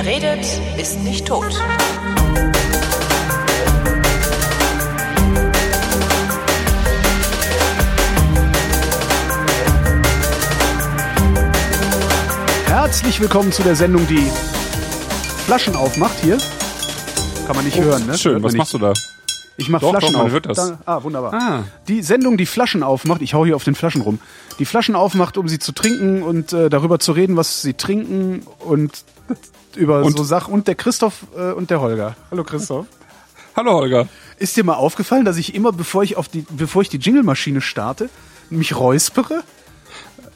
Wer redet, ist nicht tot. Herzlich willkommen zu der Sendung, die Flaschen aufmacht hier. Kann man nicht hören, ne? Schön, was nicht. machst du da? Ich mach Doch, Flaschen doch, auf. hört das. Da, ah, wunderbar. Ah. Die Sendung, die Flaschen aufmacht, ich hau hier auf den Flaschen rum, die Flaschen aufmacht, um sie zu trinken und äh, darüber zu reden, was sie trinken und über Und- so Sachen. Und der Christoph äh, und der Holger. Hallo Christoph. Hallo Holger. Ist dir mal aufgefallen, dass ich immer, bevor ich auf die, bevor ich die Jingle-Maschine starte, mich räuspere?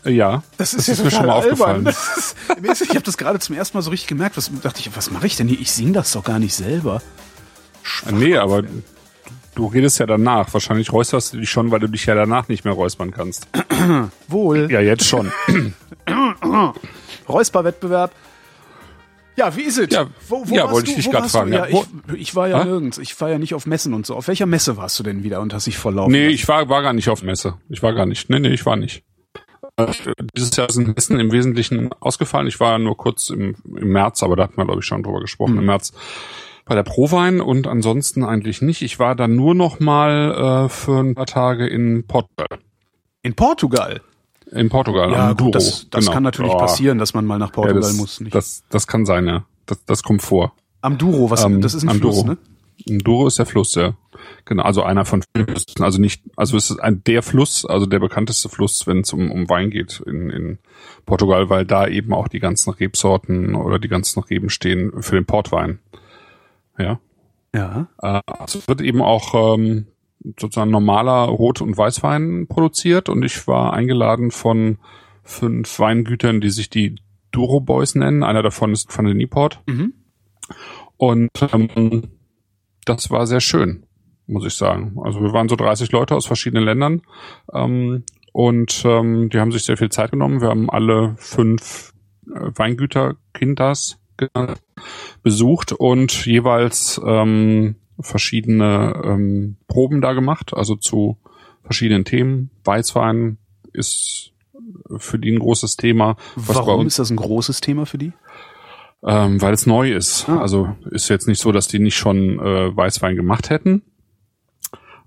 Äh, Ja, Das ist, mir ja schon mal aufgefallen. Das ist, mir ist- ich habe das gerade zum ersten Mal so richtig gemerkt. Was dachte ich, was mache ich denn hier? Ich singe das doch gar nicht selber. Äh, Nee, aber du redest ja danach. Wahrscheinlich räusperst du dich schon, weil du dich ja danach nicht mehr räuspern kannst. Wohl. Ja, jetzt schon. Räusperwettbewerb. Ja, wie ist es? Ja, ja, warst wollte ich du? dich Wo grad warst du? fragen, Ja, ja. ich, ich war ja Hä? nirgends. Ich war ja nicht auf Messen und so. Auf welcher Messe warst du denn wieder und hast dich verlaufen? Nee, lassen? ich war, war gar nicht auf Messe. Ich war gar nicht. Nee, nee, ich war nicht. Äh, Dieses Jahr sind Messen im Wesentlichen ausgefallen. Ich war nur kurz im, im März, aber da hatten wir, glaube ich, schon drüber gesprochen, Mhm. im März bei der Prowein und ansonsten eigentlich nicht. Ich war dann nur noch mal äh, für ein paar Tage in Portugal. In Portugal. In Portugal, Ja, am gut, Douro. das, das Genau. kann natürlich Ja. passieren, dass man mal nach Ja, Portugal das, muss. Nicht? Das, das kann sein, ja. Das, das kommt vor. Am Douro, was, Ähm, das ist ein am Fluss, Douro. ne? Im Douro ist der Fluss, ja. Genau, also einer von vielen Flüssen. Also nicht, also es ist ein, der Fluss, also der bekannteste Fluss, wenn es um, um Wein geht in, in Portugal, weil da eben auch die ganzen Rebsorten oder die ganzen Reben stehen für den Portwein. Ja. Ja. Äh, es wird eben auch ähm, sozusagen normaler Rot- und Weißwein produziert und ich war eingeladen von fünf Weingütern, die sich die Douro Boys nennen. Einer davon ist Van den Nieport. Mhm. Und ähm, das war sehr schön, muss ich sagen. Also wir waren so 30 Leute aus verschiedenen Ländern ähm, und ähm, die haben sich sehr viel Zeit genommen. Wir haben alle fünf äh, Weingüter Kindas besucht und jeweils ähm, verschiedene ähm, Proben da gemacht, also zu verschiedenen Themen. Weißwein ist für die ein großes Thema. Was Warum ist das ein großes Thema für die? ähm, weil es neu ist. Ah. Also ist jetzt nicht so, dass die nicht schon äh, Weißwein gemacht hätten.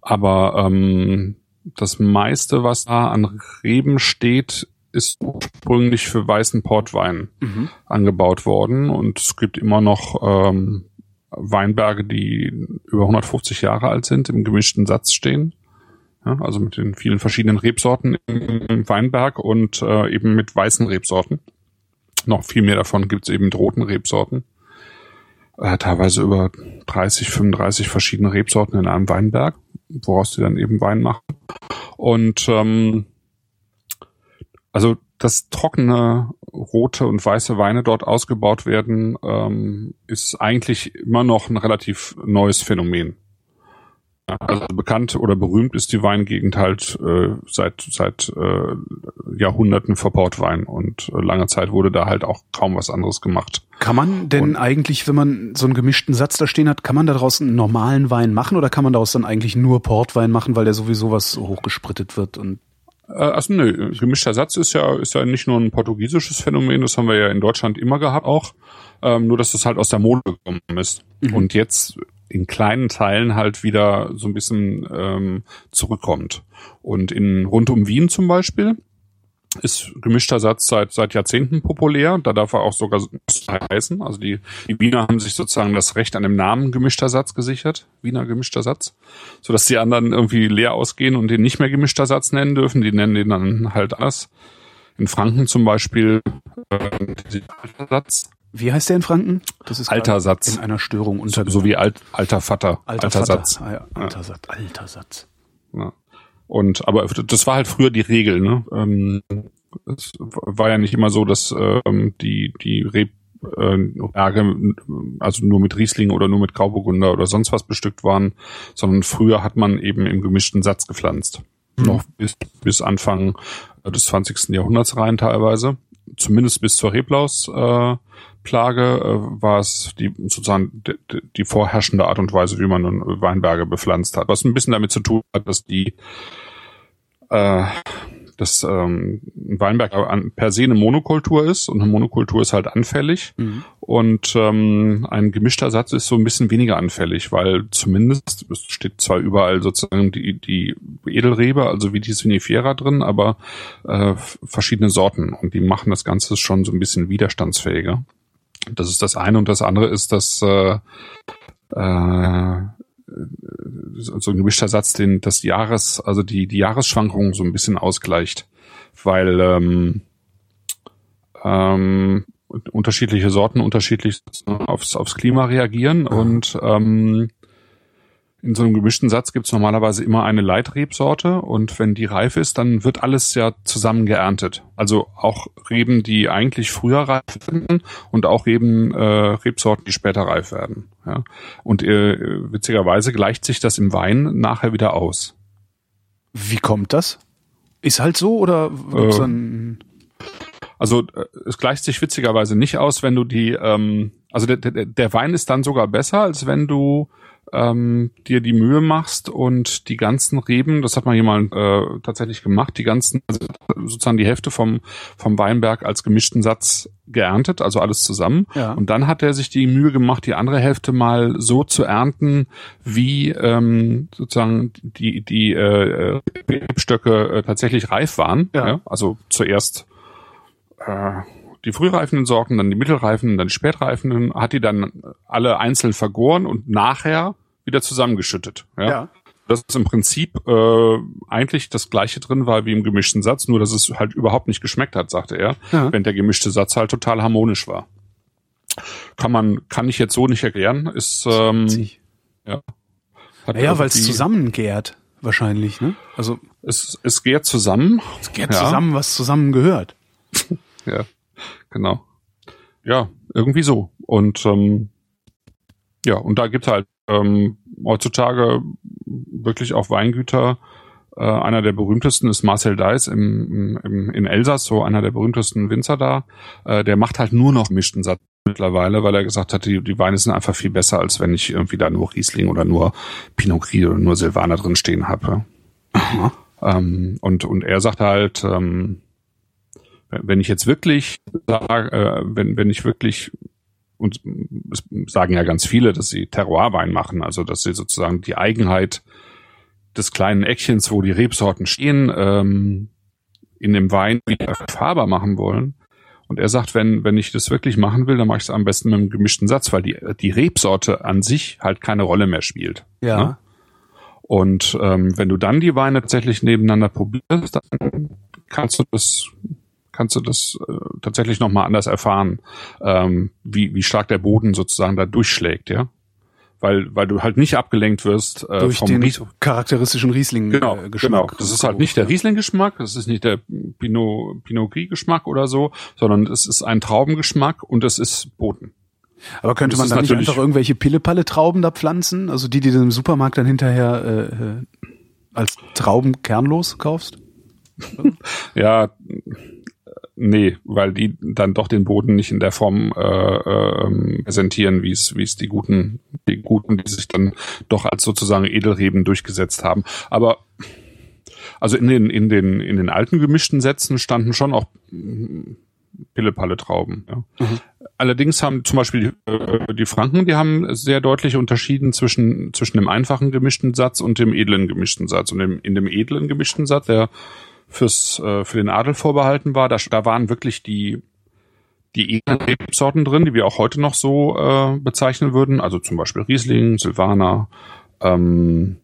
Aber ähm, das meiste, was da an Reben steht, ist ursprünglich für weißen Portwein Mhm. angebaut worden. Und es gibt immer noch ähm, Weinberge, die über 150 Jahre alt sind, im gemischten Satz stehen. Ja, also mit den vielen verschiedenen Rebsorten im, Weinberg und äh, eben mit weißen Rebsorten. Noch viel mehr davon gibt es eben mit roten Rebsorten. Äh, teilweise über 30, 35 verschiedene Rebsorten in einem Weinberg, woraus die dann eben Wein machen. Und ähm, also dass trockene rote und weiße Weine dort ausgebaut werden, ähm, ist eigentlich immer noch ein relativ neues Phänomen. Also bekannt oder berühmt ist die Weingegend halt äh, seit seit äh, Jahrhunderten für Portwein und äh, lange Zeit wurde da halt auch kaum was anderes gemacht. Kann man denn Und- eigentlich, wenn man so einen gemischten Satz da stehen hat, kann man daraus einen normalen Wein machen oder kann man daraus dann eigentlich nur Portwein machen, weil der sowieso was hochgesprittet wird und Äh, also nö, gemischter Satz ist ja ist ja nicht nur ein portugiesisches Phänomen, das haben wir ja in Deutschland immer gehabt auch, ähm, nur dass das halt aus der Mode gekommen ist. Und jetzt in kleinen Teilen halt wieder so ein bisschen ähm, zurückkommt. Und in rund um Wien zum Beispiel ist gemischter Satz seit seit Jahrzehnten populär. Da darf er auch sogar so heißen. Also die, die Wiener haben sich sozusagen das Recht an dem Namen gemischter Satz gesichert. Wiener gemischter Satz. Sodass die anderen irgendwie leer ausgehen und den nicht mehr gemischter Satz nennen dürfen. Die nennen den dann halt anders. In Franken zum Beispiel äh, Satz. wie heißt der in Franken? Das ist Alter Satz. in einer Störung unter So wie alt, alter Vater. alter, alter Vater. Satz. Ah, ja, alter Satz. Alter Satz. Ja. Und aber das war halt früher die Regel, ne? Ähm, es war ja nicht immer so, dass ähm, die die Reb äh, Berge also nur mit Riesling oder nur mit Grauburgunder oder sonst was bestückt waren, sondern früher hat man eben im gemischten Satz gepflanzt. Noch bis, bis Anfang des 20. Jahrhunderts rein teilweise. Zumindest bis zur Reblaus-Plage äh, war es die sozusagen die, die vorherrschende Art und Weise, wie man Weinberge bepflanzt hat. Was ein bisschen damit zu tun hat, dass die äh, dass ähm, Weinberg an, per se eine Monokultur ist und eine Monokultur ist halt anfällig mhm. und ähm, ein gemischter Satz ist so ein bisschen weniger anfällig, weil zumindest es steht zwar überall sozusagen die, die Edelrebe, also wie die Sinifera drin, aber äh, verschiedene Sorten und die machen das Ganze schon so ein bisschen widerstandsfähiger. Das ist das eine und das andere ist, dass äh, äh, so ein gemischter Satz, den das Jahres, also die, die Jahresschwankungen so ein bisschen ausgleicht, weil ähm, ähm, unterschiedliche Sorten unterschiedlich aufs, aufs Klima reagieren und ähm, in so einem gemischten Satz gibt es normalerweise immer eine Leitrebsorte und wenn die reif ist, dann wird alles ja zusammen geerntet. Also auch Reben, die eigentlich früher reif werden und auch Reben, äh, Rebsorten, die später reif werden. Ja. Und äh, witzigerweise gleicht sich das im Wein nachher wieder aus. Wie kommt das? Ist halt so oder gibt's äh, dann also äh, es gleicht sich witzigerweise nicht aus, wenn du die, ähm, also der, der, der Wein ist dann sogar besser, als wenn du ähm, dir die Mühe machst und die ganzen Reben, das hat mal jemand äh, tatsächlich gemacht, die ganzen, also sozusagen die Hälfte vom, vom Weinberg als gemischten Satz geerntet, also alles zusammen. Ja. Und dann hat er sich die Mühe gemacht, die andere Hälfte mal so zu ernten, wie ähm, sozusagen die, die äh, Rebstöcke äh, tatsächlich reif waren. Ja. ja. Also zuerst äh, die frühreifenden Sorten, dann die mittelreifenden, dann die spätreifenden, hat die dann alle einzeln vergoren und nachher wieder zusammengeschüttet. Ja. ja. Das ist im Prinzip äh, eigentlich das gleiche drin war wie im gemischten Satz, nur dass es halt überhaupt nicht geschmeckt hat, sagte er, ja. wenn der gemischte Satz halt total harmonisch war. Kann man, kann ich jetzt so nicht erklären, ist ähm, ja. naja, weil es zusammengärt wahrscheinlich, ne? Also es, es gärt zusammen. Es gärt ja. zusammen, was zusammen gehört. ja. Genau. Ja, irgendwie so. Und ähm, ja, und da gibt halt ähm, heutzutage wirklich auch Weingüter. Äh, einer der berühmtesten ist Marcel Deiss im, im, in Elsass, so einer der berühmtesten Winzer da. Äh, der macht halt nur noch mischten Satz mittlerweile, weil er gesagt hat, die, die Weine sind einfach viel besser, als wenn ich irgendwie da nur Riesling oder nur Pinot Gris oder nur Silvaner drin stehen habe. Ähm, und, und er sagt halt, ähm, wenn ich jetzt wirklich sage, äh, wenn, wenn ich wirklich und es sagen ja ganz viele, dass sie Terroirwein machen, also dass sie sozusagen die Eigenheit des kleinen Eckchens, wo die Rebsorten stehen, ähm, in dem Wein wieder erfahrbar machen wollen. Und er sagt, wenn, wenn ich das wirklich machen will, dann mache ich es am besten mit einem gemischten Satz, weil die, die Rebsorte an sich halt keine Rolle mehr spielt. Ja. Ne? Und ähm, wenn du dann die Weine tatsächlich nebeneinander probierst, dann kannst du das kannst du das äh, tatsächlich nochmal anders erfahren, ähm, wie, wie stark der Boden sozusagen da durchschlägt, ja. Weil, weil du halt nicht abgelenkt wirst äh, durch vom den Ries charakteristischen Riesling-Geschmack. Genau, genau. Das ist halt nicht der Riesling-Geschmack, das ist nicht der Pinot, Pinot Gris-Geschmack oder so, sondern es ist ein Traubengeschmack und es ist Boden. Aber könnte man da nicht einfach irgendwelche Pille-Palle-Trauben da pflanzen? Also die, die du im Supermarkt dann hinterher äh, äh als Trauben kernlos kaufst? ja, Nee, weil die dann doch den Boden nicht in der Form äh, äh, präsentieren, wie es wie es die guten die guten, die sich dann doch als sozusagen Edelreben durchgesetzt haben. Aber also in den in den in den alten gemischten Sätzen standen schon auch Pillepalle Trauben. Ja. Mhm. Allerdings haben zum Beispiel die, äh, die Franken, die haben sehr deutlich unterschieden zwischen zwischen dem einfachen gemischten Satz und dem edlen gemischten Satz. Und im, in dem edlen gemischten Satz, der fürs äh, für den Adel vorbehalten war. Da, da waren wirklich die die Rebsorten drin, die wir auch heute noch so äh, bezeichnen würden. Also zum Beispiel Riesling, Silvaner, ähm,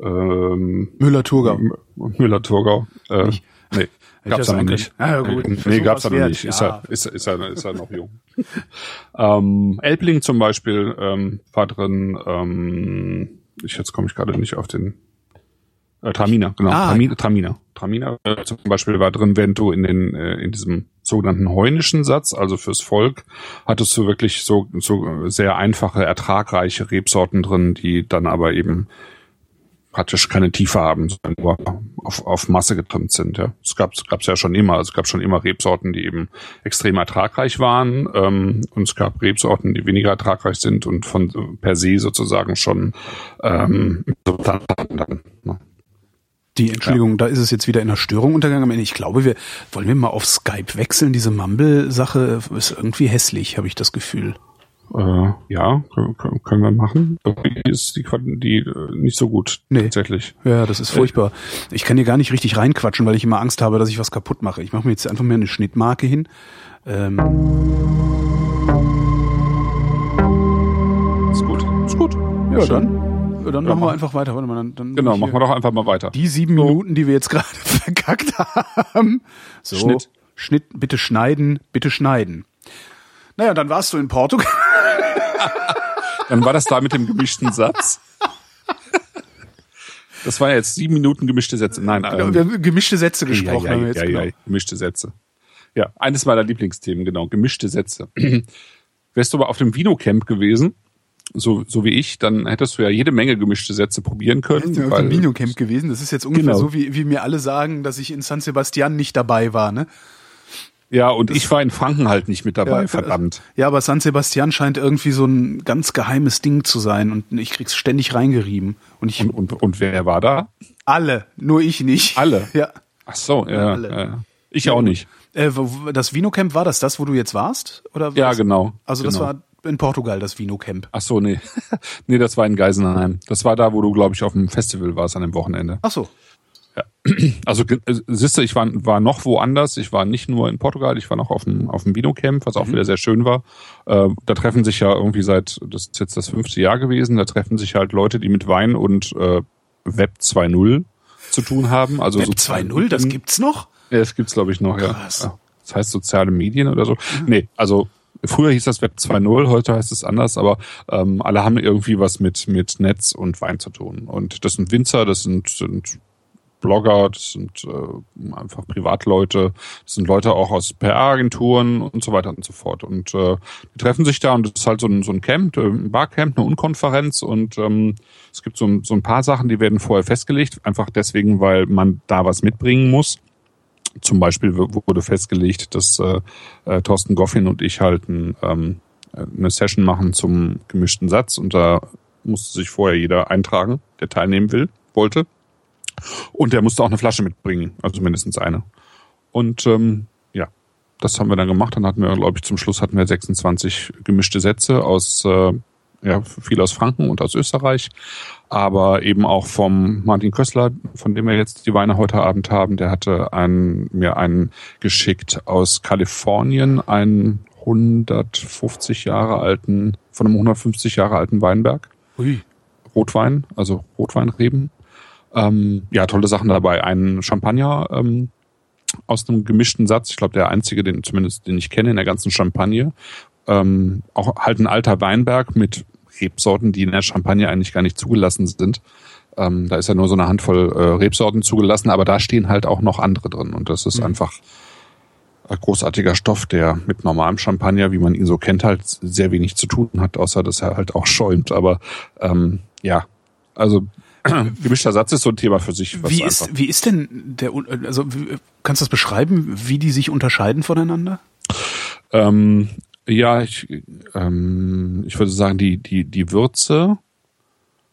ähm, Müller-Thurgau. Müller-Thurgau. Äh, nee, gab's da noch nicht. Ah, gut. Nee, gab's da noch nicht. Ist, ja. er, ist, ist, er, ist er noch jung. ähm, Elbling zum Beispiel ähm, war drin. Ähm, ich, jetzt komme ich gerade nicht auf den äh, Traminer, genau. Ah, Traminer, Traminer. Traminer äh, zum Beispiel war drin, wenn du in den äh, in diesem sogenannten heunischen Satz, also fürs Volk, hattest du wirklich so so sehr einfache, ertragreiche Rebsorten drin, die dann aber eben praktisch keine Tiefe haben, sondern nur auf, auf Masse getrimmt sind. Ja. Es gab es gab's ja schon immer, also es gab schon immer Rebsorten, die eben extrem ertragreich waren ähm, und es gab Rebsorten, die weniger ertragreich sind und von per se sozusagen schon ähm, dann, ne? Die Entschuldigung, ja. da ist es jetzt wieder in einer Störung untergegangen. Ich glaube, wir wollen wir mal auf Skype wechseln. Diese Mumble-Sache ist irgendwie hässlich, habe ich das Gefühl. Äh, ja, können wir machen. Irgendwie ist die, die äh, nicht so gut nee. tatsächlich. Ja, das ist furchtbar. Ich kann hier gar nicht richtig reinquatschen, weil ich immer Angst habe, dass ich was kaputt mache. Ich mache mir jetzt einfach mal eine Schnittmarke hin. Ähm. Ist gut. Ist gut. Ja, ja dann. Dann machen wir einfach weiter. Warte mal, dann, dann genau, machen wir doch einfach mal weiter. Die sieben so. Minuten, die wir jetzt gerade verkackt haben. So, Schnitt. Schnitt, bitte schneiden, bitte schneiden. Naja, dann warst du in Portugal. Dann war das da mit dem gemischten Satz. Das war jetzt sieben Minuten gemischte Sätze. Nein, ähm, wir haben gemischte Sätze gesprochen. Ja, ja, ja, genau. ja, gemischte Sätze. Ja, eines meiner Lieblingsthemen, genau, gemischte Sätze. Wärst du aber auf dem Vino-Camp gewesen, so, so wie ich, dann hättest du ja jede Menge gemischte Sätze probieren können. Ich bin auf dem Vino-Camp gewesen. Das ist jetzt ungefähr genau. so, wie, wie mir alle sagen, dass ich in San Sebastian nicht dabei war, ne? Ja, und das, ich war in Franken halt nicht mit dabei, ja, verdammt. Ja, aber San Sebastian scheint irgendwie so ein ganz geheimes Ding zu sein und ich krieg's ständig reingerieben. Und, ich, und, und, und wer war da? Alle, nur ich nicht. Alle? Ja. Ach so, ja. ja, ja. Ich auch nicht. Äh, das Vino-Camp, war das das, wo du jetzt warst? Oder ja, genau. Also das genau. war in Portugal, das Vino-Camp. Ach so, nee. nee, das war in Geisenheim. Das war da, wo du, glaube ich, auf dem Festival warst an dem Wochenende. Ach so. Ja. Also äh, siehst du, ich war, war noch woanders. Ich war nicht nur in Portugal, ich war noch auf dem, auf dem Vino-Camp, was auch mhm. wieder sehr schön war. Äh, da treffen sich ja irgendwie seit, das ist jetzt das fünfte Jahr gewesen, da treffen sich halt Leute, die mit Wein und äh, Web 2.0 zu tun haben. Also Web 2.0, das gibt's noch? Ja, das gibt's glaube ich noch, Krass. ja. Das heißt soziale Medien oder so. Mhm. Nee, also früher hieß das Web 2.0, heute heißt es anders, aber ähm, alle haben irgendwie was mit, mit Netz und Wein zu tun. Und das sind Winzer, das sind, sind Blogger, das sind äh, einfach Privatleute, das sind Leute auch aus PR-Agenturen und so weiter und so fort. Und äh, die treffen sich da und das ist halt so ein, so ein Camp, äh, ein Barcamp, eine Unkonferenz und ähm, es gibt so, so ein paar Sachen, die werden vorher festgelegt, einfach deswegen, weil man da was mitbringen muss. Zum Beispiel wurde festgelegt, dass äh, äh, Thorsten Goffin und ich halt ein, ähm, eine Session machen zum gemischten Satz und da musste sich vorher jeder eintragen, der teilnehmen will, wollte. Und der musste auch eine Flasche mitbringen, also mindestens eine. Und ähm, ja, das haben wir dann gemacht. Dann hatten wir, glaube ich, zum Schluss hatten wir 26 gemischte Sätze aus, äh, ja, viel aus Franken und aus Österreich, aber eben auch vom Martin Kössler, von dem wir jetzt die Weine heute Abend haben. Der hatte einen, mir einen geschickt aus Kalifornien, einen 150 Jahre alten, von einem 150 Jahre alten Weinberg. Ui. Rotwein, also Rotweinreben. Ähm, ja, tolle Sachen dabei. Ein Champagner ähm, aus einem gemischten Satz. Ich glaube, der einzige, den zumindest den ich kenne in der ganzen Champagne. Ähm, auch halt ein alter Weinberg mit Rebsorten, die in der Champagne eigentlich gar nicht zugelassen sind. Ähm, da ist ja nur so eine Handvoll äh, Rebsorten zugelassen, aber da stehen halt auch noch andere drin. Und das ist mhm. einfach ein großartiger Stoff, der mit normalem Champagner, wie man ihn so kennt, halt sehr wenig zu tun hat, außer dass er halt auch schäumt. Aber ähm, ja, also Gemischter Satz ist so ein Thema für sich. Wie ist, wie ist denn der, also kannst du das beschreiben, wie die sich unterscheiden voneinander? Ähm, ja, ich, ähm, ich würde sagen, die, die, die Würze,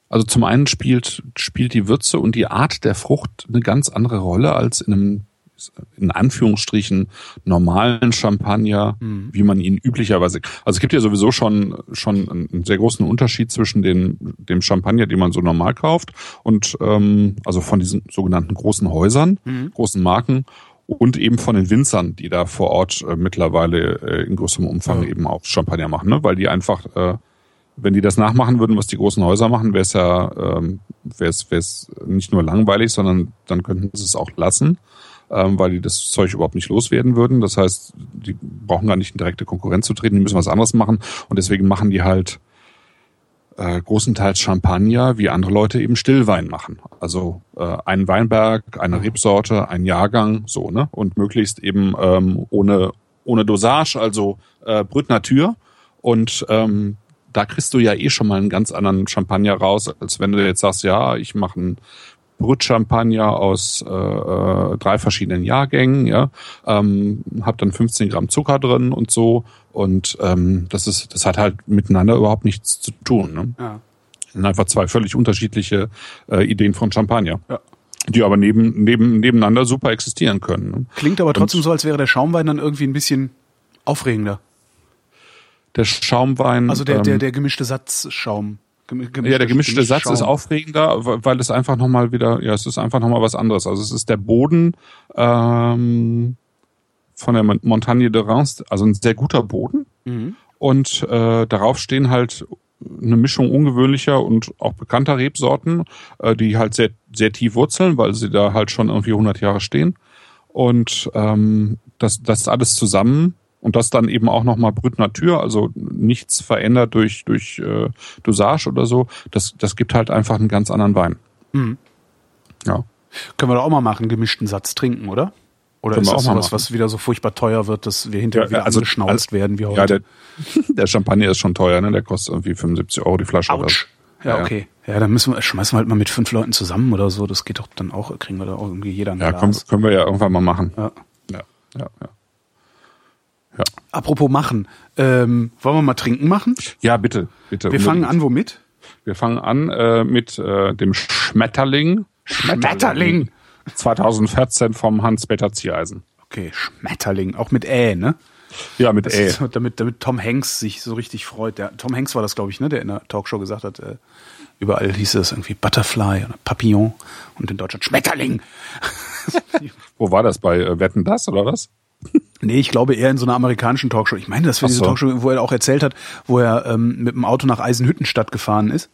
also zum einen spielt, spielt die Würze und die Art der Frucht eine ganz andere Rolle als in einem in Anführungsstrichen normalen Champagner, mhm. wie man ihn üblicherweise. Also es gibt ja sowieso schon schon einen sehr großen Unterschied zwischen den, dem Champagner, den man so normal kauft, und ähm, also von diesen sogenannten großen Häusern, mhm. großen Marken und eben von den Winzern, die da vor Ort äh, mittlerweile äh, in größerem Umfang ja. eben auch Champagner machen, ne? weil die einfach äh, wenn die das nachmachen würden, was die großen Häuser machen, wäre es ja ähm, wäre es nicht nur langweilig, sondern dann könnten sie es auch lassen ähm, weil die das Zeug überhaupt nicht loswerden würden. Das heißt, die brauchen gar nicht in direkte Konkurrenz zu treten, die müssen was anderes machen und deswegen machen die halt äh, großenteils Champagner, wie andere Leute eben Stillwein machen. Also äh, einen Weinberg, eine Rebsorte, ein Jahrgang, so, ne? Und möglichst eben ähm, ohne, ohne Dosage, also äh, Natur. Und ähm, da kriegst du ja eh schon mal einen ganz anderen Champagner raus, als wenn du jetzt sagst, ja, ich mache einen Brut Champagner aus äh, äh, drei verschiedenen Jahrgängen, ja, ähm, hab dann 15 Gramm Zucker drin und so und ähm, das ist, das hat halt miteinander überhaupt nichts zu tun. Ne? Ja. Das sind einfach zwei völlig unterschiedliche äh, Ideen von Champagner. Ja. Die aber neben, neben, nebeneinander super existieren können. Ne? Klingt aber trotzdem so, als wäre der Schaumwein dann irgendwie ein bisschen aufregender. Der Schaumwein. Also der, der, ähm, der gemischte Satzschaum. Gem- Ja, der gemischte Satz ist Schaum. aufregender, weil es einfach nochmal wieder, ja, es ist einfach nochmal was anderes. Also es ist der Boden ähm, von der Mon- Montagne de Reims, also ein sehr guter Boden. Mhm. Und äh, darauf stehen halt eine Mischung ungewöhnlicher und auch bekannter Rebsorten, äh, die halt sehr, sehr tief wurzeln, weil sie da halt schon irgendwie 100 Jahre stehen. Und ähm, das, das alles zusammen und das dann eben auch nochmal Brut Natur, also nichts verändert durch, durch äh, Dosage oder so, das, das gibt halt einfach einen ganz anderen Wein. Mhm. Ja. Können wir doch auch mal machen, gemischten Satz trinken, oder? Oder Können ist das auch machen. was wieder so furchtbar teuer wird, dass wir hinterher Ja, wieder also- angeschnauzt werden wie heute? Ja, der, der Champagner ist schon teuer, ne? Der kostet irgendwie 75 Euro die Flasche. Autsch. so. Ja, okay. Ja, dann müssen wir, schmeißen wir halt mal mit fünf Leuten zusammen oder so. Das geht doch dann auch, kriegen wir da auch irgendwie jeder ein Ja, können, können wir ja irgendwann mal machen. Ja. Ja, ja, ja. Apropos machen. Ähm, wollen wir mal trinken machen? Ja, bitte, bitte. Wir fangen an womit? Wir fangen an äh, mit äh, dem Schmetterling. 2014 vom Hans-Peter Ziereisen. Okay, Schmetterling. Auch mit Ä, ne? Ja, mit Das Ä. ist, damit, damit Tom Hanks sich so richtig freut. Der, Tom Hanks war das, glaube ich, ne, der in der Talkshow gesagt hat, äh, überall hieß es irgendwie Butterfly oder Papillon und in Deutschland Schmetterling. Wo war das? Bei äh, Wetten das oder was? Nee, ich glaube eher in so einer amerikanischen Talkshow. Ich meine, das war Ach diese so. Talkshow, wo er auch erzählt hat, wo er ähm, mit dem Auto nach Eisenhüttenstadt gefahren ist.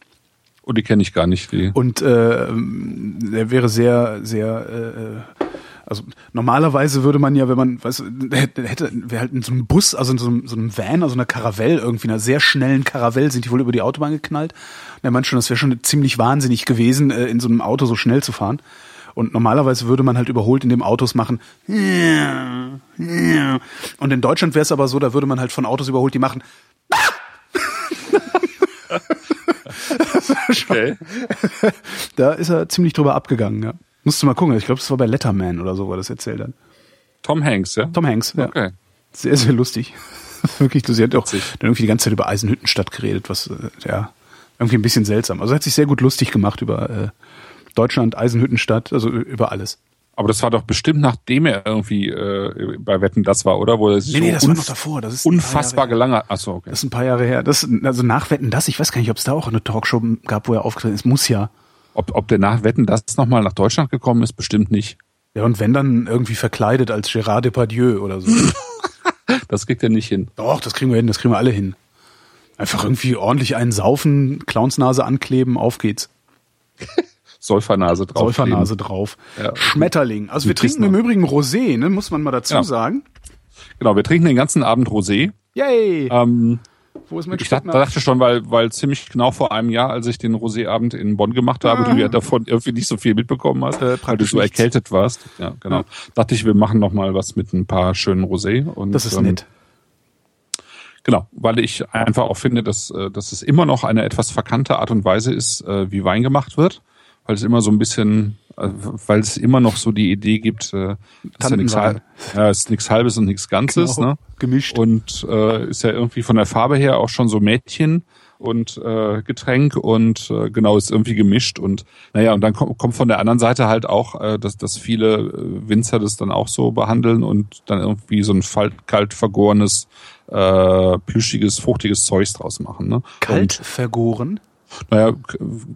Oh, die kenne ich gar nicht. Die. Und äh, der wäre sehr, sehr, äh, also normalerweise würde man ja, wenn man, weißt hätte wäre halt in so einem Bus, also in so einem, so einem Van, also einer Karavelle irgendwie, einer sehr schnellen Karavelle, sind die wohl über die Autobahn geknallt. Und er meint schon, das wäre schon ziemlich wahnsinnig gewesen, äh, in so einem Auto so schnell zu fahren. Und normalerweise würde man halt überholt in dem Autos machen. Und in Deutschland wäre es aber so, da würde man halt von Autos überholt, die machen. Okay. Da ist er ziemlich drüber abgegangen, ja. Musst du mal gucken. Ich glaube, das war bei Letterman oder so, wo er das erzählt hat. Tom Hanks, ja? Tom Hanks, ja. Okay. Sehr, sehr lustig. Wirklich, sie hat auch dann irgendwie die ganze Zeit über Eisenhüttenstadt geredet, was, äh, ja, irgendwie ein bisschen seltsam. Also er hat sich sehr gut lustig gemacht über äh, Deutschland, Eisenhüttenstadt, also über alles. Aber das war doch bestimmt, nachdem er irgendwie äh, bei Wetten das war, oder? Wo er sich Nee, nee, so das war noch davor. Das ist unfassbar gelangert. Achso, okay. Das ist ein paar Jahre her. Das, also nach Wetten das, ich weiß gar nicht, ob es da auch eine Talkshow gab, wo er aufgetreten ist. Muss ja. Ob, ob der nach Wetten das nochmal nach Deutschland gekommen ist, bestimmt nicht. Ja, und wenn dann irgendwie verkleidet als Gérard Depardieu oder so. Das kriegt er nicht hin. Doch, das kriegen wir hin, das kriegen wir alle hin. Einfach irgendwie ordentlich einen saufen, Clownsnase ankleben, auf geht's. Säufernase drauf. Säufernase drauf. Ja. Schmetterling. Also wir trinken im Übrigen Rosé, ne, muss man mal dazu Ja. sagen. Genau, wir trinken den ganzen Abend Rosé. Yay! Ähm, Wo ist mein ich dachte, dachte schon, weil, weil ziemlich genau vor einem Jahr, als ich den Roséabend in Bonn gemacht habe, du ja davon irgendwie nicht so viel mitbekommen hast, Äh, weil du so nichts. erkältet warst. Ja, genau. Ja. Dachte ich, wir machen noch mal was mit ein paar schönen Rosé. Und, Das ist ähm, nett. Genau, weil ich einfach auch finde, dass, äh, dass es immer noch eine etwas verkannte Art und Weise ist, äh, wie Wein gemacht wird, weil es immer so ein bisschen, äh, weil es immer noch so die Idee gibt, äh, ist ja nichts. Halb- ja, ist nichts Halbes und nichts Ganzes, Genau, ne? gemischt. Und äh, ist ja irgendwie von der Farbe her auch schon so Mädchen und äh, Getränk und äh, genau ist irgendwie gemischt und naja und dann kommt, kommt von der anderen Seite halt auch, äh, dass, dass viele äh, Winzer das dann auch so behandeln und dann irgendwie so ein kalt vergorenes, äh, plüschiges, fruchtiges Zeugs draus machen. Ne? Kalt Und, vergoren. Naja,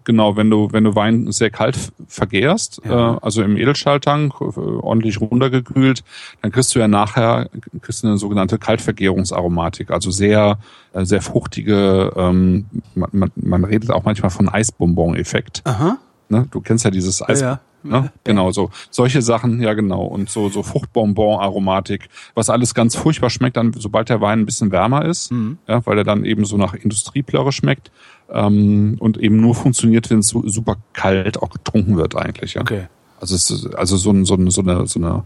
genau, wenn du, wenn du Wein sehr kalt vergärst, Ja. äh, also im Edelstahltank, äh, ordentlich runtergekühlt, dann kriegst du ja nachher kriegst du eine sogenannte Kaltvergärungsaromatik, also sehr, äh, sehr fruchtige, ähm, man, man, man redet auch manchmal von Eisbonbon-Effekt. Aha. Ne? Du kennst ja dieses Eis. ja. Ne? Genau, so. Solche Sachen, ja genau. Und so, so Fruchtbonbon-Aromatik, was alles ganz furchtbar schmeckt, dann, sobald der Wein ein bisschen wärmer ist, Mhm. ja, weil er dann eben so nach Industrieplörre schmeckt ähm, und eben nur funktioniert, wenn es so super kalt auch getrunken wird eigentlich. Ja? Okay. Also es ist also so, ein, so, ein, so eine so eine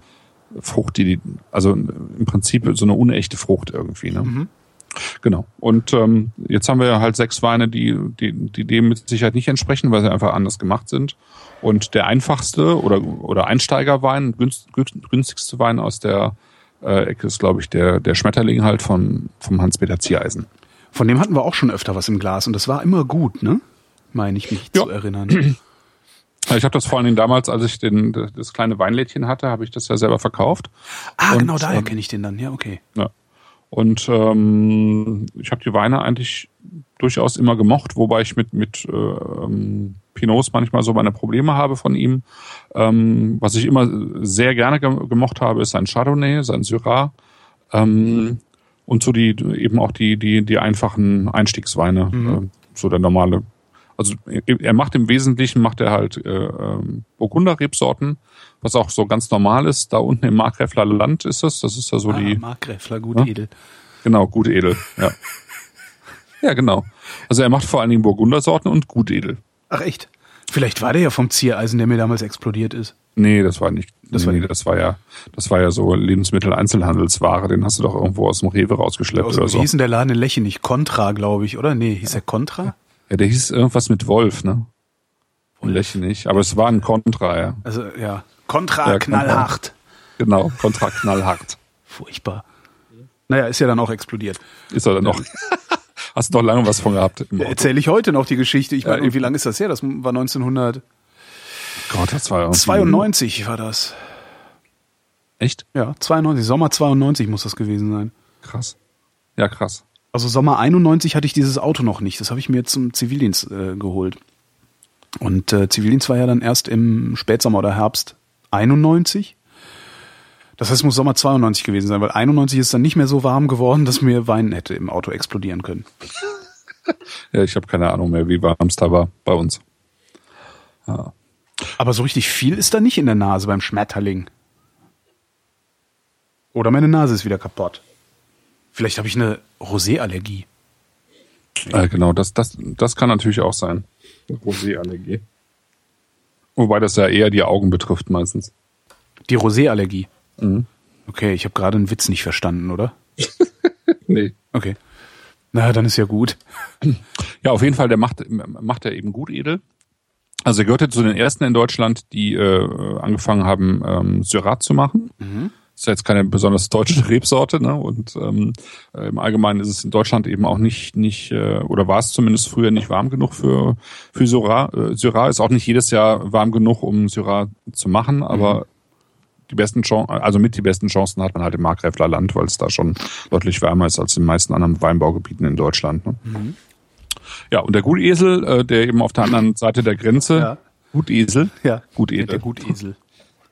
Frucht, die also im Prinzip so eine unechte Frucht irgendwie. Ne? Mhm. Genau. Und ähm, jetzt haben wir halt sechs Weine, die, die, die dem mit Sicherheit nicht entsprechen, weil sie einfach anders gemacht sind. Und der einfachste oder, oder Einsteigerwein, günst, günst- günstigste Wein aus der äh, Ecke ist, glaube ich, der, der Schmetterling halt von, vom Hans-Peter Ziereisen. Von dem hatten wir auch schon öfter was im Glas und das war immer gut, ne? Meine ich mich Ja. zu erinnern. Ich habe das vor allen Dingen damals, als ich den, das kleine Weinlädchen hatte, habe ich das ja selber verkauft. Ah, Und, genau, daher ähm, kenne ich den dann. Ja, okay. Ja. Und ähm, ich habe die Weine eigentlich durchaus immer gemocht, wobei ich mit, mit ähm, Pinots manchmal so meine Probleme habe von ihm. Ähm, was ich immer sehr gerne ge gemocht habe, ist sein Chardonnay, sein Syrah. Ähm, und so die eben auch die, die, die einfachen Einstiegsweine, äh, so der normale. Also er macht im Wesentlichen macht er halt äh, ähm, Burgunder-Rebsorten, was auch so ganz normal ist. Da unten im Markgräfler Land ist es. Das ist ja so ah, die Markgräfler, gut Ja? edel. Genau, gut edel, ja. Ja, genau. Also er macht vor allen Dingen Burgundersorten und gut edel. Ach echt? Vielleicht war der ja vom Ziereisen, der mir damals explodiert ist. Nee, das war nicht. Das Das, war- nee, das war ja, das war ja so Lebensmitteleinzelhandelsware. Den hast du doch irgendwo aus dem Rewe rausgeschleppt Aus, oder wie so. hieß denn der Laden in Lechen nicht? Contra, glaube ich, oder? Nee, hieß er Contra? Ja, der hieß irgendwas mit Wolf, ne? Lächeln nicht. Aber es war ein Kontra, ja. Also ja, Contra, Ja, knallhart. Genau, Kontra knallhart. Furchtbar. Naja, ist ja dann auch explodiert. Ist er dann noch. Hast du doch lange was von gehabt. Auto. Erzähle ich heute noch die Geschichte. Ich Ja, meine, eben. wie lange ist das her? Das war 1992 Gott, das war irgendwie- war das. Echt? Ja, 92, Sommer 92 muss das gewesen sein. Krass. Ja, krass. Also Sommer 91 hatte ich dieses Auto noch nicht. Das habe ich mir zum Zivildienst äh, geholt. Und äh, Zivildienst war ja dann erst im Spätsommer oder Herbst 91. Das heißt, es muss Sommer 92 gewesen sein, weil 91 ist dann nicht mehr so warm geworden, dass mir Wein hätte im Auto explodieren können. Ja, ich habe keine Ahnung mehr, wie warm es da war bei uns. Aber so richtig viel ist da nicht in der Nase beim Schmetterling. Oder meine Nase ist wieder kaputt. Vielleicht habe ich eine Roséallergie. Äh, genau, das, das, das kann natürlich auch sein. Roséallergie. Wobei das ja eher die Augen betrifft meistens. Die Roséallergie. Mhm. Okay, ich habe gerade einen Witz nicht verstanden, oder? Nee. Okay. Na, dann ist ja gut. Ja, auf jeden Fall, der macht, macht er eben gut edel. Also er gehörte zu den ersten in Deutschland, die äh, angefangen haben, ähm, Syrah zu machen. Ist ja jetzt keine besonders deutsche Rebsorte, ne? Und ähm, äh, im Allgemeinen ist es in Deutschland eben auch nicht, nicht äh, oder war es zumindest früher nicht warm genug für, für Syrah. Äh, Syrah ist auch nicht jedes Jahr warm genug, um Syrah zu machen, aber die besten Chancen, also mit die besten Chancen hat man halt im Markgräfler Land, weil es da schon deutlich wärmer ist als in den meisten anderen Weinbaugebieten in Deutschland. Ne? Ja, und der Gutesel, äh, der eben auf der anderen Seite der Grenze, Ja. Gutesel, Ja. Gutedel, Der Gutesel.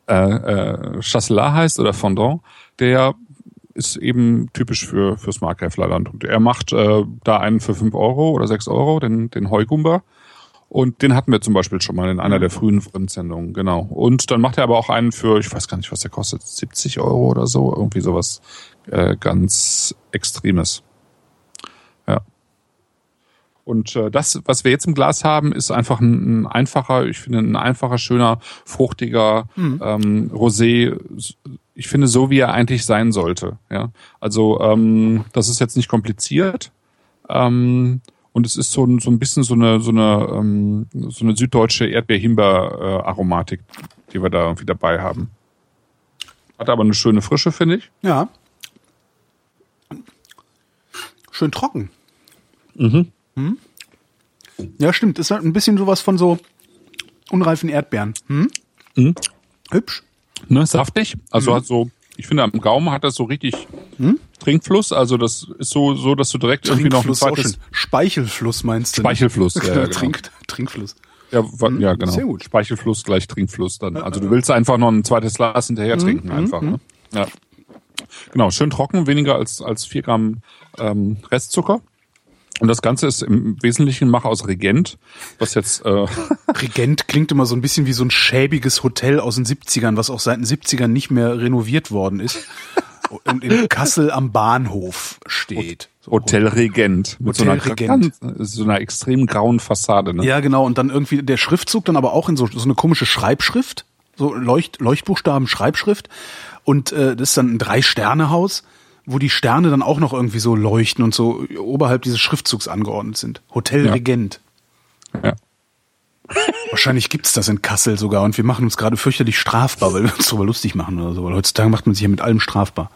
Äh, äh, Chasselas heißt oder Fondant, der ist eben typisch für fürs Markgräfler Land. Und er macht äh, da einen für fünf Euro oder sechs Euro, den, den Heugumber. Und den hatten wir zum Beispiel schon mal in einer der frühen Frindsendungen, genau. Und dann macht er aber auch einen für, ich weiß gar nicht, was der kostet, 70 Euro oder so, irgendwie sowas äh, ganz Extremes. Und äh, das, was wir jetzt im Glas haben, ist einfach ein, ein einfacher, ich finde, ein einfacher, schöner, fruchtiger ähm, Rosé. Ich finde, so wie er eigentlich sein sollte. Ja, also ähm, das ist jetzt nicht kompliziert. Ähm, und es ist so, ein- so ein bisschen so eine, so eine, ähm, so eine süddeutsche Erdbeer-Himbeer-Aromatik, die wir da irgendwie dabei haben. Hat aber eine schöne Frische, finde ich. Ja. Schön trocken. Mhm. Hm? Ja, stimmt. Ist halt ein bisschen sowas von so unreifen Erdbeeren. Hm? Mhm. Hübsch. Ne, saftig. Also Mhm. hat so, ich finde, am Gaumen hat das so richtig Trinkfluss. Also das ist so, so, dass du direkt irgendwie noch ein zweites. Speichelfluss meinst du? ne? Speichelfluss. Ja, ja, genau. Trink, Trinkfluss. Ja, wa- ja, genau. sehr gut. Speichelfluss gleich Trinkfluss dann. Also du willst einfach noch ein zweites Glas hinterher trinken einfach. Ne? Ja. Genau, schön trocken, weniger als, als vier Gramm ähm, Restzucker. Und das Ganze ist im Wesentlichen Mach aus Regent, was jetzt äh, Regent klingt immer so ein bisschen wie so ein schäbiges Hotel aus den 70ern, was auch seit den 70ern nicht mehr renoviert worden ist. Und in Kassel am Bahnhof steht. Hotel Regent mit Hotel so, einer, Regent. so einer extrem grauen Fassade. Ne? Ja, genau. Und dann irgendwie der Schriftzug dann aber auch in so, so eine komische Schreibschrift, so Leucht, Leuchtbuchstaben Schreibschrift. Und äh, das ist dann ein Drei-Sterne-Haus, wo die Sterne dann auch noch irgendwie so leuchten und so oberhalb dieses Schriftzugs angeordnet sind. Hotel Ja. Regent. Ja. Wahrscheinlich gibt's das in Kassel sogar und wir machen uns gerade fürchterlich strafbar, weil wir uns darüber lustig machen oder so. Weil heutzutage macht man sich ja mit allem strafbar.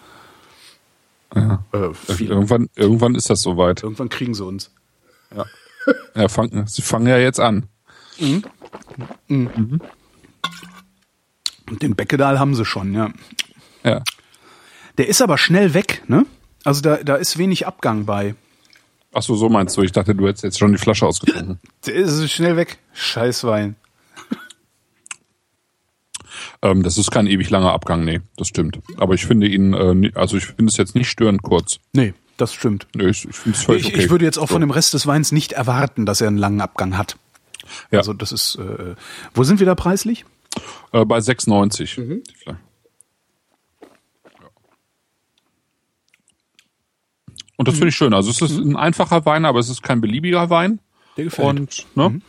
Ja. Äh. Irgendwann, irgendwann ist das soweit. Irgendwann kriegen sie uns. Ja, fang, sie fangen ja jetzt an. Und den Beckedal haben sie schon, ja. Ja. Der ist aber schnell weg, ne? Also da, da ist wenig Abgang bei. Ach so, so meinst du. Ich dachte, du hättest jetzt schon die Flasche ausgetrunken. Der ist schnell weg. Scheißwein. ähm, das ist kein ewig langer Abgang, nee, das stimmt. Aber ich finde ihn, äh, also ich finde es jetzt nicht störend kurz. Nee, das stimmt. Nee, ich, ich finde es völlig Ich, okay. ich würde jetzt auch So. von dem Rest des Weins nicht erwarten, dass er einen langen Abgang hat. Ja. Also das ist, äh, wo sind wir da preislich? Äh, bei 6,90. Mhm. die Flasche. Ja. Und das Mhm. finde ich schön. Also es ist ein einfacher Wein, aber es ist kein beliebiger Wein. Der gefällt. Mhm. Und, ne?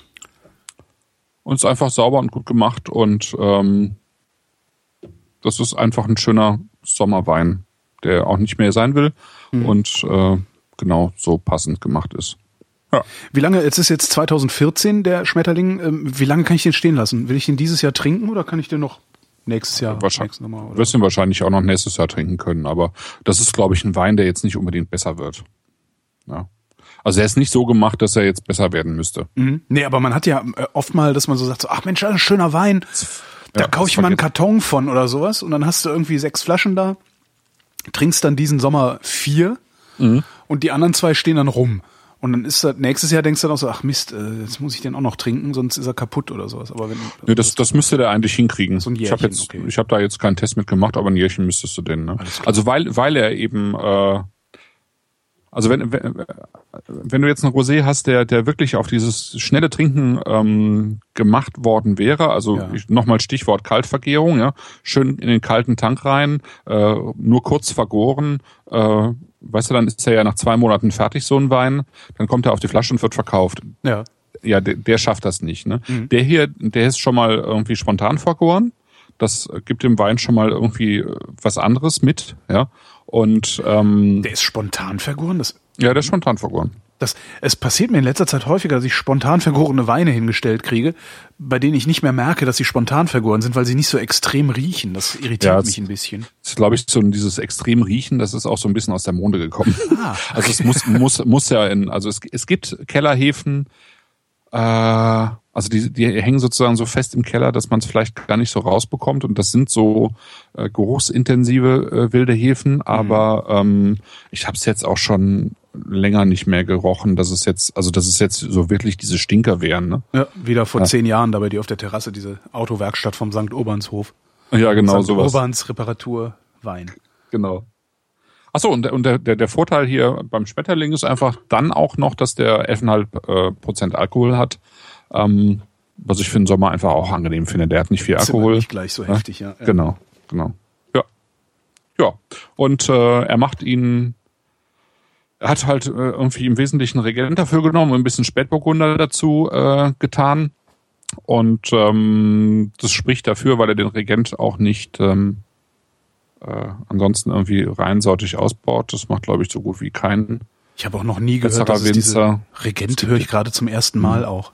Und es ist einfach sauber und gut gemacht und ähm, das ist einfach ein schöner Sommerwein, der auch nicht mehr sein will Mhm. und äh, genau so passend gemacht ist. Ja. Wie lange, jetzt ist jetzt 2014 der Schmetterling, ähm, wie lange kann ich den stehen lassen? Will ich den dieses Jahr trinken oder kann ich den noch nächstes Jahr? Wahrscheinlich, nächstes Mal, oder? wirst ihn wahrscheinlich auch noch nächstes Jahr trinken können, aber das ist, glaube ich, ein Wein, der jetzt nicht unbedingt besser wird. Ja. Also er ist nicht so gemacht, dass er jetzt besser werden müsste. Mhm. Nee, aber man hat ja äh, oft mal, dass man so sagt, so, ach Mensch, ein schöner Wein, da Ja, kaufe ich mal einen. Karton von oder sowas und dann hast du irgendwie sechs Flaschen da, trinkst dann diesen Sommer vier Mhm. und die anderen zwei stehen dann rum. Und dann ist das, nächstes Jahr denkst du dann auch so, ach Mist, äh, jetzt muss ich den auch noch trinken, sonst ist er kaputt oder sowas. Aber wenn, Nee, das, das müsste der eigentlich hinkriegen. So ein ich habe Jährchen, okay. ich habe da jetzt keinen Test mitgemacht, aber ein Jährchen müsstest du den. Ne? Also weil, weil er eben, äh, also wenn, wenn, wenn du jetzt einen Rosé hast, der, der wirklich auf dieses schnelle Trinken ähm, gemacht worden wäre, also Ja. nochmal Stichwort Kaltvergärung, ja, schön in den kalten Tank rein, äh, nur kurz vergoren, äh, weißt du, dann ist er ja nach zwei Monaten fertig, so ein Wein, dann kommt er auf die Flasche und wird verkauft ja. ja, der, der schafft das nicht. Ne? Mhm. Der hier, der ist schon mal irgendwie spontan vergoren. Das gibt dem Wein schon mal irgendwie äh, was anderes mit, ja. Und ähm, Der ist spontan vergoren. Das, ja, der ist spontan vergoren. Das, es passiert mir in letzter Zeit häufiger, dass ich spontan vergorene Weine hingestellt kriege, bei denen ich nicht mehr merke, dass sie spontan vergoren sind, weil sie nicht so extrem riechen. Das irritiert Ja, mich ein bisschen. Das ist, glaube ich, so dieses extrem Riechen, das ist auch so ein bisschen aus der Monde gekommen. Ah, Also es muss, muss, muss ja in, also es, es gibt Kellerhefen, äh, also die, die hängen sozusagen so fest im Keller, dass man es vielleicht gar nicht so rausbekommt. Und das sind so äh, geruchsintensive äh, wilde Hefen, aber ähm, ich habe es jetzt auch schon länger nicht mehr gerochen, dass es jetzt, also dass es jetzt so wirklich diese Stinker wären. Ne? Ja, wieder vor zehn Jahren da bei dir auf der Terrasse, diese Autowerkstatt vom St. Urbanshof. Ja, genau St. sowas. Urbans Reparatur Wein. Genau. Achso, und, der, und der, der, der Vorteil hier beim Schmetterling ist einfach dann auch noch, dass der 11,5 äh, Prozent Alkohol hat. Ähm, was ich für den Sommer einfach auch angenehm finde. Der hat nicht viel immer Alkohol. nicht gleich so heftig, ja. Genau, genau. Ja. Ja. Und äh, er macht ihn. Er hat halt äh, irgendwie im Wesentlichen Regent dafür genommen und ein bisschen Spätburgunder dazu äh, getan. Und ähm, das spricht dafür, weil er den Regent auch nicht ähm, äh, ansonsten irgendwie reinsautig ausbaut. Das macht, glaube ich, so gut wie keinen. Ich habe auch noch nie gehört, dass es diese. Regent höre ich gerade zum ersten Mal auch.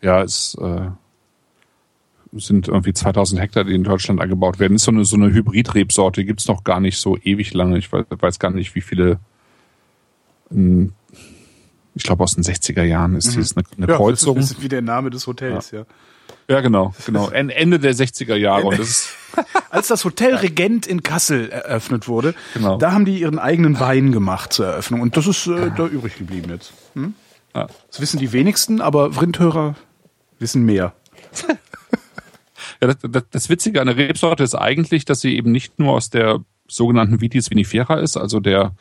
Ja, es äh, sind irgendwie 2000 Hektar, die in Deutschland angebaut werden. Ist so eine, so eine Hybridrebsorte, gibt's noch gar nicht so ewig lange. Ich weiß, weiß gar nicht, wie viele. Ich glaube, aus den 60er Jahren ist dies eine, eine Kreuzung. Das ist wie der Name des Hotels, ja. Ja, genau, genau. En- Ende der 60er Jahre. Und das Als das Hotel Regent in Kassel eröffnet wurde, Genau. da haben die ihren eigenen Wein gemacht zur Eröffnung. Und das ist äh, da übrig geblieben jetzt. Hm? Ja. Das wissen die wenigsten, aber Vrindhörer wissen mehr. ja, das, das, das Witzige an der Rebsorte ist eigentlich, dass sie eben nicht nur aus der sogenannten Vitis vinifera ist, also der,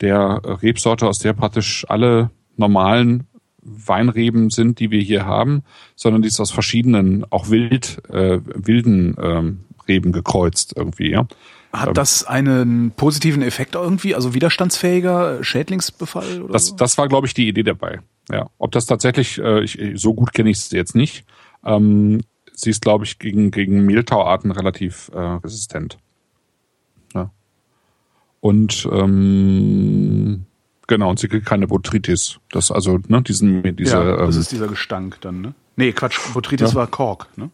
der Rebsorte, aus der praktisch alle normalen Weinreben sind, die wir hier haben, sondern die ist aus verschiedenen, auch wild, äh, wilden ähm, Reben gekreuzt irgendwie, ja. Hat das einen positiven Effekt irgendwie? Also widerstandsfähiger Schädlingsbefall? Oder Das, so? das war, glaube ich, die Idee dabei. Ja, ob das tatsächlich, äh, ich, so gut kenne ich es jetzt nicht. Ähm, sie ist, glaube ich, gegen, gegen Mehltauarten relativ äh, resistent. Und ähm, genau, und sie kriegt keine Botrytis. Das also, ne, diesen, diese, ja, das ähm, ist dieser Gestank dann, ne? Nee, Quatsch, Botrytis Ja. war Kork, ne?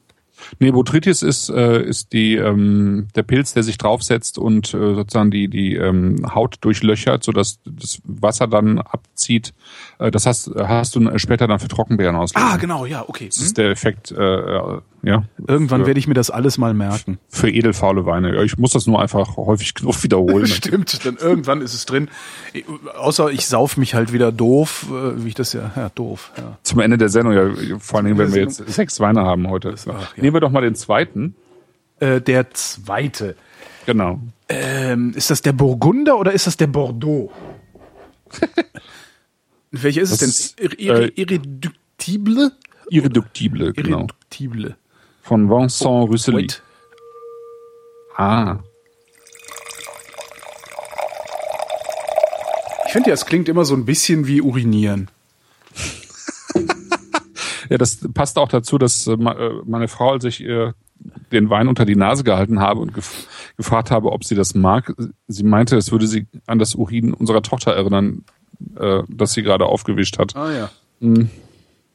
Nee, Botrytis ist, äh, ist die, ähm, der Pilz, der sich draufsetzt und äh, sozusagen die, die ähm, Haut durchlöchert, sodass das Wasser dann abzieht. Äh, das hast, hast du später dann für Trockenbeeren ausgelegt. Ah, genau, ja, okay. Das ist der Effekt, äh, äh, ja. Irgendwann für, werde ich mir das alles mal merken. Für edelfaule Weine. Ich muss das nur einfach häufig genug wiederholen. Stimmt, dann irgendwann ist es drin. Außer ich sauf mich halt wieder doof, äh, wie ich das ja, ja, doof, ja. Zum Ende der Sendung, ja, vor allen Dingen, wenn wir jetzt sechs Weine haben heute. Das, ach, ja. Nehmen wir doch mal den zweiten. Äh, der zweite. Genau. Ähm, ist das der Burgunder oder ist das der Bordeaux? Welcher ist Das es denn? ist, Ir äh, Irreduktible? Irreduktible, genau. Irreduktible. Von Vincent Russely. Wait. Ah. Ich finde ja, es klingt immer so ein bisschen wie urinieren. Ja, das passt auch dazu, dass äh, äh, meine Frau, als ich ihr den Wein unter die Nase gehalten habe und gef gefragt habe, ob sie das mag, sie meinte, es würde sie an das Urin unserer Tochter erinnern, äh, das sie gerade aufgewischt hat. Ah ja.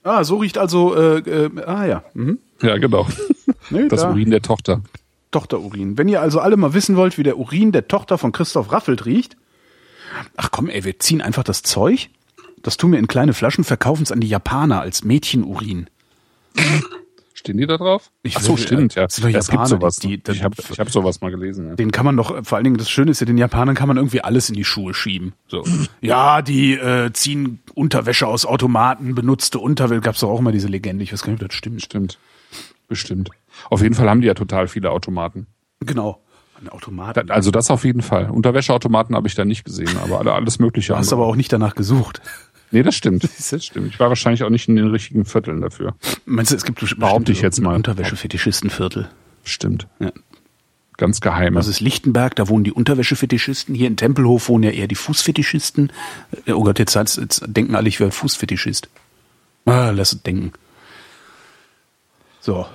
Ah, so riecht also, äh, äh, ah ja. Mhm. Ja, genau. Nee, Das da. Urin der Tochter. Tochterurin. Wenn ihr also alle mal wissen wollt, wie der Urin der Tochter von Christoph Raffelt riecht, ach komm, ey, wir ziehen einfach das Zeug, das tun wir in kleine Flaschen, verkaufen es an die Japaner als Mädchenurin. Stehen die da drauf? Ich Ach so, will- stimmt, ja. das doch es gibt sowas. die- die- ich habe ich hab sowas mal gelesen. Ja. Den kann man doch, vor allen Dingen das Schöne ist ja, den Japanern kann man irgendwie alles in die Schuhe schieben. So. Ja, die äh, ziehen Unterwäsche aus Automaten, benutzte Unterwäsche, gab's doch auch immer diese Legende, ich weiß gar nicht, ob das stimmt. Stimmt. Bestimmt. Auf jeden Fall haben die ja total viele Automaten. Genau. Ein Automat. Da- Also das auf jeden Fall. Unterwäscheautomaten habe ich da nicht gesehen, aber alle, alles mögliche. Du hast andere. aber auch nicht danach gesucht. nee, das stimmt. Das stimmt. Ich war wahrscheinlich auch nicht in den richtigen Vierteln dafür. Meinst du, es gibt Behaupte ich jetzt mal. Unterwäschefetischistenviertel? Stimmt. Ja. Ganz geheime. Das ist Lichtenberg, da wohnen die Unterwäschefetischisten. Hier in Tempelhof wohnen ja eher die Fußfetischisten. Oh Gott, jetzt, jetzt jetzt denken alle, ich wäre Fußfetischist. Ah, lass es denken. So.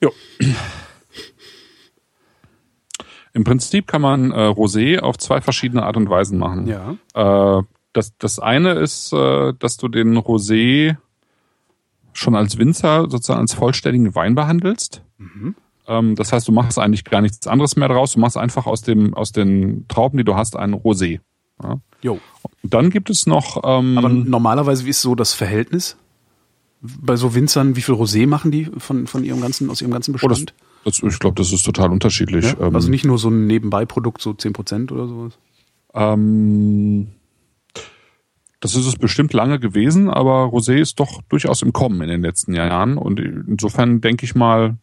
Jo. Im Prinzip kann man äh, Rosé auf zwei verschiedene Art und Weisen machen. Ja. Äh, das, das eine ist, äh, dass du den Rosé schon als Winzer sozusagen als vollständigen Wein behandelst. Ähm, das heißt, du machst eigentlich gar nichts anderes mehr draus. Du machst einfach aus dem aus den Trauben, die du hast, einen Rosé. Ja. Jo. Und dann gibt es noch ähm, Aber normalerweise, wie ist so das Verhältnis? Bei so Winzern, wie viel Rosé machen die von, von ihrem ganzen, aus ihrem ganzen oh, das, Bestand? das, ich glaube, das ist total unterschiedlich. ja? Ähm, Also nicht nur so ein Nebenbeiprodukt, so 10% oder sowas. Ähm, das ist es bestimmt lange gewesen, aber Rosé ist doch durchaus im Kommen in den letzten Jahren. Und insofern denke ich mal,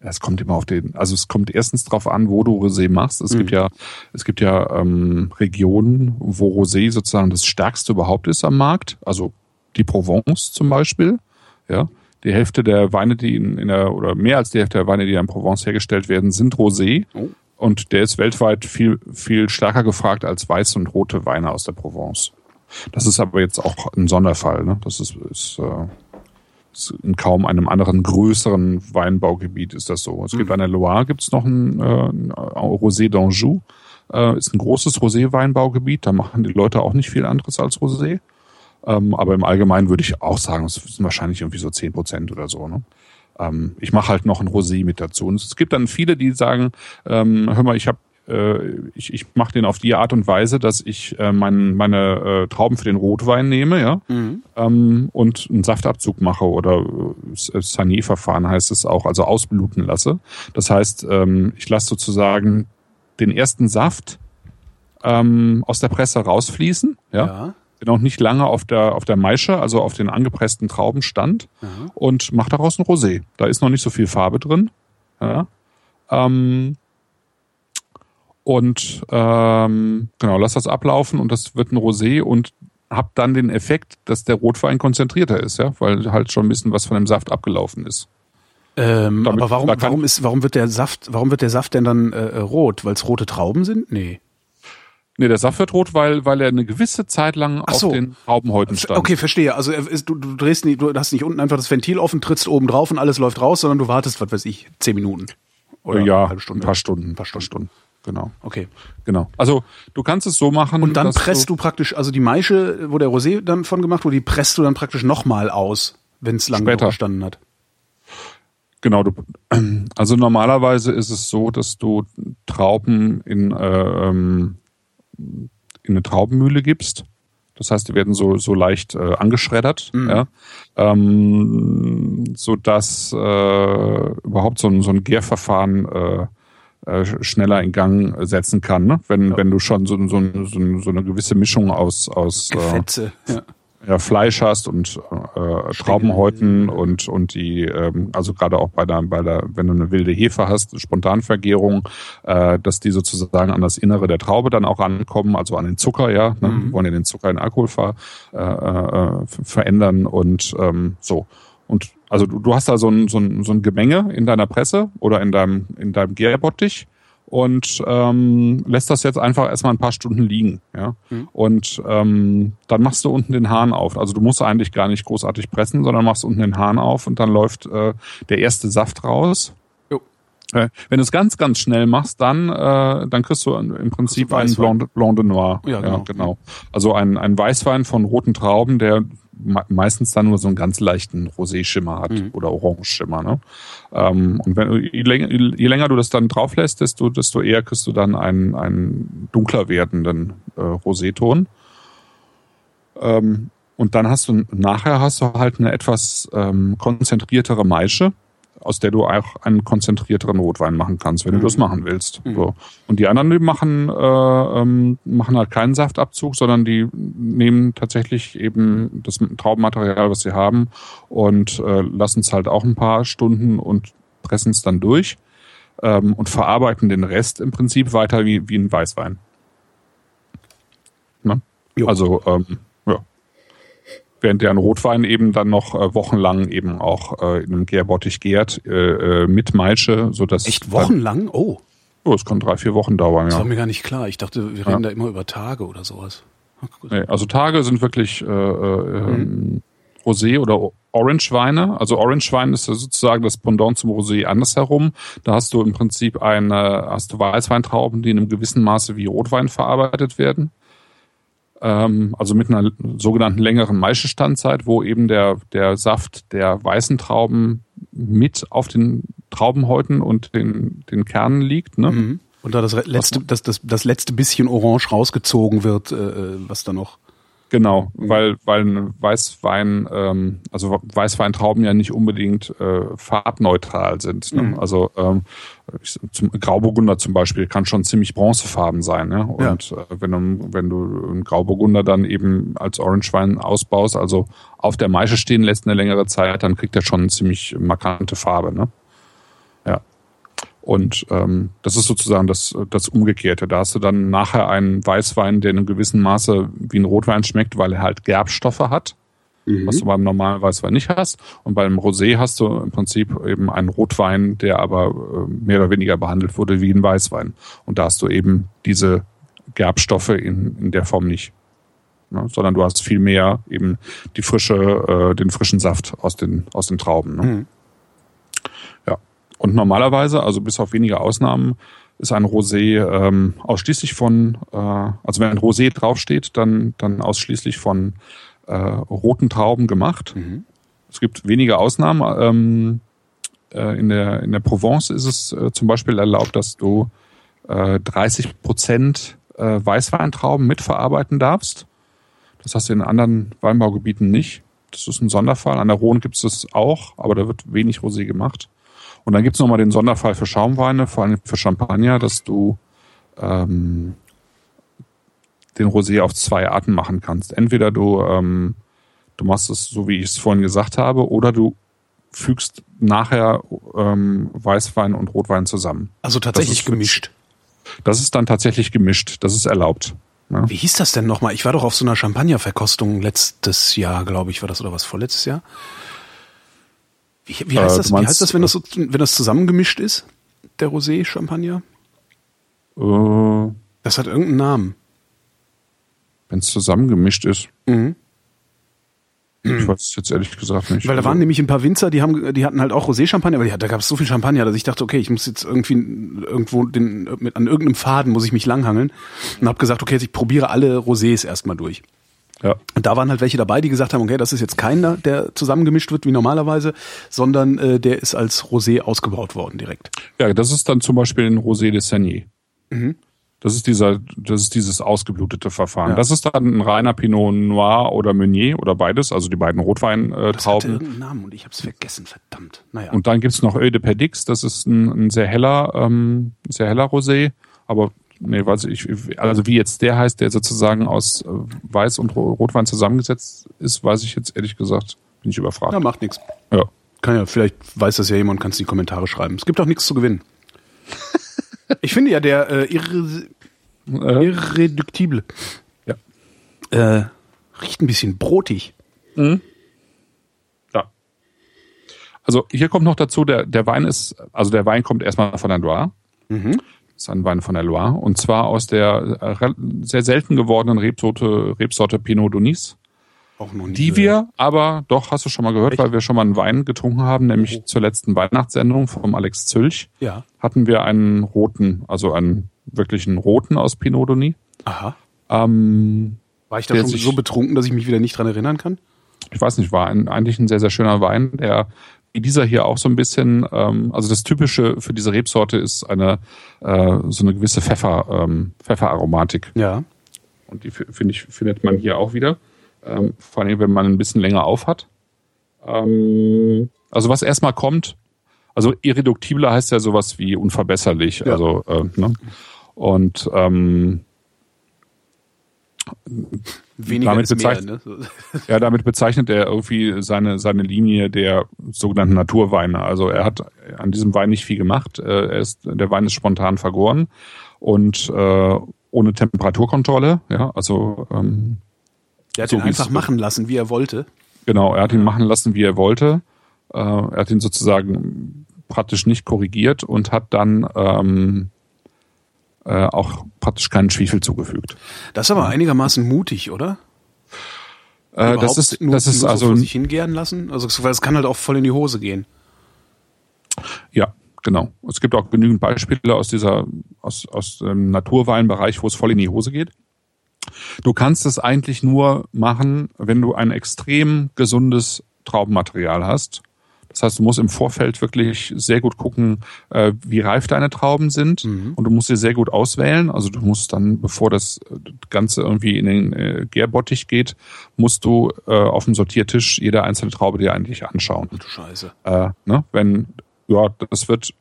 es kommt immer auf den, also es kommt erstens drauf an, wo du Rosé machst. Es gibt ja, es gibt ja ähm, Regionen, wo Rosé sozusagen das stärkste überhaupt ist am Markt. Also die Provence zum Beispiel. Ja, die Hälfte der Weine, die in, in der oder mehr als die Hälfte der Weine, die in Provence hergestellt werden, sind Rosé. Oh. Und der ist weltweit viel, viel stärker gefragt als weiße und rote Weine aus der Provence. Das ist aber jetzt auch ein Sonderfall. Ne? Das ist, ist, äh, ist in kaum einem anderen größeren Weinbaugebiet ist das so. Es gibt an der Loire gibt's noch ein, äh, ein Rosé d'Anjou. Äh, ist ein großes Rosé-Weinbaugebiet. Da machen die Leute auch nicht viel anderes als Rosé. Ähm, aber im Allgemeinen würde ich auch sagen, es sind wahrscheinlich irgendwie so 10 Prozent oder so. Ne? Ähm, ich mache halt noch ein Rosé mit dazu. Und es gibt dann viele, die sagen, ähm, hör mal, ich habe äh, ich, ich mache den auf die Art und Weise, dass ich äh, mein, meine äh, Trauben für den Rotwein nehme, ja, ähm, und einen Saftabzug mache oder äh, Sanier-Verfahren heißt es auch, also ausbluten lasse. Das heißt, ähm, ich lasse sozusagen den ersten Saft ähm, aus der Presse rausfließen, ja, Ja. Der noch nicht lange auf der auf der Maische, also auf den angepressten Trauben stand und mache daraus ein Rosé. Da ist noch nicht so viel Farbe drin. Ja. Ähm, und ähm, genau, lass das ablaufen und das wird ein Rosé und hab dann den Effekt, dass der Rotwein konzentrierter ist, ja, weil halt schon ein bisschen was von dem Saft abgelaufen ist. Ähm, Damit- aber warum, warum ist, warum wird der Saft, warum wird der Saft denn dann äh, rot? Weil es rote Trauben sind? Nee. Nee, der Saft wird rot, weil, weil er eine gewisse Zeit lang Ach so. auf den Traubenhäuten stand. Okay, verstehe. Also ist, du, du drehst nicht, du hast nicht unten einfach das Ventil offen, trittst oben drauf und alles läuft raus, sondern du wartest, was weiß ich, zehn Minuten. Oder ja, eine halbe Stunde. ein paar Stunden, ein paar Stunden. Genau, Okay. genau. Also du kannst es so machen. Und dann presst du praktisch, also die Maische, wo der Rosé dann von gemacht wurde, die presst du dann praktisch nochmal aus, wenn es lange gestanden hat. Genau, du, also normalerweise ist es so, dass du Trauben in, äh, ähm, in eine Traubenmühle gibst. Das heißt, die werden so, so leicht äh, angeschreddert, Mhm. ja, ähm, so dass äh, überhaupt so ein, so ein Gärverfahren äh, äh, schneller in Gang setzen kann, ne? wenn, Ja. wenn du schon so, so, so, so eine gewisse Mischung aus, aus äh, Fetze. Ja. Ja, Fleisch hast und äh, Traubenhäuten und und die ähm, also gerade auch bei der bei der wenn du eine wilde Hefe hast Spontanvergärung äh, dass die sozusagen an das Innere der Traube dann auch rankommen also an den Zucker ja ne? Mhm. Wir wollen ja den Zucker in Alkohol ver, äh, äh, verändern und ähm, so und also du, du hast da so ein, so, ein, so ein Gemenge in deiner Presse oder in deinem in deinem Gärbottich und ähm, lässt das jetzt einfach erstmal ein paar Stunden liegen. Ja? Mhm. Und ähm, dann machst du unten den Hahn auf. Also du musst eigentlich gar nicht großartig pressen, sondern machst unten den Hahn auf und dann läuft äh, der erste Saft raus. Jo. Äh, wenn du es ganz, ganz schnell machst, dann, äh, dann kriegst du im Prinzip einen Weißwein. Blanc, Blanc de Noir. Ja, genau. genau. Also ein, ein Weißwein von roten Trauben, der meistens dann nur so einen ganz leichten Rosé-Schimmer hat Mhm. oder Orange-Schimmer. Ne? Ähm, und wenn, je, länger, je länger du das dann drauf lässt, desto, desto eher kriegst du dann einen, einen dunkler werdenden äh, Roséton. Ähm, und dann hast du nachher hast du halt eine etwas ähm, konzentriertere Maische, aus der du auch einen konzentrierteren Rotwein machen kannst, wenn Mhm. du das machen willst. Mhm. So. Und die anderen, die machen, äh, ähm, machen halt keinen Saftabzug, sondern die nehmen tatsächlich eben das Traubenmaterial, was sie haben, und äh, lassen es halt auch ein paar Stunden und pressen es dann durch ähm, und verarbeiten den Rest im Prinzip weiter wie, wie ein Weißwein. Ne? Also, ähm. Während der ein Rotwein eben dann noch äh, wochenlang eben auch äh, in einem Gärbottich gärt, äh, äh, mit Maische, sodass Echt wochenlang? Oh, Oh, es kann drei, vier Wochen dauern, das ja. war mir gar nicht klar. Ich dachte, wir Ja. reden da immer über Tage oder sowas. Nee, also Tage sind wirklich äh, äh, ähm, Rosé oder Orange-Weine. Also Orange-Wein ist ja sozusagen das Pendant zum Rosé andersherum. Da hast du im Prinzip eine, hast du Weißweintrauben, die in einem gewissen Maße wie Rotwein verarbeitet werden. Ähm, also mit einer sogenannten längeren Maischestandzeit, wo eben der, der Saft der weißen Trauben mit auf den Traubenhäuten und den, den Kernen liegt. Ne? Mhm. Und da das letzte, das, das, das letzte bisschen Orange rausgezogen wird, äh, was da noch. Genau, weil weil ein Weißwein, ähm, also Weißweintrauben ja nicht unbedingt äh, farbneutral sind. Ne? Mhm. Also ähm, ich, zum Grauburgunder zum Beispiel kann schon ziemlich bronzefarben sein. Ne? Und äh, wenn du wenn du einen Grauburgunder dann eben als Orangewein ausbaust, also auf der Maische stehen lässt eine längere Zeit, dann kriegt er schon eine ziemlich markante Farbe. Ne? Und ähm, das ist sozusagen das, das Umgekehrte. Da hast du dann nachher einen Weißwein, der in einem gewissen Maße wie ein Rotwein schmeckt, weil er halt Gerbstoffe hat, was du beim normalen Weißwein nicht hast. Und beim Rosé hast du im Prinzip eben einen Rotwein, der aber äh, mehr oder weniger behandelt wurde wie ein Weißwein. Und da hast du eben diese Gerbstoffe in, in der Form nicht. Ne? Sondern du hast viel mehr eben die frische, äh, den frischen Saft aus den, aus den Trauben. Ne? Mhm. Und normalerweise, also bis auf wenige Ausnahmen, ist ein Rosé ähm, ausschließlich von, äh, also wenn ein Rosé draufsteht, dann, dann ausschließlich von äh, roten Trauben gemacht. Mhm. Es gibt wenige Ausnahmen. Ähm, äh, in, der, in der Provence ist es äh, zum Beispiel erlaubt, dass du äh, 30 Prozent äh, Weißweintrauben mitverarbeiten darfst. Das hast du in anderen Weinbaugebieten nicht. Das ist ein Sonderfall. An der Rhone gibt es das auch, aber da wird wenig Rosé gemacht. Und dann gibt es nochmal den Sonderfall für Schaumweine, vor allem für Champagner, dass du ähm, den Rosé auf zwei Arten machen kannst. Entweder du, ähm, du machst es so, wie ich es vorhin gesagt habe, oder du fügst nachher ähm, Weißwein und Rotwein zusammen. Also tatsächlich Das gemischt. Das ist dann tatsächlich gemischt. Das ist erlaubt. Ja. Wie hieß das denn nochmal? Ich war doch auf so einer Champagnerverkostung letztes Jahr, glaube ich, war das oder was vorletztes Jahr? Wie, wie, heißt, Äh, das, du wie meinst, heißt das, wenn das so, wenn das zusammengemischt ist? Der Rosé Champagner? Äh, Das hat irgendeinen Namen. Wenn es zusammengemischt ist. Mhm. Ich weiß es jetzt ehrlich gesagt nicht. Weil da Also, waren nämlich ein paar Winzer, die haben, die hatten halt auch Rosé-Champagner, aber die, da gab es so viel Champagner, dass ich dachte, okay, ich muss jetzt irgendwie irgendwo den, mit, an irgendeinem Faden muss ich mich langhangeln und habe gesagt, okay, ich probiere alle Rosés erstmal durch. Ja. Und da waren halt welche dabei, die gesagt haben, okay, das ist jetzt keiner, der zusammengemischt wird wie normalerweise, sondern äh, der ist als Rosé ausgebaut worden direkt. Ja, das ist dann zum Beispiel ein Rosé de Seigney. Mhm. Das ist dieser, das ist dieses ausgeblutete Verfahren. Ja. Das ist dann ein reiner Pinot Noir oder Meunier oder beides, also die beiden Das hatte Rotweintrauben. irgendeinen Namen und ich habe es vergessen, verdammt. Naja. Und dann gibt's noch Oeil de Perdix, das ist ein, ein sehr heller, ähm, sehr heller Rosé, aber nee, weiß ich, also wie jetzt der heißt, der sozusagen aus äh, Weiß und Ro- Rotwein zusammengesetzt ist, weiß ich jetzt ehrlich gesagt, bin ich überfragt. ja, macht nichts. Ja. Kann ja, vielleicht weiß das ja jemand, kannst in die Kommentare schreiben. Es gibt auch nichts zu gewinnen. ich finde ja, der äh, irre, Äh, irreduktible ja. äh, riecht ein bisschen brotig. Ja. Also hier kommt noch dazu, der, der Wein ist, also der Wein kommt erstmal von der Loire. Mhm. Das ist ein Wein von der Loire. Und zwar aus der äh, sehr selten gewordenen Rebsorte, Rebsorte Pinot Donis. Auch noch nie Die gehört. wir aber, doch, hast du schon mal gehört, weil wir schon mal einen Wein getrunken haben, nämlich zur letzten Weihnachtssendung vom Alex Zülch, Ja. hatten wir einen roten, also einen wirklichen roten aus Pinot Donis. Aha. Ähm, War ich da schon so betrunken, dass ich mich wieder nicht dran erinnern kann? ich weiß nicht, war ein, eigentlich ein sehr, sehr schöner Wein, der wie dieser hier auch so ein bisschen, ähm, also das Typische für diese Rebsorte ist eine äh, so eine gewisse Pfeffer, ähm, Pfefferaromatik. Ja. Und die finde ich, findet man hier auch wieder. Ähm, vor allem, wenn man ein bisschen länger auf hat. Ähm, also was erstmal kommt, also irreduktibler heißt ja sowas wie unverbesserlich. Ja. Also, äh, ne? Und ähm, Weniger Damit mehr, bezeichnet- ne? Ja, damit bezeichnet er irgendwie seine, seine Linie der sogenannten Naturweine. Also er hat an diesem Wein nicht viel gemacht. Äh, Er ist, der Wein ist spontan vergoren und äh, ohne Temperaturkontrolle. Ja, also ähm, Der hat So ihn einfach machen lassen, wie er wollte. Genau, er hat ihn machen lassen, wie er wollte. Äh, er hat ihn sozusagen praktisch nicht korrigiert und hat dann ähm, äh, auch praktisch keinen Schwefel zugefügt. Das ist aber einigermaßen mutig, oder? Äh, das ist, nur, das ist nur also so sich hingären lassen. Also weil es kann halt auch voll in die Hose gehen. ja, genau. Es gibt auch genügend Beispiele aus dieser aus aus dem Naturweinbereich, wo es voll in die Hose geht. Du kannst es eigentlich nur machen, wenn du ein extrem gesundes Traubenmaterial hast. Das heißt, du musst im Vorfeld wirklich sehr gut gucken, äh, wie reif deine Trauben sind und du musst sie sehr gut auswählen. Also du musst dann, bevor das Ganze irgendwie in den äh, Gärbottich geht, musst du äh, auf dem Sortiertisch jede einzelne Traube dir eigentlich anschauen. Du Scheiße. Äh, ne? Wenn, ja, das wird,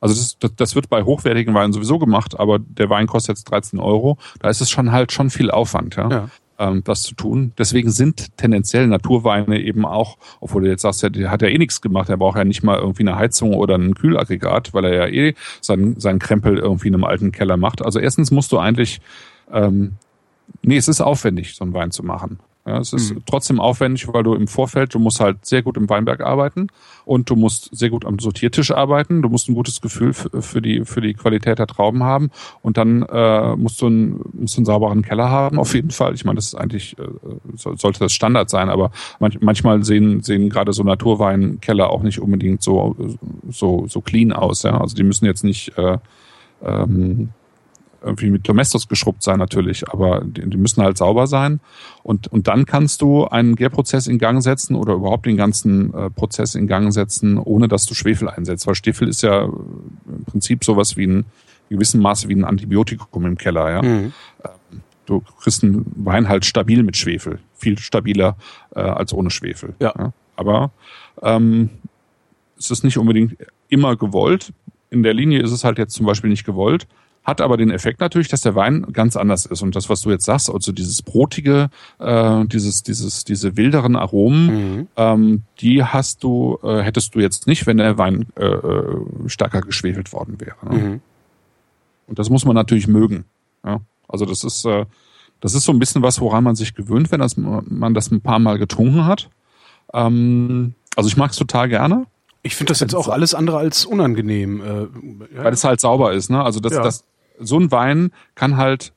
also das, das, das wird bei hochwertigen Weinen sowieso gemacht, aber der Wein kostet jetzt 13 Euro. Da ist es schon halt schon viel Aufwand, ja, Ja. Ähm, das zu tun. Deswegen sind tendenziell Naturweine eben auch, obwohl du jetzt sagst, der hat ja eh nichts gemacht, er braucht ja nicht mal irgendwie eine Heizung oder ein Kühlaggregat, weil er ja eh seinen, seinen Krempel irgendwie in einem alten Keller macht. Also erstens musst du eigentlich, ähm, nee, es ist aufwendig, so einen Wein zu machen. Ja, es ist trotzdem aufwendig, weil du im Vorfeld, du musst halt sehr gut im Weinberg arbeiten und du musst sehr gut am Sortiertisch arbeiten. Du musst ein gutes Gefühl für, die für die Qualität der Trauben haben und dann äh, musst du einen, musst du einen sauberen Keller haben auf jeden Fall. Ich meine, das ist eigentlich äh, soll, sollte das Standard sein, aber manch, manchmal sehen sehen gerade so Naturweinkeller auch nicht unbedingt so so so clean aus. Ja, also die müssen jetzt nicht äh, ähm, irgendwie mit Domestos geschrubbt sein natürlich, aber die, die müssen halt sauber sein. Und, und dann kannst du einen Gärprozess in Gang setzen oder überhaupt den ganzen äh, Prozess in Gang setzen, ohne dass du Schwefel einsetzt. Weil Schwefel ist ja im Prinzip sowas wie ein in gewissem Maße wie ein Antibiotikum im Keller. Ja? Mhm. Du kriegst einen Wein halt stabil mit Schwefel. Viel stabiler äh, als ohne Schwefel. Ja. Aber ähm, es ist nicht unbedingt immer gewollt. In der Linie ist es halt jetzt zum Beispiel nicht gewollt. Hat aber den Effekt natürlich, dass der Wein ganz anders ist. Und das, was du jetzt sagst, also dieses brotige, äh, dieses, dieses, diese wilderen Aromen, Mhm. ähm, die hast du, äh, hättest du jetzt nicht, wenn der Wein äh, äh, stärker geschwefelt worden wäre. Ne? Mhm. Und das muss man natürlich mögen. Ja? Also das ist, äh, das ist so ein bisschen was, woran man sich gewöhnt, wenn das, man das ein paar Mal getrunken hat. Ähm, also ich mag es total gerne. Ich finde das jetzt auch alles andere als unangenehm. Äh, ja. weil es halt sauber ist. Ne? Also das, Ja. das, so ein Wein kann halt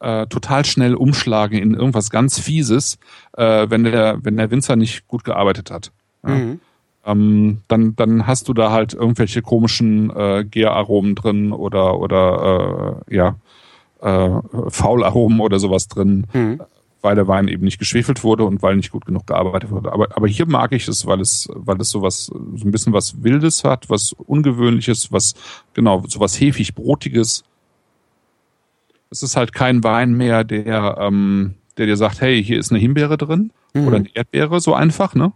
äh, total schnell umschlagen in irgendwas ganz Fieses, äh, wenn der wenn der Winzer nicht gut gearbeitet hat. Ja? Mhm. Ähm, dann dann hast du da halt irgendwelche komischen äh, Gäraromen drin oder oder äh, ja äh, Faularomen oder sowas drin, Mhm. Weil der Wein eben nicht geschwefelt wurde und weil nicht gut genug gearbeitet wurde. Aber, aber hier mag ich es, weil es, weil es sowas, so ein bisschen was Wildes hat, was Ungewöhnliches, was, genau, sowas hefig Brotiges. Es ist halt kein Wein mehr, der, ähm, der dir sagt, hey, hier ist eine Himbeere drin Mhm. oder eine Erdbeere, so einfach, ne?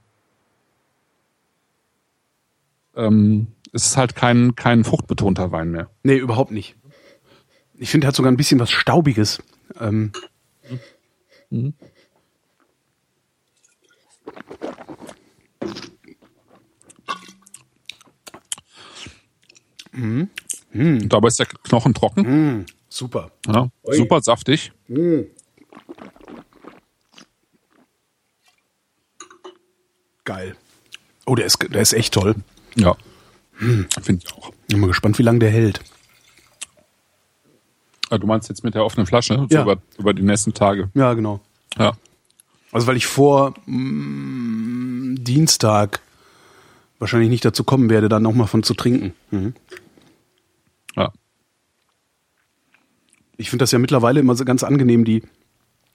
Ähm, es ist halt kein, kein fruchtbetonter Wein mehr. Nee, überhaupt nicht. Ich finde, er hat sogar ein bisschen was Staubiges. Ähm, Und dabei ist der Knochen trocken, super. ja, super saftig. Geil. Oh, der ist, der ist echt toll. Ja, finde ich auch. Bin mal gespannt, wie lange der hält. Ah, Du meinst jetzt mit der offenen Flasche so Ja. über, über die nächsten Tage. Ja, genau. Ja. Also weil ich vor mm, Dienstag wahrscheinlich nicht dazu kommen werde, dann nochmal von zu trinken. Mhm. ja. Ich finde das ja mittlerweile immer so ganz angenehm, die,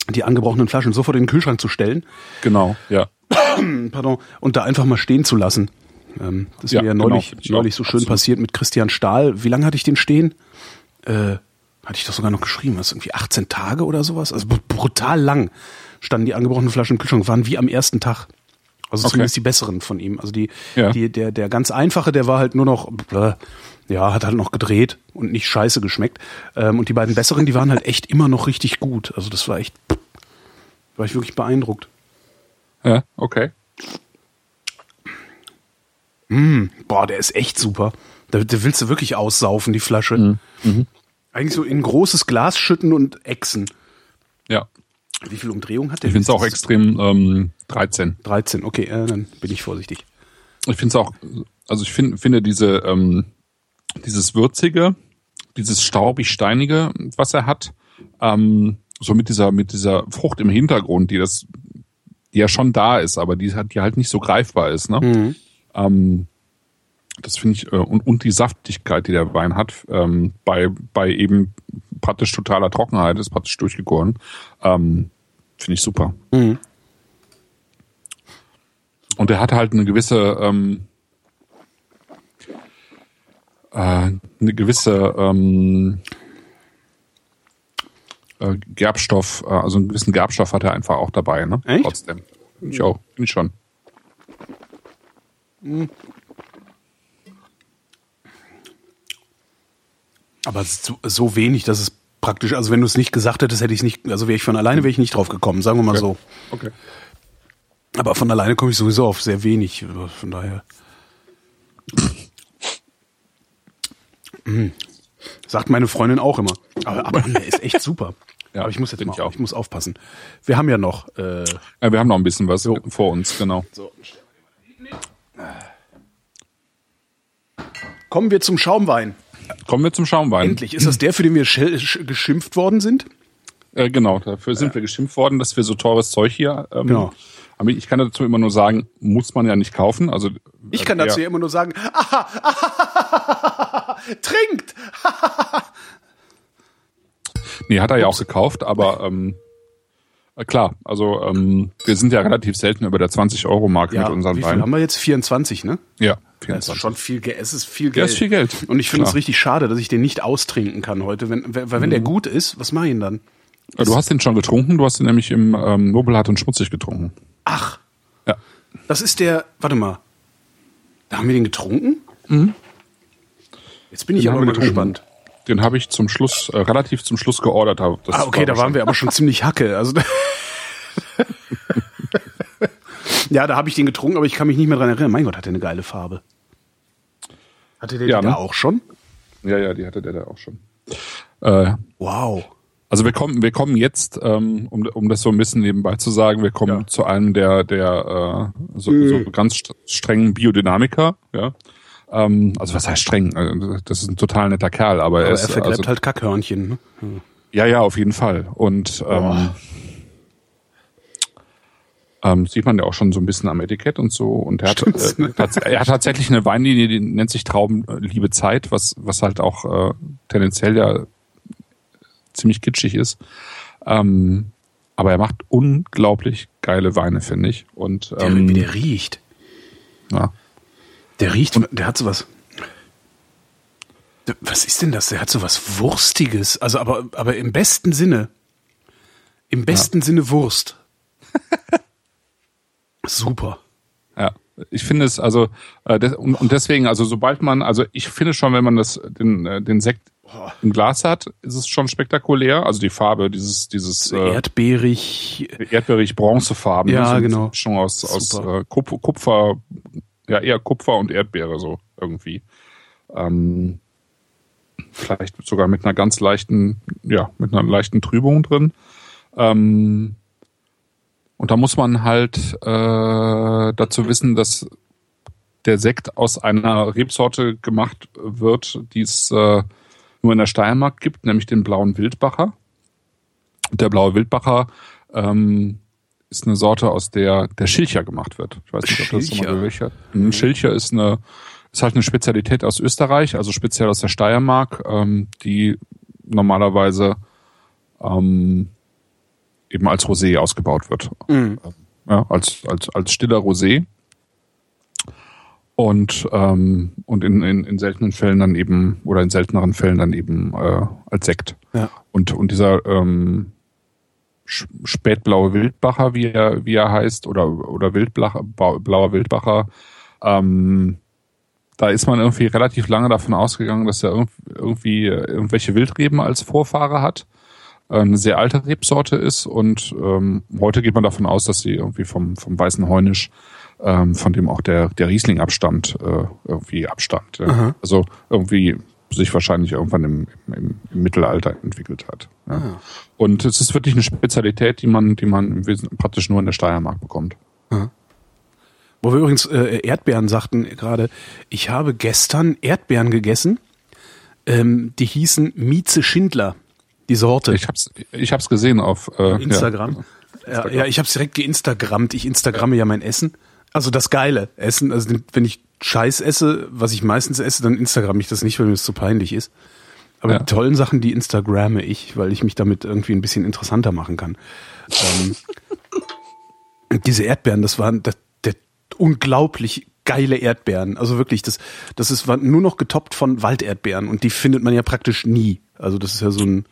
die angebrochenen Flaschen sofort in den Kühlschrank zu stellen, Genau, ja. pardon, und da einfach mal stehen zu lassen. Ähm, das ist Ja, mir ja genau, neulich, ich neulich so schön Absolut. passiert mit Christian Stahl. Wie lange hatte ich den stehen? Äh, hatte ich doch sogar noch geschrieben, was irgendwie 18 Tage oder sowas? Also br- brutal lang standen die angebrochenen Flaschen im Kühlschrank, waren wie am ersten Tag. Also Okay. zumindest die besseren von ihm. Also die, Ja. die der, der ganz einfache, der war halt nur noch, ja, hat halt noch gedreht und nicht scheiße geschmeckt. Ähm, und die beiden besseren, die waren halt echt immer noch richtig gut. Also das war echt, war ich wirklich beeindruckt. Ja, okay. Boah, der ist echt super. Da, da willst du wirklich aussaufen, die Flasche. Mhm. Eigentlich so in großes Glas schütten und ächzen. Ja. Wie viel Umdrehung hat der? Ich finde es auch extrem ähm, 13. 13, okay, äh, dann bin ich vorsichtig. Ich finde es auch, also ich find, finde diese, ähm, dieses Würzige, dieses staubig-steinige, was er hat, ähm, so mit dieser, mit dieser Frucht im Hintergrund, die das, die ja schon da ist, aber die, hat- die halt nicht so greifbar ist, ne? Ähm, das finde ich, äh, und, und die Saftigkeit, die der Wein hat, ähm, bei, bei eben praktisch totaler Trockenheit, ist praktisch durchgegoren, ähm, finde ich super. Und er hat halt eine gewisse, ähm, äh, eine gewisse ähm, äh, Gerbstoff, äh, also einen gewissen Gerbstoff hat er einfach auch dabei, ne? Echt? Trotzdem. Ich auch, finde ich schon. Aber so, so wenig, dass es praktisch, also wenn du es nicht gesagt hättest, hätte ich es nicht, also wäre ich von alleine wäre ich nicht drauf gekommen, sagen wir mal so. Okay. Aber von alleine komme ich sowieso auf sehr wenig, von daher. Mm. Sagt meine Freundin auch immer. Aber, aber der ist echt super. Ja, aber ich muss jetzt mal, ich auch. ich muss aufpassen. Wir haben ja noch, äh, Ja, wir haben noch ein bisschen was vor uns, genau. kommen wir zum Schaumwein. Kommen wir zum Schaumwein. Endlich. Ist das der, für den wir geschimpft worden sind? Äh, genau, dafür sind wir geschimpft worden, dass wir so teures Zeug hier. Ähm, Genau. Aber ich kann dazu immer nur sagen, muss man ja nicht kaufen. Also Ich kann äh, dazu ja immer nur sagen, trinkt! Nee, hat er ja auch gekauft, aber ähm, äh, klar, also ähm, wir sind ja relativ selten über der 20-Euro-Marke mit unseren wie viel Weinen. haben wir jetzt? 24, ne? Ja, Das ist schon viel Geld. Es ist viel Ja, Geld. ist viel Geld. Und ich finde es richtig schade, dass ich den nicht austrinken kann heute. Wenn, weil wenn der gut ist, was mache ich denn dann? Äh, Du hast den schon getrunken, du hast den nämlich im ähm, Nobelhart und Schmutzig getrunken. Ach, Ja. das ist der. Warte mal. Da haben wir den getrunken? Jetzt bin ich Den aber haben mal getrunken. gespannt. Den habe ich zum Schluss, äh, relativ zum Schluss geordert. hab. Das Ah, okay, da waren wir aber schon ziemlich hacke. Also ja, da habe ich den getrunken, aber ich kann mich nicht mehr dran erinnern. Mein Gott, hat der eine geile Farbe. Hatte der Ja, die da ne? auch schon? Ja, ja, die hatte der da auch schon. Äh, Wow. also wir kommen, wir kommen jetzt, ähm, um, um das so ein bisschen nebenbei zu sagen, wir kommen Ja. zu einem der, der äh, so, so ganz st strengen Biodynamiker. Ja. Ähm, also was heißt streng? Also, Das ist ein total netter Kerl, aber, Aber er er ist vergräbt also, halt Kackhörnchen. Ne? ja, ja, auf jeden Fall. Und ähm, ähm, sieht man ja auch schon so ein bisschen am Etikett und so. Und er hat, äh, tats er hat tatsächlich eine Weinlinie, die nennt sich Traubenliebe Zeit, was, was halt auch äh, tendenziell ja ziemlich kitschig ist. Ähm, Aber er macht unglaublich geile Weine, finde ich. Und Der, ähm, wie der riecht. ja. Der riecht, der hat sowas. Was ist denn das? Der hat sowas Wurstiges. Also, aber, aber im besten Sinne. Im besten Sinne Wurst. Super. Ja, ich finde es also äh, und, und deswegen also sobald man also ich finde schon wenn man das den äh, den Sekt im Glas hat ist es schon spektakulär also die Farbe dieses dieses äh, Erdbeerig. erdbeerig bronzefarben Ja, so genau. Mischung aus aus äh, Kup Kupfer ja eher Kupfer und Erdbeere so irgendwie ähm, vielleicht sogar mit einer ganz leichten ja mit einer leichten Trübung drin ähm, und da muss man halt äh, dazu wissen, dass der Sekt aus einer Rebsorte gemacht wird, die es äh, nur in der Steiermark gibt, nämlich den blauen Wildbacher. Der blaue Wildbacher ähm, ist eine Sorte, aus der der Schilcher gemacht wird. Ich weiß nicht, ob das schon mal Schilcher. gehört habt. Ein Schilcher ist eine ist halt eine Spezialität aus Österreich, also speziell aus der Steiermark, ähm, die normalerweise ähm, eben als Rosé ausgebaut wird. Ja, als, als, als stiller Rosé. Und, ähm, und in, in, in seltenen Fällen dann eben, oder in selteneren Fällen dann eben äh, als Sekt. Ja. Und, und dieser ähm, spätblaue Wildbacher, wie er, wie er heißt, oder, oder Wildblacher, blauer Wildbacher, ähm, da ist man irgendwie relativ lange davon ausgegangen, dass er irg- irgendwie irgendwelche Wildreben als Vorfahre hat äh, eine sehr alte Rebsorte ist und ähm, heute geht man davon aus, dass sie irgendwie vom, vom weißen Heunisch, ähm, von dem auch der, der Riesling abstammt, äh, irgendwie abstammt. Ja. Also irgendwie sich wahrscheinlich irgendwann im, im, im Mittelalter entwickelt hat. Ja. Und es ist wirklich eine Spezialität, die man, die man im Wesentlichen praktisch nur in der Steiermark bekommt. Wo wir übrigens äh, Erdbeeren sagten gerade, ich habe gestern Erdbeeren gegessen, ähm, die hießen Mieze Schindler, die Sorte. Ich hab's, ich hab's gesehen auf äh, Instagram. Ja, ja, ich habe es direkt geinstagrammt. Ich instagramme ja mein Essen. Also das geile Essen. Also wenn ich Scheiß esse, was ich meistens esse, dann instagramme ich das nicht, weil mir das zu peinlich ist. Aber Ja. die tollen Sachen, die instagramme ich, weil ich mich damit irgendwie ein bisschen interessanter machen kann. Ähm, diese Erdbeeren, das waren das, der unglaublich geile Erdbeeren. Also wirklich, das, das ist war nur noch getoppt von Walderdbeeren und die findet man ja praktisch nie. Also das ist ja so ein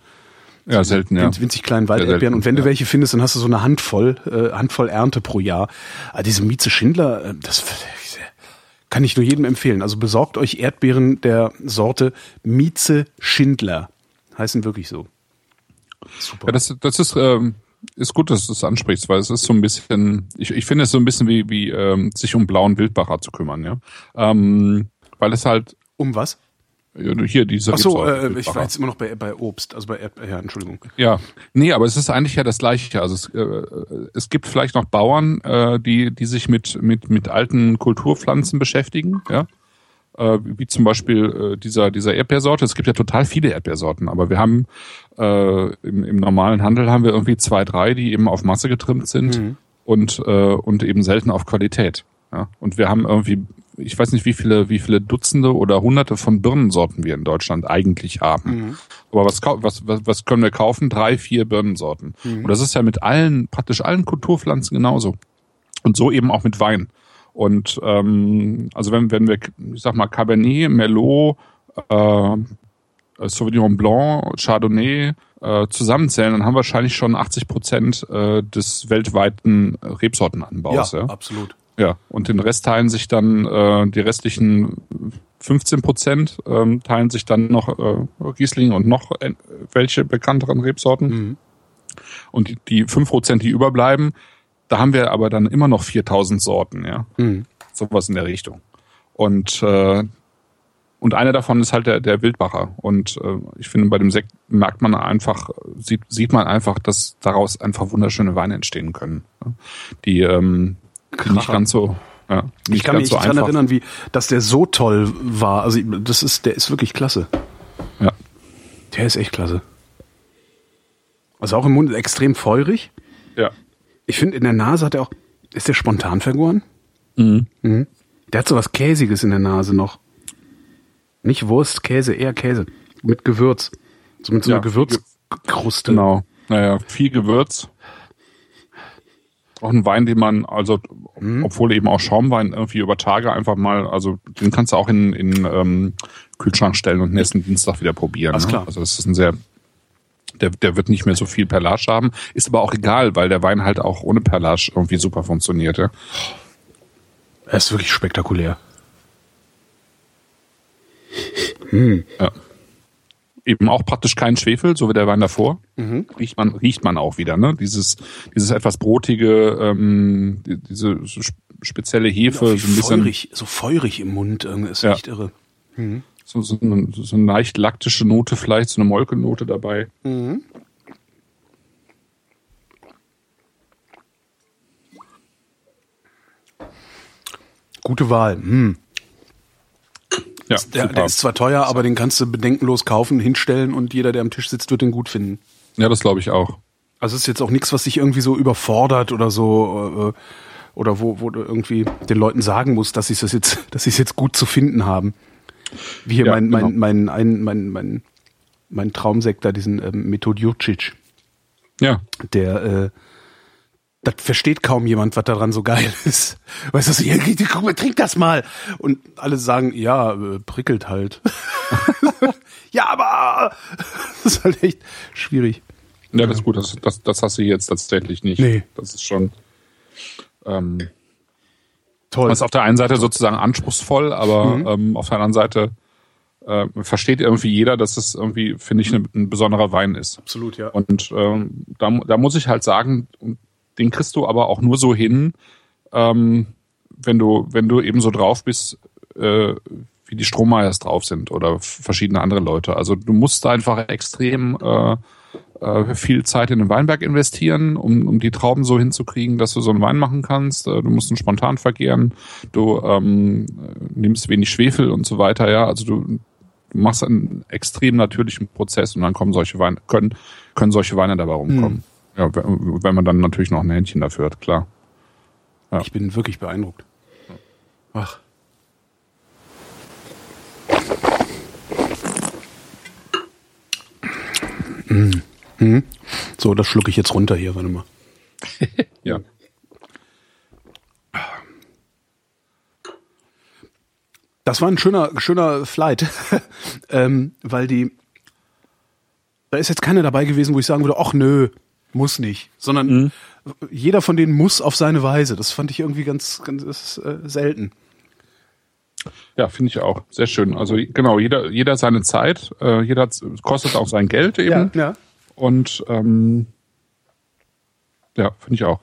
Ja, selten, ja. winzig, kleinen Walderdbeeren. Und wenn du ja. welche findest, dann hast du so eine Handvoll, äh, Handvoll Ernte pro Jahr. Aber diese Mieze Schindler, äh, das kann ich nur jedem empfehlen. Also besorgt euch Erdbeeren der Sorte Mieze Schindler. Heißen wirklich so. Super. Ja, das, das ist, ähm, ist gut, dass du es ansprichst, weil es ist so ein bisschen, ich, ich finde es so ein bisschen wie, wie ähm, sich um blauen Wildbacher zu kümmern, ja. Ähm, weil es halt um was? Äh, hier diese Ach so, Rebsorte, äh, ich war jetzt immer noch bei, bei Obst, also bei Erdbeeren, ja, Entschuldigung. Ja, nee, aber es ist eigentlich ja das Gleiche. Also es, äh, es gibt vielleicht noch Bauern, äh, die die sich mit mit mit alten Kulturpflanzen beschäftigen, ja, äh, wie zum Beispiel äh, dieser dieser Erdbeersorte. Es gibt ja total viele Erdbeersorten, aber wir haben äh, im, im normalen Handel haben wir irgendwie zwei, drei, die eben auf Masse getrimmt sind und äh, und eben selten auf Qualität. Ja, und wir haben irgendwie ich weiß nicht, wie viele, wie viele Dutzende oder Hunderte von Birnensorten wir in Deutschland eigentlich haben. Aber was, was, was, was können wir kaufen? Drei, vier Birnensorten. Und das ist ja mit allen, praktisch allen Kulturpflanzen genauso. Und so eben auch mit Wein. Und ähm, also wenn, wenn wir, ich sag mal, Cabernet, Merlot, äh, Sauvignon Blanc, Chardonnay äh, zusammenzählen, dann haben wir wahrscheinlich schon 80 Prozent äh, des weltweiten Rebsortenanbaus. ja, Ja, absolut. Ja, und den Rest teilen sich dann äh, die restlichen 15 Prozent ähm, teilen sich dann noch äh, Riesling und noch welche bekannteren Rebsorten. Mhm. Und die, die 5 Prozent, die überbleiben, da haben wir aber dann immer noch 4000 Sorten, ja. Mhm. Sowas in der Richtung. Und äh, und einer davon ist halt der, der Wildbacher. Und äh, ich finde, bei dem Sekt merkt man einfach, sieht, sieht man einfach, dass daraus einfach wunderschöne Weine entstehen können. Die, ähm, die nicht Kracher. ganz so, ja, Ich kann mich so daran erinnern, wie, dass der so toll war. Also das ist, der ist wirklich klasse. Ja. Der ist echt klasse. Also auch im Mund extrem feurig. ja. Ich finde, in der Nase hat er auch. Ist der spontan vergoren? Mhm. Mhm. Der hat so was Käsiges in der Nase noch. Nicht Wurst, Käse, eher Käse. Mit Gewürz. So mit so Ja, einer Gewürzkruste. Genau. Naja, viel Gewürz. Auch ein Wein, den man, also Mhm. obwohl eben auch Schaumwein irgendwie über Tage einfach mal, also den kannst du auch in, in ähm, Kühlschrank stellen und nächsten Dienstag wieder probieren. Alles ne? klar. Also das ist ein sehr, der, der wird nicht mehr so viel Perlage haben, ist aber auch egal, weil der Wein halt auch ohne Perlage irgendwie super funktioniert. Ja? Er ist wirklich spektakulär. Ja. Eben auch praktisch kein Schwefel, so wie der Wein davor. Mhm. Riecht man, riecht man auch wieder, ne? Dieses, dieses etwas brotige, ähm, die- diese spezielle Hefe, so ein bisschen, feurig, so feurig im Mund, irgendwie, ist Ja. echt irre. so, so, eine, so eine leicht laktische Note, vielleicht so eine Molkennote dabei. Gute Wahl. Hm. Ja, Der, der ist zwar teuer, aber den kannst du bedenkenlos kaufen, hinstellen und jeder, der am Tisch sitzt, wird den gut finden. Ja, das glaube ich auch. Also es ist jetzt auch nichts, was dich irgendwie so überfordert oder so äh, oder wo, wo du irgendwie den Leuten sagen musst, dass sie es jetzt, dass sie es jetzt gut zu finden haben. Wie hier Ja, mein, genau. mein, mein, ein, mein, mein, mein Traumsektor, diesen ähm, Method Jurcic, Ja, der äh, das versteht kaum jemand, was daran so geil ist. Weißt du, hier, guck mal, trink das mal. Und alle sagen, ja, äh, prickelt halt. ja, aber das ist halt echt schwierig. ja, das ist gut. Das, das, das hast du jetzt tatsächlich nicht. Nee. Das ist schon. Ähm, Toll. Das ist auf der einen Seite sozusagen anspruchsvoll, aber Mhm. ähm, auf der anderen Seite äh, versteht irgendwie jeder, dass es irgendwie, finde ich, ein, ein besonderer Wein ist. Absolut, ja. Und ähm, da, da muss ich halt sagen, den kriegst du aber auch nur so hin, ähm, wenn du, wenn du eben so drauf bist, äh, wie die Strohmeyers drauf sind oder verschiedene andere Leute. Also du musst einfach extrem äh, äh, viel Zeit in den Weinberg investieren, um, um die Trauben so hinzukriegen, dass du so einen Wein machen kannst. Äh, Du musst ihn spontan vergären, du ähm, nimmst wenig Schwefel und so weiter, ja. Also du, du machst einen extrem natürlichen Prozess und dann kommen solche Weine, können, können solche Weine dabei rumkommen. Ja, wenn man dann natürlich noch ein Händchen dafür hat, klar. Ja. Ich bin wirklich beeindruckt. Ach. Mhm. So, das schlucke ich jetzt runter hier, warte mal. Ja. Das war ein schöner, schöner Flight, ähm, weil die, da ist jetzt keiner dabei gewesen, wo ich sagen würde, ach nö, muss nicht, sondern jeder von denen muss auf seine Weise. Das fand ich irgendwie ganz, ganz äh, selten. Ja, finde ich auch. Sehr schön. Also genau, jeder, jeder seine Zeit, äh, jeder kostet auch sein Geld eben. ja. Und ähm, ja, finde ich auch.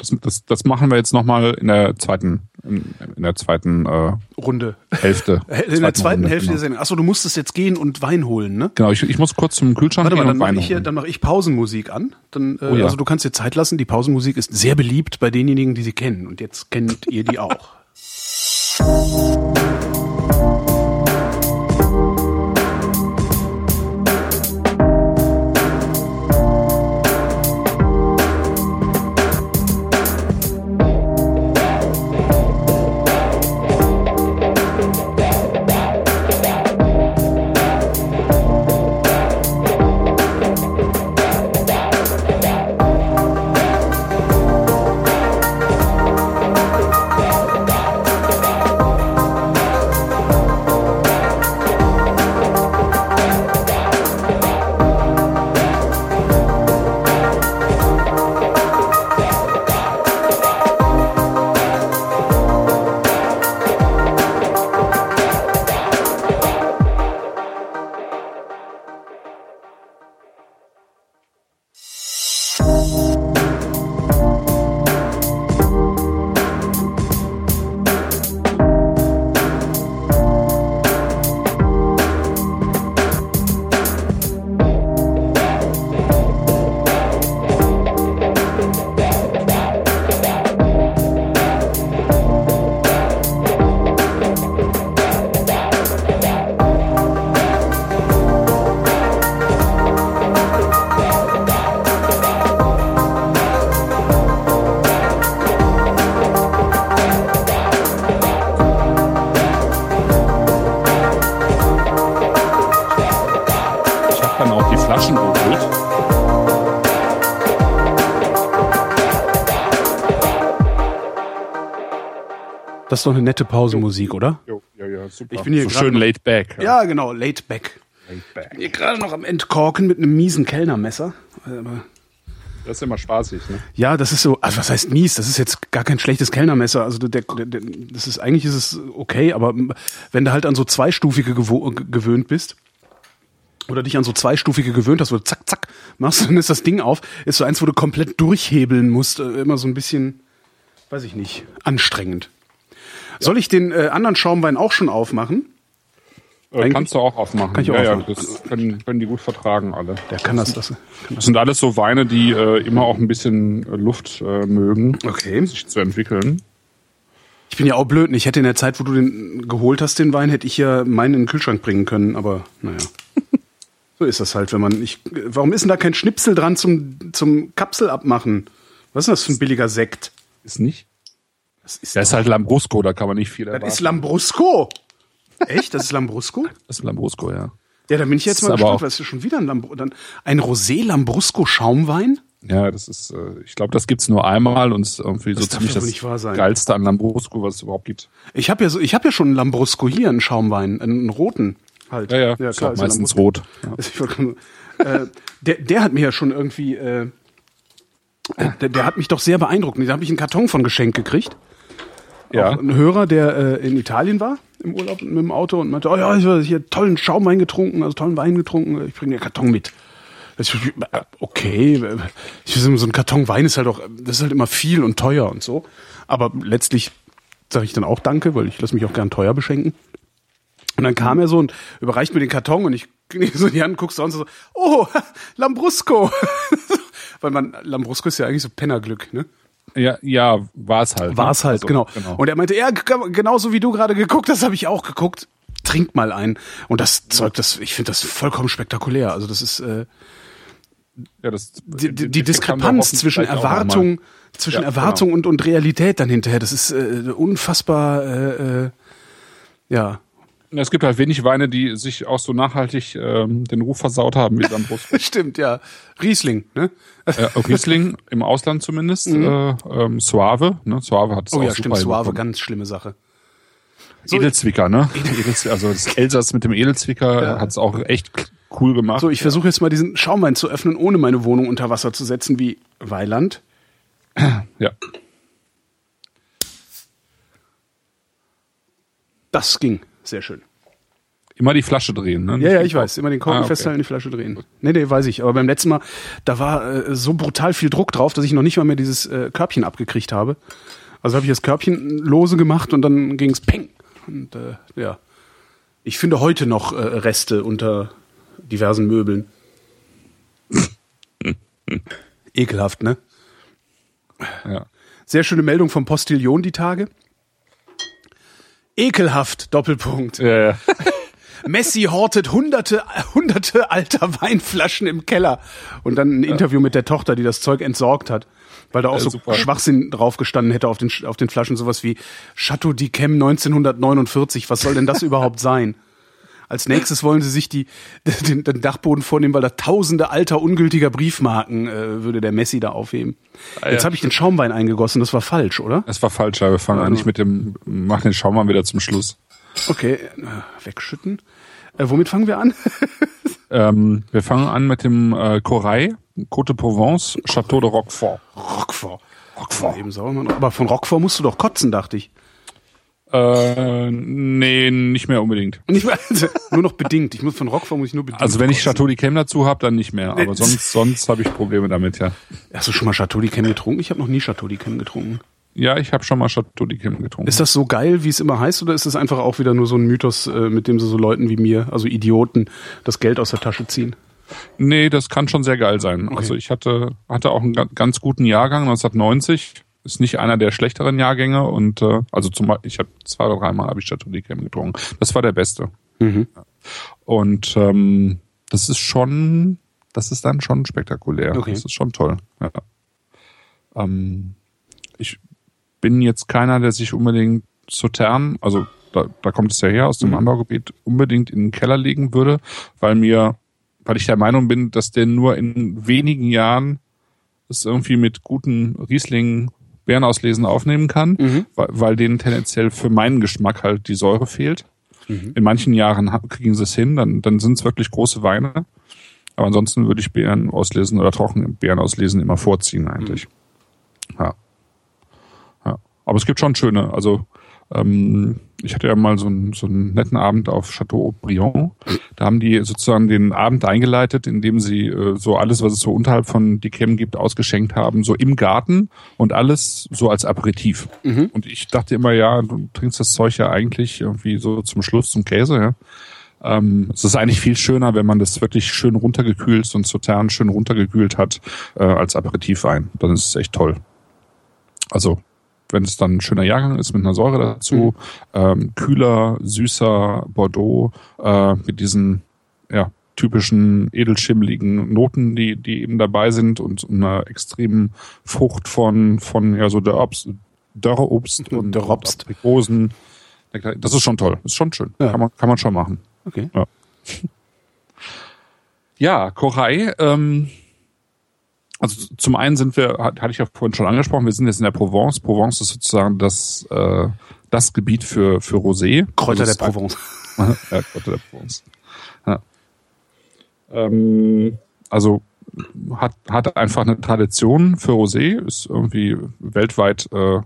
Das, das, das machen wir jetzt nochmal in der zweiten, in, in der zweiten äh, Runde. Hälfte. In der zweiten Runde, Hälfte genau. der Sendung. Achso, du musstest jetzt gehen und Wein holen, ne? Genau, ich, ich muss kurz zum Kühlschrank Warte mal, gehen dann und mache Wein ich hier, holen. dann mache ich Pausenmusik an. Dann, äh, Oh ja. Also du kannst dir Zeit lassen. Die Pausenmusik ist sehr beliebt bei denjenigen, die sie kennen. Und jetzt kennt ihr die auch. Das ist doch eine nette Pausenmusik, oder? Jo, ja, ja, super. Ich bin hier so schön noch- laid back. Ja, genau, laid back. Laid back. Hier gerade noch am Entkorken mit einem miesen Kellnermesser. Aber Das ist immer spaßig, ne? Ja, das ist so, also was heißt mies? Das ist jetzt gar kein schlechtes Kellnermesser. Also der, der, der, das ist eigentlich ist es okay, aber wenn du halt an so zweistufige gewo gewöhnt bist oder dich an so zweistufige gewöhnt hast, wo du zack zack machst, dann ist das Ding auf, ist so eins, wo du komplett durchhebeln musst, äh, immer so ein bisschen, weiß ich nicht, anstrengend. Soll ich den äh, anderen Schaumwein auch schon aufmachen? Äh, Eigentlich- kannst du auch aufmachen. Kann ich auch ja, aufmachen. Ja, das können, können die gut vertragen alle. Der kann das, das. Kann Das das. sind alles so Weine, die äh, immer auch ein bisschen äh, Luft äh, mögen, Okay. sich zu entwickeln. Ich bin ja auch blöd. Ich hätte in der Zeit, wo du den geholt hast, den Wein, hätte ich ja meinen in den Kühlschrank bringen können. Aber naja. so ist das halt, wenn man. Ich, warum ist denn da kein Schnipsel dran zum, zum Kapsel abmachen? Was ist das für ein billiger Sekt? Ist nicht? Das ist, Der ist halt Lambrusco, da kann man nicht viel das erwarten. ist Lambrusco. Echt? Das ist Lambrusco? Das ist Lambrusco, ja. Ja, da bin ich jetzt Das mal gespannt. Was ist schon wieder ein Lambr dann ein Rosé Lambrusco Schaumwein? Ja, das ist, äh, ich glaube, das gibt's nur einmal und ist irgendwie so Das darf ziemlich das nicht wahr sein. geilste an Lambrusco, was es überhaupt gibt. Ich habe ja so, ich habe ja schon einen Lambrusco hier, einen Schaumwein, einen roten halt. Ja, ja, ist auch ist ja meistens Lambrusco. rot. Ja. Also äh, der, der hat mir ja schon irgendwie, äh, äh, der, der hat mich doch sehr beeindruckt. Da habe ich einen Karton von Geschenk gekriegt. Ja. Ein Hörer, der äh, in Italien war im Urlaub mit dem Auto und meinte, oh ja, ich habe hier tollen Schaumwein getrunken, also tollen Wein getrunken, ich bringe einen Karton mit. Ist, äh, okay, ich so ein Karton Wein ist halt auch, das ist halt immer viel und teuer und so. Aber letztlich sage ich dann auch Danke, weil ich lasse mich auch gern teuer beschenken. Und dann kam er so und überreicht mir den Karton und ich nehme so die Hand, guckst so und so, oh, Lambrusco. Weil man, Lambrusco ist ja eigentlich so Pennerglück, ne? Ja, ja, war es halt. ne? War es halt, Also, genau. Und er meinte, ja, genauso wie du gerade geguckt hast, habe ich auch geguckt. Trink mal ein. Und das Zeug, das, ich finde das vollkommen spektakulär. Also das ist äh, ja, das, die, die, die Diskrepanz zwischen Erwartung, zwischen Ja, Erwartung und, und Realität dann hinterher. Das ist äh, unfassbar, äh, äh, ja. Ja, Es gibt halt wenig Weine, die sich auch so nachhaltig ähm, den Ruf versaut haben wie Lambrusco. Stimmt, ja. Riesling, ne? äh, Riesling im Ausland zumindest. Äh, ähm, Suave, ne? Suave hat es Mhm. Oh auch ja, stimmt, Suave, ganz schlimme Sache. Edelzwicker, ne? Edelzwicker, also das Elsass mit dem Edelzwicker Ja. hat es auch echt cool gemacht. So, ich versuche jetzt mal diesen Schaumwein zu öffnen, ohne meine Wohnung unter Wasser zu setzen, wie Weiland. ja. Das ging. Sehr schön. Immer die Flasche drehen, ne? Ja, ja, ich weiß. Immer den Korken Ah, okay. festhalten, die Flasche drehen. Nee, nee, weiß ich. Aber beim letzten Mal, da war äh, so brutal viel Druck drauf, dass ich noch nicht mal mehr dieses äh, Körbchen abgekriegt habe. Also habe ich das Körbchen lose gemacht und dann ging's peng. Und äh, ja. Ich finde heute noch äh, Reste unter diversen Möbeln. Ekelhaft, ne? Ja. Sehr schöne Meldung vom Postillon die Tage. Ekelhaft, Doppelpunkt. Ja, ja. Messi hortet hunderte, hunderte alter Weinflaschen im Keller. Und dann ein Interview mit der Tochter, die das Zeug entsorgt hat. Weil da auch Ja, so super. Schwachsinn drauf gestanden hätte auf den, auf den Flaschen. Sowas wie Chateau d'Yquem 1949. Was soll denn das überhaupt sein? Als nächstes wollen sie sich die, den, den Dachboden vornehmen, weil da tausende alter, ungültiger Briefmarken äh, würde der Messi da aufheben. Ah, Jetzt ja. habe ich den Schaumwein eingegossen, das war falsch, oder? Es war falsch, ja. Wir fangen Ja, eigentlich mit dem, machen den Schaum mal wieder zum Schluss. Okay, äh, wegschütten. Äh, womit fangen wir an? Ähm, wir fangen an mit dem äh, Corail, Côte de Provence, Château de Roquefort. Roquefort. Roquefort. Eben Sauermann. Aber von Roquefort musst du doch kotzen, dachte ich. Äh, nee, nicht mehr unbedingt. Nicht mehr, also, nur noch bedingt. Ich muss von Roquefort muss ich nur bedingt. Also wenn ich. Chateau d'Yquem dazu habe, dann nicht mehr. Aber sonst, sonst habe ich Probleme damit, ja. Hast du schon mal Chateau d'Yquem getrunken? Ich habe noch nie Chateau d'Yquem getrunken. Ja, ich habe schon mal Chateau d'Yquem getrunken. Ist das so geil, wie es immer heißt, oder ist es einfach auch wieder nur so ein Mythos, äh, mit dem sie so Leuten wie mir, also Idioten, das Geld aus der Tasche ziehen? Nee, das kann schon sehr geil sein. Also ich hatte, hatte auch einen ga- ganz guten Jahrgang 1990. Ist nicht einer der schlechteren Jahrgänge und äh, also zum Beispiel, ich habe zwei oder dreimal habe ich d'Yquem getrunken. Das war der beste. Mhm. Und ähm, das ist schon, das ist dann schon spektakulär. Okay. Das ist schon toll. Ja. Ähm, ich bin jetzt keiner, der sich unbedingt Sautern, also da, da kommt es ja her aus Mhm. dem Anbaugebiet, unbedingt in den Keller legen würde, weil mir, weil ich der Meinung bin, dass der nur in wenigen Jahren es irgendwie mit guten Riesling Beeren auslesen aufnehmen kann, mhm. weil, weil denen tendenziell für meinen Geschmack halt die Säure fehlt. Mhm. In manchen Jahren kriegen sie es hin, dann, dann sind es wirklich große Weine. Aber ansonsten würde ich Beeren auslesen oder trockene Beeren auslesen immer vorziehen eigentlich. Mhm. Ja. ja. Aber es gibt schon schöne, also ähm, ich hatte ja mal so einen, so einen netten Abend auf Chateau Briand. Da haben die sozusagen den Abend eingeleitet, indem sie äh, so alles, was es so unterhalb von Dickem gibt, ausgeschenkt haben, so im Garten und alles so als Aperitif. Mhm. Und ich dachte immer, ja, du trinkst das Zeug ja eigentlich irgendwie so zum Schluss zum Käse, ja. Ähm, es ist eigentlich viel schöner, wenn man das wirklich schön runtergekühlt, so ein Sautern schön runtergekühlt hat, äh, als Aperitivwein. Dann ist es echt toll. Also wenn es dann ein schöner Jahrgang ist mit einer Säure dazu, mhm. ähm, kühler, süßer Bordeaux äh, mit diesen ja, typischen edelschimmeligen Noten, die, die eben dabei sind und einer extremen Frucht von, von ja, so der Obst, Dörreobst und der Robst. Aprikosen. Das ist schon toll. Das ist schon schön. Ja. Kann, man, kann man schon machen. Okay. Ja, ja Kochei, ähm, also zum einen sind wir, hatte ich ja vorhin schon angesprochen, wir sind jetzt in der Provence. Provence ist sozusagen das, äh, das Gebiet für, für Rosé. Kräuter also der Provence. ja, Kräuter der Provence. Ja. Ähm, also hat, hat einfach eine Tradition für Rosé, ist irgendwie weltweit äh,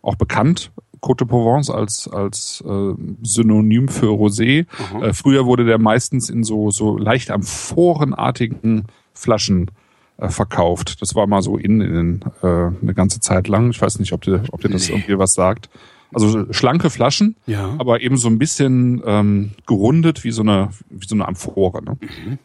auch bekannt. Côte de Provence als, als äh, Synonym für Rosé. Äh, früher wurde der meistens in so, so leicht amphorenartigen Flaschen äh, verkauft. Das war mal so in, in äh, eine ganze Zeit lang. Ich weiß nicht, ob dir, ob dir das nee. irgendwie was sagt. Also schlanke Flaschen, ja. aber eben so ein bisschen ähm, gerundet wie so eine wie so eine Amphore. Ne? Mhm.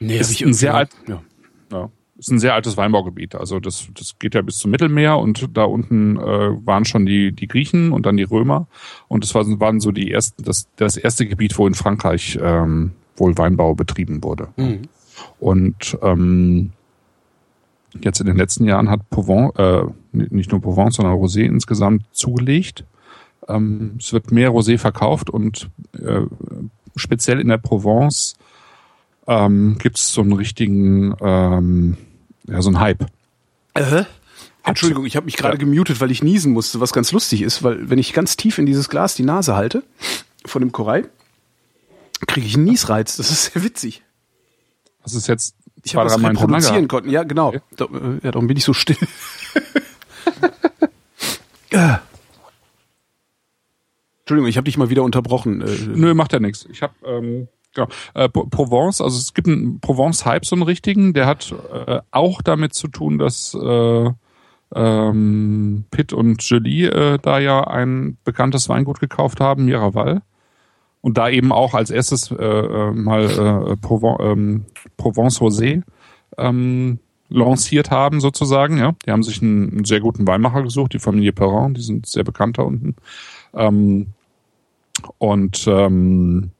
Nee, ist ein sehr alt, ja. ja. ist ein sehr altes Weinbaugebiet. Also das das geht ja bis zum Mittelmeer und da unten äh, waren schon die die Griechen und dann die Römer und das waren, waren so die ersten das das erste Gebiet, wo in Frankreich ähm, wohl Weinbau betrieben wurde. Mhm. Und ähm, jetzt in den letzten Jahren hat Provence, äh, nicht nur Provence, sondern Rosé insgesamt zugelegt. Ähm, es wird mehr Rosé verkauft und äh, speziell in der Provence ähm, gibt es so einen richtigen, ähm, ja, so einen Hype. Äh? Entschuldigung, ich habe mich gerade ja. gemutet, weil ich niesen musste, was ganz lustig ist, weil wenn ich ganz tief in dieses Glas die Nase halte, von dem Korei, kriege ich einen Niesreiz. Das ist sehr witzig. Das ist jetzt ich habe das reproduzieren konnten. Ja, genau. Da, äh, ja, darum bin ich so still. Entschuldigung, ich habe dich mal wieder unterbrochen. Äh, Nö, macht ja nichts. Ich habe ähm, genau, äh, Provence, also es gibt einen Provence-Hype, so einen richtigen, der hat äh, auch damit zu tun, dass äh, ähm, Pitt und Julie äh, da ja ein bekanntes Weingut gekauft haben, Miraval und da eben auch als erstes äh, äh mal äh, Provence, ähm, Provence Rosé ähm, lanciert haben sozusagen. Ja, die haben sich einen, einen sehr guten Weinmacher gesucht, die Familie Perrin, die sind sehr bekannt da unten. Ähm, und ähm,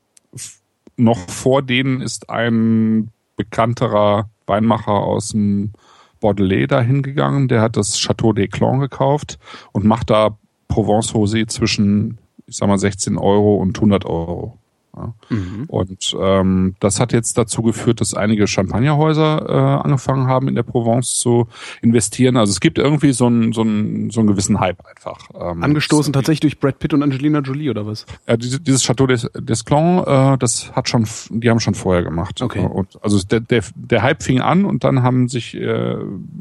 noch vor denen ist ein bekannterer Weinmacher aus dem Bordelais dahin gegangen. Der hat das Chateau des Clans gekauft und macht da Provence Rosé zwischen ich sag mal 16 Euro und 100 Euro. Ja. Mhm. Und ähm, das hat jetzt dazu geführt, dass einige Champagnerhäuser äh, angefangen haben, in der Provence zu investieren. Also es gibt irgendwie so einen so einen, so einen gewissen Hype einfach. Ähm, Angestoßen tatsächlich durch Brad Pitt und Angelina Jolie oder was? Ja, diese, dieses Chateau des, des Clans, äh, das hat schon, die haben schon vorher gemacht. Okay. Und also der, der, der Hype fing an und dann haben sich äh,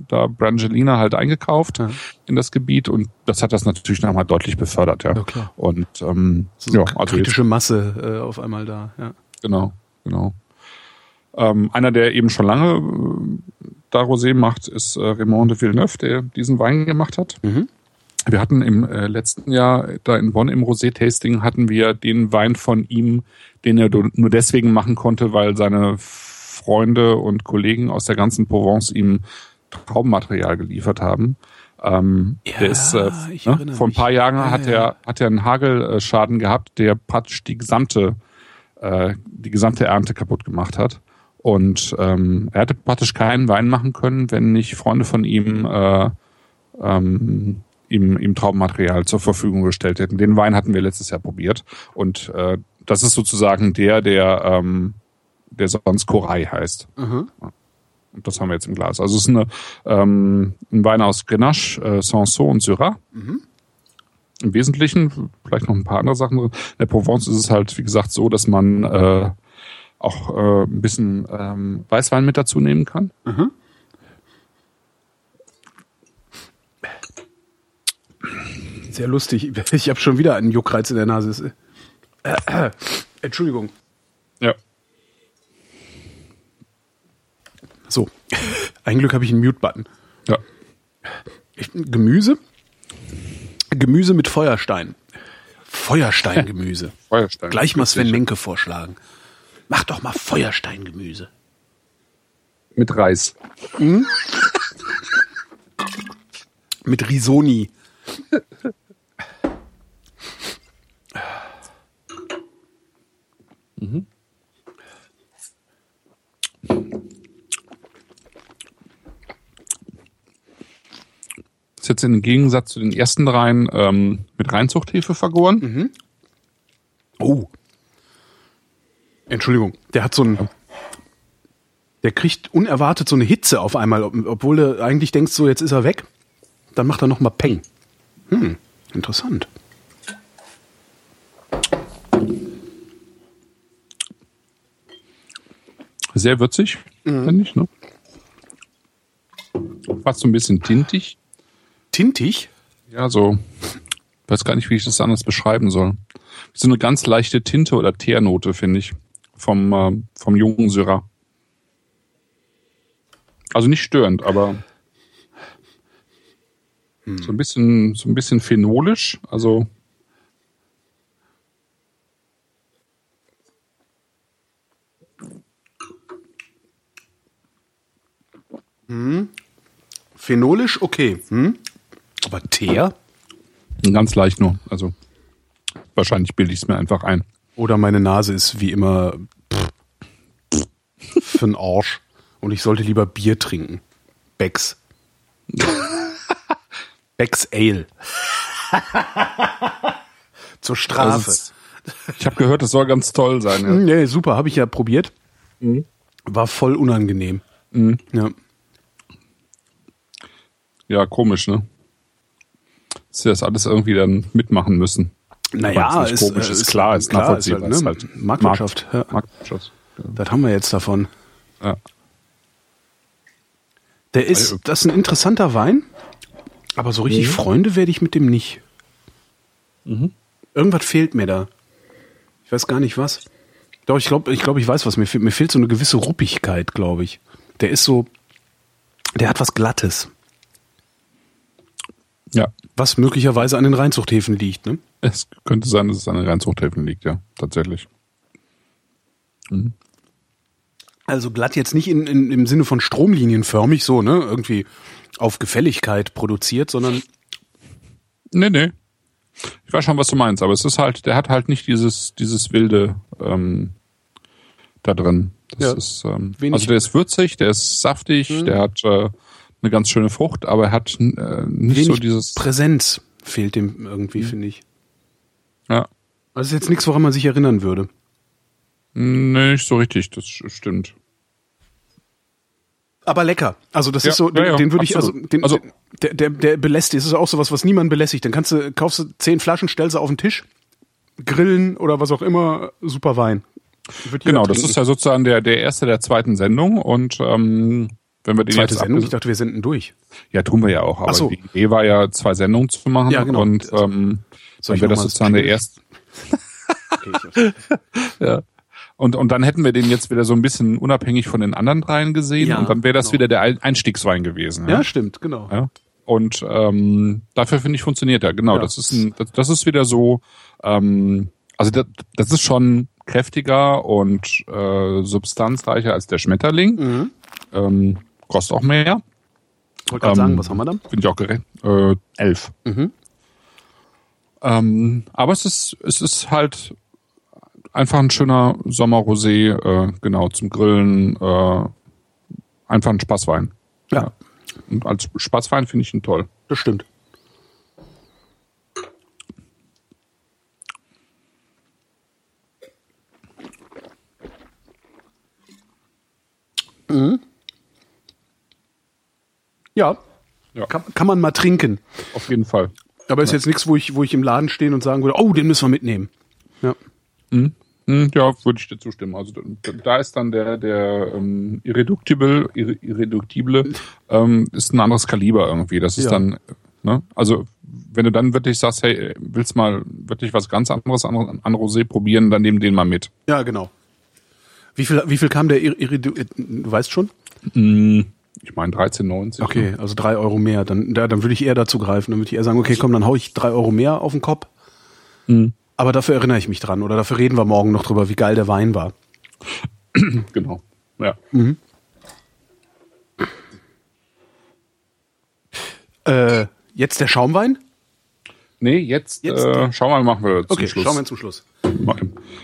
da Brangelina halt eingekauft ja. in das Gebiet und das hat das natürlich nochmal deutlich befördert, ja. ja klar. Und ähm, so ja, also kritische Masse äh, auf einmal da, ja. Genau, genau. Ähm, einer, der eben schon lange äh, da Rosé macht, ist äh, Raymond de Villeneuve, der diesen Wein gemacht hat. Mhm. Wir hatten im äh, letzten Jahr da in Bonn im Rosé-Tasting hatten wir den Wein von ihm, den er nur deswegen machen konnte, weil seine Freunde und Kollegen aus der ganzen Provence ihm Traubenmaterial geliefert haben. Ähm, ja, der ist äh, ne, vor ein paar Jahren ja, hat er hat er einen Hagelschaden gehabt, der praktisch die gesamte äh, die gesamte Ernte kaputt gemacht hat. Und ähm, er hätte praktisch keinen Wein machen können, wenn nicht Freunde von ihm äh, ähm, ihm, ihm Traubenmaterial zur Verfügung gestellt hätten. Den Wein hatten wir letztes Jahr probiert. Und äh, das ist sozusagen der, der, ähm, der sonst Korai heißt. Mhm. Und das haben wir jetzt im Glas. Also es ist eine, ähm, ein Wein aus Grenache, äh, Sanson und Syrah. Im Wesentlichen, vielleicht noch ein paar andere Sachen drin. In der Provence ist es halt, wie gesagt, so, dass man äh, auch äh, ein bisschen ähm, Weißwein mit dazu nehmen kann. Sehr lustig. Ich habe schon wieder einen Juckreiz in der Nase. Äh, Entschuldigung. Ja. So. Ein Glück habe ich einen Mute-Button. Ja. Ich- Gemüse? Gemüse mit Feuerstein. Feuersteingemüse. Feuerstein. Gleich mal Sven. Menke vorschlagen. Mach doch mal Feuersteingemüse. Mit Reis. Mit Risoni. Ist jetzt im Gegensatz zu den ersten dreien ähm, mit Reinzuchthefe vergoren. Oh. Entschuldigung. Der hat so ein. Der kriegt unerwartet so eine Hitze auf einmal, ob- obwohl du eigentlich denkst, so jetzt ist er weg. Dann macht er noch mal Peng. Hm, interessant. Sehr würzig, finde ich. Ne? Fast so ein bisschen tintig. Tintig? Ja, so. Weiß gar nicht, wie ich das anders beschreiben soll. So eine ganz leichte Tinte oder Teernote, finde ich. Vom, äh, vom jungen Syrah. Also nicht störend, aber so ein bisschen, so ein bisschen phenolisch. Also Phenolisch, okay. Hm? Aber Teer? ganz leicht nur. Also wahrscheinlich bilde ich es mir einfach ein. Oder meine Nase ist wie immer für den Arsch. Und ich sollte lieber Bier trinken. Becks. Becks Ale. Zur Strafe. Also, ich habe gehört, das soll ganz toll sein. Ja. Hm, Nee, super, habe ich ja probiert. War voll unangenehm. Ja. Ja, komisch, ne? Dass sie das alles irgendwie dann mitmachen müssen. Naja, Weil es nicht komisch ist, klar, ist nachvollziehbar. Ist ist halt, halt ne? Marktwirtschaft. ja. Markt, Marktwirtschaft. Das haben wir jetzt davon. Ja. Der ist, das ist ein interessanter Wein, aber so richtig Freunde werde ich mit dem nicht. Irgendwas fehlt mir da. Ich weiß gar nicht was. Doch, ich glaube, ich, glaub, ich weiß, was mir fehlt. Mir fehlt so eine gewisse Ruppigkeit, glaube ich. Der ist so, der hat was Glattes, ja. was möglicherweise an den Reinzuchthäfen liegt. Ne? Es könnte sein, dass es an den Reinzuchthäfen liegt, ja, tatsächlich. Also glatt jetzt nicht in, in, im Sinne von stromlinienförmig, so, ne? Irgendwie auf Gefälligkeit produziert, sondern Nee, nee. Ich weiß schon, was du meinst, aber es ist halt, der hat halt nicht dieses, dieses wilde ähm, da drin. Das Ja. ist, ähm, Wenig- also der ist würzig, der ist saftig, der hat äh, eine ganz schöne Frucht, aber er hat äh, nicht wenig so dieses. Präsenz fehlt dem irgendwie, finde ich. Ja. Also ist jetzt nichts, woran man sich erinnern würde. Nee, nicht so richtig, das stimmt. Aber lecker. Also das Ja, ist so, ja, ja, den würde ich, also, den, Also- der, der, der belästigt, das ist auch sowas, was niemand belästigt. Dann kannst du, kaufst du zehn Flaschen, stellst sie auf den Tisch, grillen oder was auch immer, super Wein. Genau, das ist ja sozusagen der, der erste der zweiten Sendung und ähm, wenn wir den zweite jetzt Sendung. Ich dachte, wir senden durch. Ja, tun wir ja auch, aber so. die Idee war ja, zwei Sendungen zu machen Ja, genau. und ähm, Soll wäre noch das sozusagen der erste. Okay, Ja. Und, und dann hätten wir den jetzt wieder so ein bisschen unabhängig von den anderen dreien gesehen Ja, und dann wäre das genau. wieder der Ein- Einstiegswein gewesen. ja, stimmt, genau. Ja. Und ähm, dafür finde ich funktioniert er. Genau, Ja. das ist ein, das, das ist wieder so. Ähm, also das, das ist schon kräftiger und äh, substanzreicher als der Schmetterling. Mhm. Ähm, kostet auch mehr. Ich wollte gerade Ähm, sagen, was haben wir da? Finde ich auch gerecht. Äh, elf. Mhm. Ähm, aber es ist, es ist halt einfach ein schöner Sommerrosé, äh, genau, zum Grillen, äh, einfach ein Spaßwein. Ja, Und als Spaßwein finde ich ihn toll. das stimmt. Mhm. Ja. Ja. Kann, kann man mal trinken. Auf jeden Fall. Aber ist jetzt nichts, wo ich, wo ich im Laden stehen und sagen würde, oh, den müssen wir mitnehmen. Ja. Hm, Ja, würde ich dir zustimmen. Also da- ist dann der, der ähm, Irreductible, irre, Irreduktible, ähm, ist ein anderes Kaliber irgendwie. Das ist Ja. dann, ne? Also wenn du dann wirklich sagst, hey, willst mal wirklich was ganz anderes an, an Rosé probieren, dann nehmen den mal mit. Ja, genau. Wie viel, wie viel kam der Ir Iridu äh, Du weißt schon? Ich meine 13,90. Okay, also drei Euro mehr. Dann, da, dann würde ich eher dazu greifen. Dann würde ich eher sagen, okay, komm, dann hau ich drei Euro mehr auf den Kopf. Aber dafür erinnere ich mich dran. Oder dafür reden wir morgen noch drüber, wie geil der Wein war. Genau. Ja. Äh, jetzt der Schaumwein? Nee, jetzt, Jetzt- äh, mal, machen wir zum Okay, Schluss. schauen wir zum Schluss.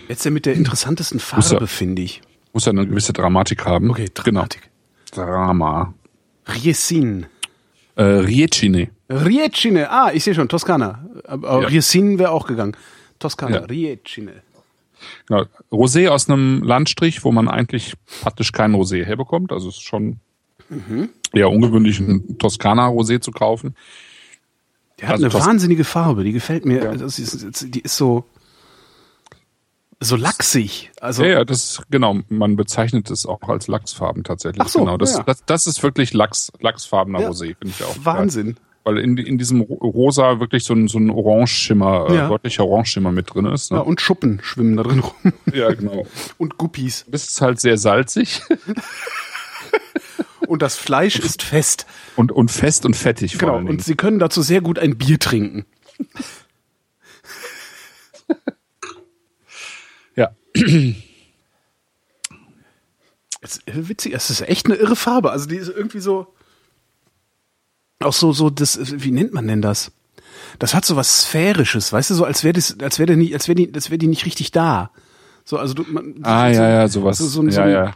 Jetzt der mit der interessantesten Muss Farbe, er- finde ich. Muss ja eine gewisse Dramatik haben. Okay, Dramatik. Genau. Drama. Riesin. Äh, Riecine. Riecine. Ah, ich sehe schon, Toskana. Aber Ja. Riesin wäre auch gegangen. Toskana, Ja. Riecine. Genau. Rosé aus einem Landstrich, wo man eigentlich praktisch kein Rosé herbekommt. Also es ist schon Mhm. eher ungewöhnlich, ein Toskana-Rosé zu kaufen. Der hat Also eine Tos- wahnsinnige Farbe, die gefällt mir. Ja. Ist, die ist so, so lachsig. Also, Ja, ja, das ist, genau, man bezeichnet es auch als Lachsfarben tatsächlich. Ach so, genau. Das, ja. das, das ist wirklich Lachs, Lachsfarbener Ja. Rosé, finde ich auch. Wahnsinn. Weil in, in diesem Ro- Rosa wirklich so ein, so ein Orangeschimmer, Ja. äh, deutlicher Orangeschimmer mit drin ist. Ja, Ne? und Schuppen schwimmen da drin rum. Ja, genau. Und Guppies. Das ist halt sehr salzig Und das Fleisch ist fest. und, und fest und fettig vor Genau. Und sie können dazu sehr gut ein Bier trinken. Es ist witzig, es ist echt eine irre Farbe. Also die ist irgendwie so. Auch so, so, das, wie nennt man denn das? Das hat so was Sphärisches, weißt du, so als wäre das, als wäre der als wäre die, als wäre die nicht richtig da. So, also du, man, Ah, so, ja, ja, sowas. So, so, ein- so, ja, ein- ja.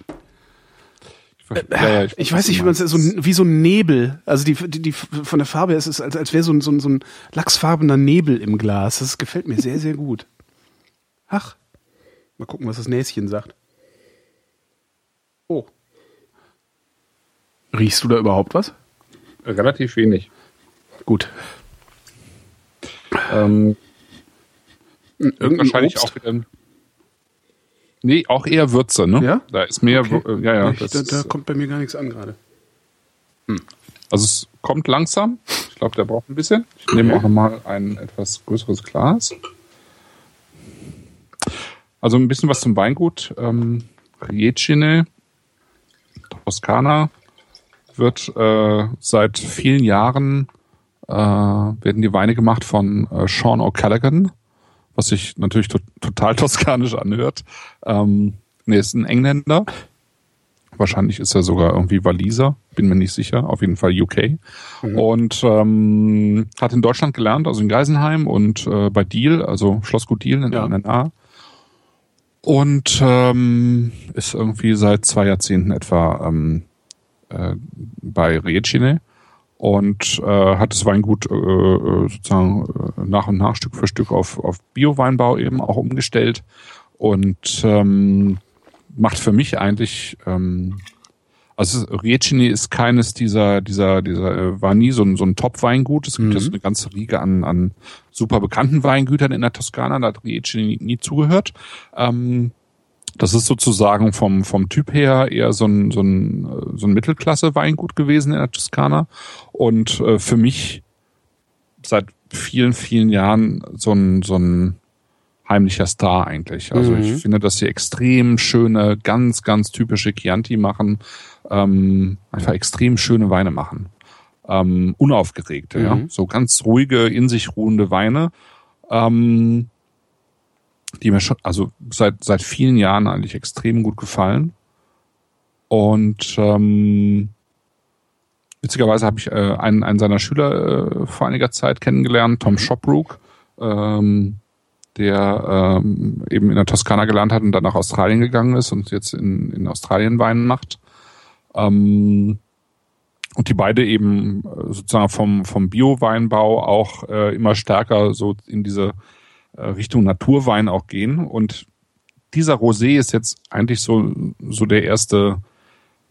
Ich, ver- ja, ja, ich, weiß nicht, wie man es so wie so ein Nebel. Also die, die, die von der Farbe her ist es, als, als wäre so ein, so, ein, so ein lachsfarbener Nebel im Glas. Das gefällt mir sehr, sehr gut. Ach, mal gucken, was das Näschen sagt. Oh. Riechst du da überhaupt was? Relativ wenig. Gut. Ähm, Irgendein wahrscheinlich Obst? auch wieder. Nee, auch eher Würze, ne? Ja? Da ist mehr, Okay. äh, ja, ja. Ich, Das da, da ist, kommt bei mir gar nichts an gerade. also es kommt langsam. Ich glaube, der braucht ein bisschen. Ich nehme auch nochmal ein etwas größeres Glas. Also ein bisschen was zum Weingut. Ähm, Riecine, Toskana wird äh, seit vielen Jahren äh, werden die Weine gemacht von äh, Sean O'Callaghan, was sich natürlich to total toskanisch anhört. Ähm, nee, ist ein Engländer. Wahrscheinlich ist er sogar irgendwie Waliser, bin mir nicht sicher. Auf jeden Fall UK. Und ähm, hat in Deutschland gelernt, also in Geisenheim und äh, bei Deal, also Schlossgut Deal in Ja. der NNA. Und ähm, ist irgendwie seit zwei Jahrzehnten etwa ähm, äh, bei Riecine und äh, hat das Weingut äh, äh, sozusagen äh, nach und nach Stück für Stück auf, auf Bio-Weinbau eben auch umgestellt und ähm, macht für mich eigentlich ähm, also Riecini ist keines dieser, dieser, dieser, äh, war nie so ein, so ein Top-Weingut. Es gibt ja so eine ganze Riege an, an super bekannten Weingütern in der Toskana, da hat Riecini nie zugehört. Ähm, das ist sozusagen vom, vom Typ her eher so ein, so ein, äh, so ein Mittelklasse-Weingut gewesen in der Toskana. Und äh, für mich seit vielen, vielen Jahren so ein, so ein heimlicher Star eigentlich. Also ich finde, dass sie extrem schöne, ganz, ganz typische Chianti machen, ähm, einfach extrem schöne Weine machen. Ähm, unaufgeregte, ja. So ganz ruhige, in sich ruhende Weine. Ähm, die mir schon, also seit, seit vielen Jahren eigentlich extrem gut gefallen. Und ähm, witzigerweise habe ich äh, einen, einen seiner Schüler äh, vor einiger Zeit kennengelernt, Tom Shopbrook, ähm, der ähm, eben in der Toskana gelernt hat und dann nach Australien gegangen ist und jetzt in, in Australien Wein macht. Ähm, und die beide eben äh, sozusagen vom, vom Bio-Weinbau auch äh, immer stärker so in diese äh, Richtung Naturwein auch gehen. Und dieser Rosé ist jetzt eigentlich so, so der erste,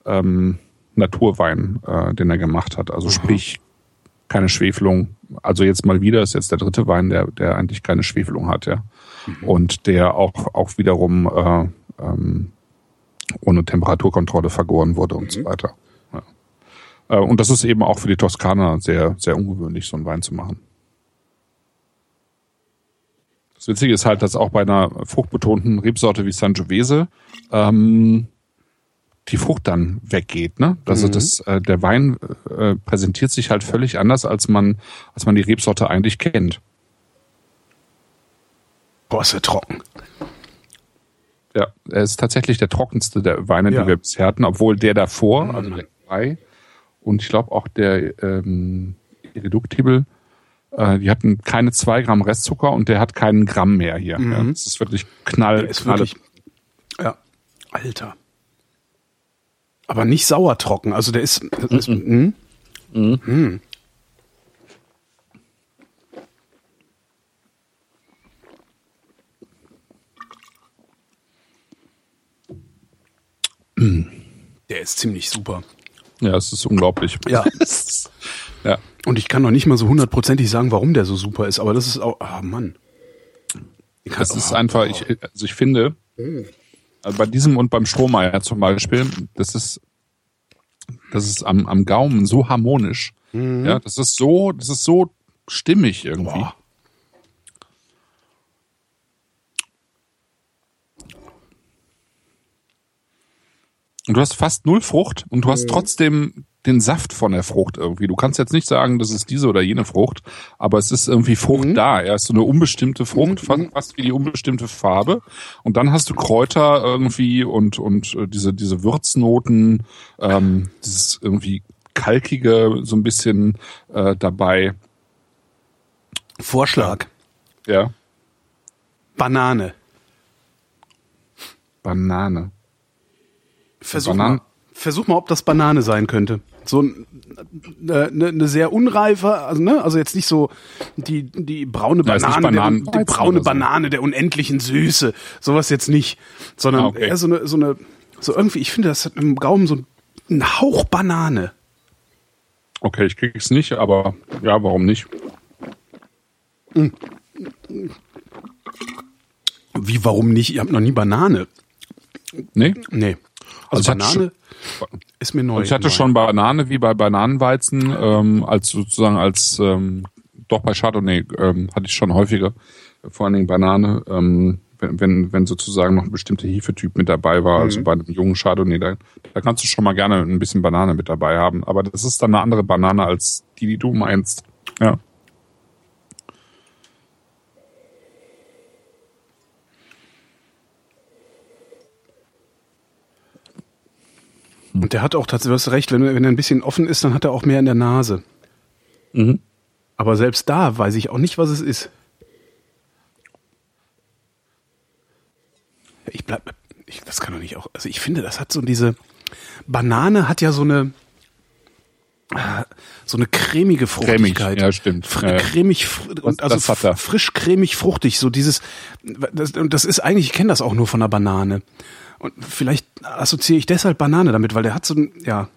ähm, Naturwein, äh, den er gemacht hat. Also sprich, keine Schwefelung. Also jetzt mal wieder ist jetzt der dritte Wein, der, der eigentlich keine Schwefelung hat, ja. Und der auch, auch wiederum äh, ähm, ohne Temperaturkontrolle vergoren wurde und so weiter. Ja. Äh, und das ist eben auch für die Toskana sehr, sehr ungewöhnlich, so einen Wein zu machen. Das Witzige ist halt, dass auch bei einer fruchtbetonten Rebsorte wie Sangiovese ähm, die Frucht dann weggeht. Ne? Also das, äh, der Wein äh, präsentiert sich halt völlig anders, als man, als man die Rebsorte eigentlich kennt. Boah, ist er trocken. Ja, er ist tatsächlich der trockenste der Weine, Ja. die wir bisher hatten, obwohl der davor, also der Ei und ich glaube auch der ähm, Irreductible, äh, die hatten keine zwei Gramm Restzucker und der hat keinen Gramm mehr hier. Ja, das ist wirklich knall, Der ist wirklich. Ja, Alter. Aber nicht sauertrocken. Also der ist. Das ist mm. Mm. Der ist ziemlich super. Ja, es ist unglaublich. Ja. ja. Und ich kann noch nicht mal so hundertprozentig sagen, warum der so super ist, aber das ist auch. Ah, Mann. Das ist einfach, ich, also ich finde, also bei diesem und beim Strohmeier zum Beispiel, das ist, das ist am, am Gaumen so harmonisch. Ja, das ist so, das ist so stimmig irgendwie. Boah. Und du hast fast null Frucht und du hast trotzdem den Saft von der Frucht irgendwie. Du kannst jetzt nicht sagen, das ist diese oder jene Frucht, aber es ist irgendwie Frucht da. Er ist so eine unbestimmte Frucht, fast, fast wie die unbestimmte Farbe. Und dann hast du Kräuter irgendwie und, und äh, diese, diese Würznoten, ähm, dieses irgendwie kalkige so ein bisschen äh, dabei. Vorschlag. Ja, Banane. Banane. Versuch mal, versuch mal, ob das Banane sein könnte. So eine ne, ne sehr unreife, also, ne, also jetzt nicht so die, die braune Ja, Banane, der, Bananenweizen die braune so. Banane der unendlichen Süße. Sowas jetzt nicht. Sondern Ah, okay. eher so eine, so eine, so irgendwie, ich finde, das hat im Gaumen so ein Hauch Banane. Okay, ich krieg's nicht, aber ja, warum nicht? Wie, warum nicht? Ihr habt noch nie Banane. Nee? Nee. Also Also, ich hatte Banane ist mir neu. Und ich hatte neu. schon Banane wie bei Bananenweizen, ähm, als sozusagen als ähm, doch bei Chardonnay ähm, hatte ich schon häufiger, vor allen Dingen Banane, ähm, wenn, wenn, wenn sozusagen noch ein bestimmter Hefetyp mit dabei war, also bei einem jungen Chardonnay, da, da kannst du schon mal gerne ein bisschen Banane mit dabei haben. Aber das ist dann eine andere Banane als die, die du meinst. Ja. Und der hat auch tatsächlich, du hast recht, wenn, wenn er ein bisschen offen ist, dann hat er auch mehr in der Nase. Mhm. Aber selbst da weiß ich auch nicht, was es ist. Ich bleib, ich, das kann doch nicht auch, also ich finde, das hat so diese, Banane hat ja so eine, so eine cremige Fruchtigkeit. ja, stimmt. Fr Ja, ja. cremig, und also frisch cremig fruchtig, so dieses, das, und das ist eigentlich, ich kenne das auch nur von der Banane. Und vielleicht assoziiere ich deshalb Banane damit, weil der hat so ein, ja,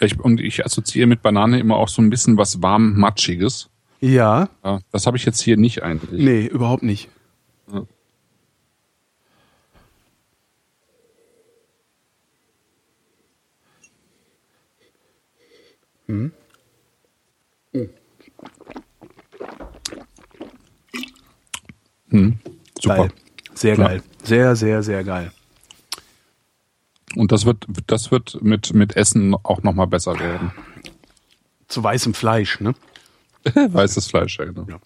Ja, ich, und ich assoziiere mit Banane immer auch so ein bisschen was warm Matschiges. ja, Ja, das habe ich jetzt hier nicht eigentlich. nee, überhaupt nicht. Ja. Hm, super. Geil. Sehr Klar. geil. Sehr, sehr, sehr geil. Und das wird, das wird mit, mit Essen auch nochmal besser werden. Zu weißem Fleisch, ne? Weißes Fleisch, ja, genau. Ja.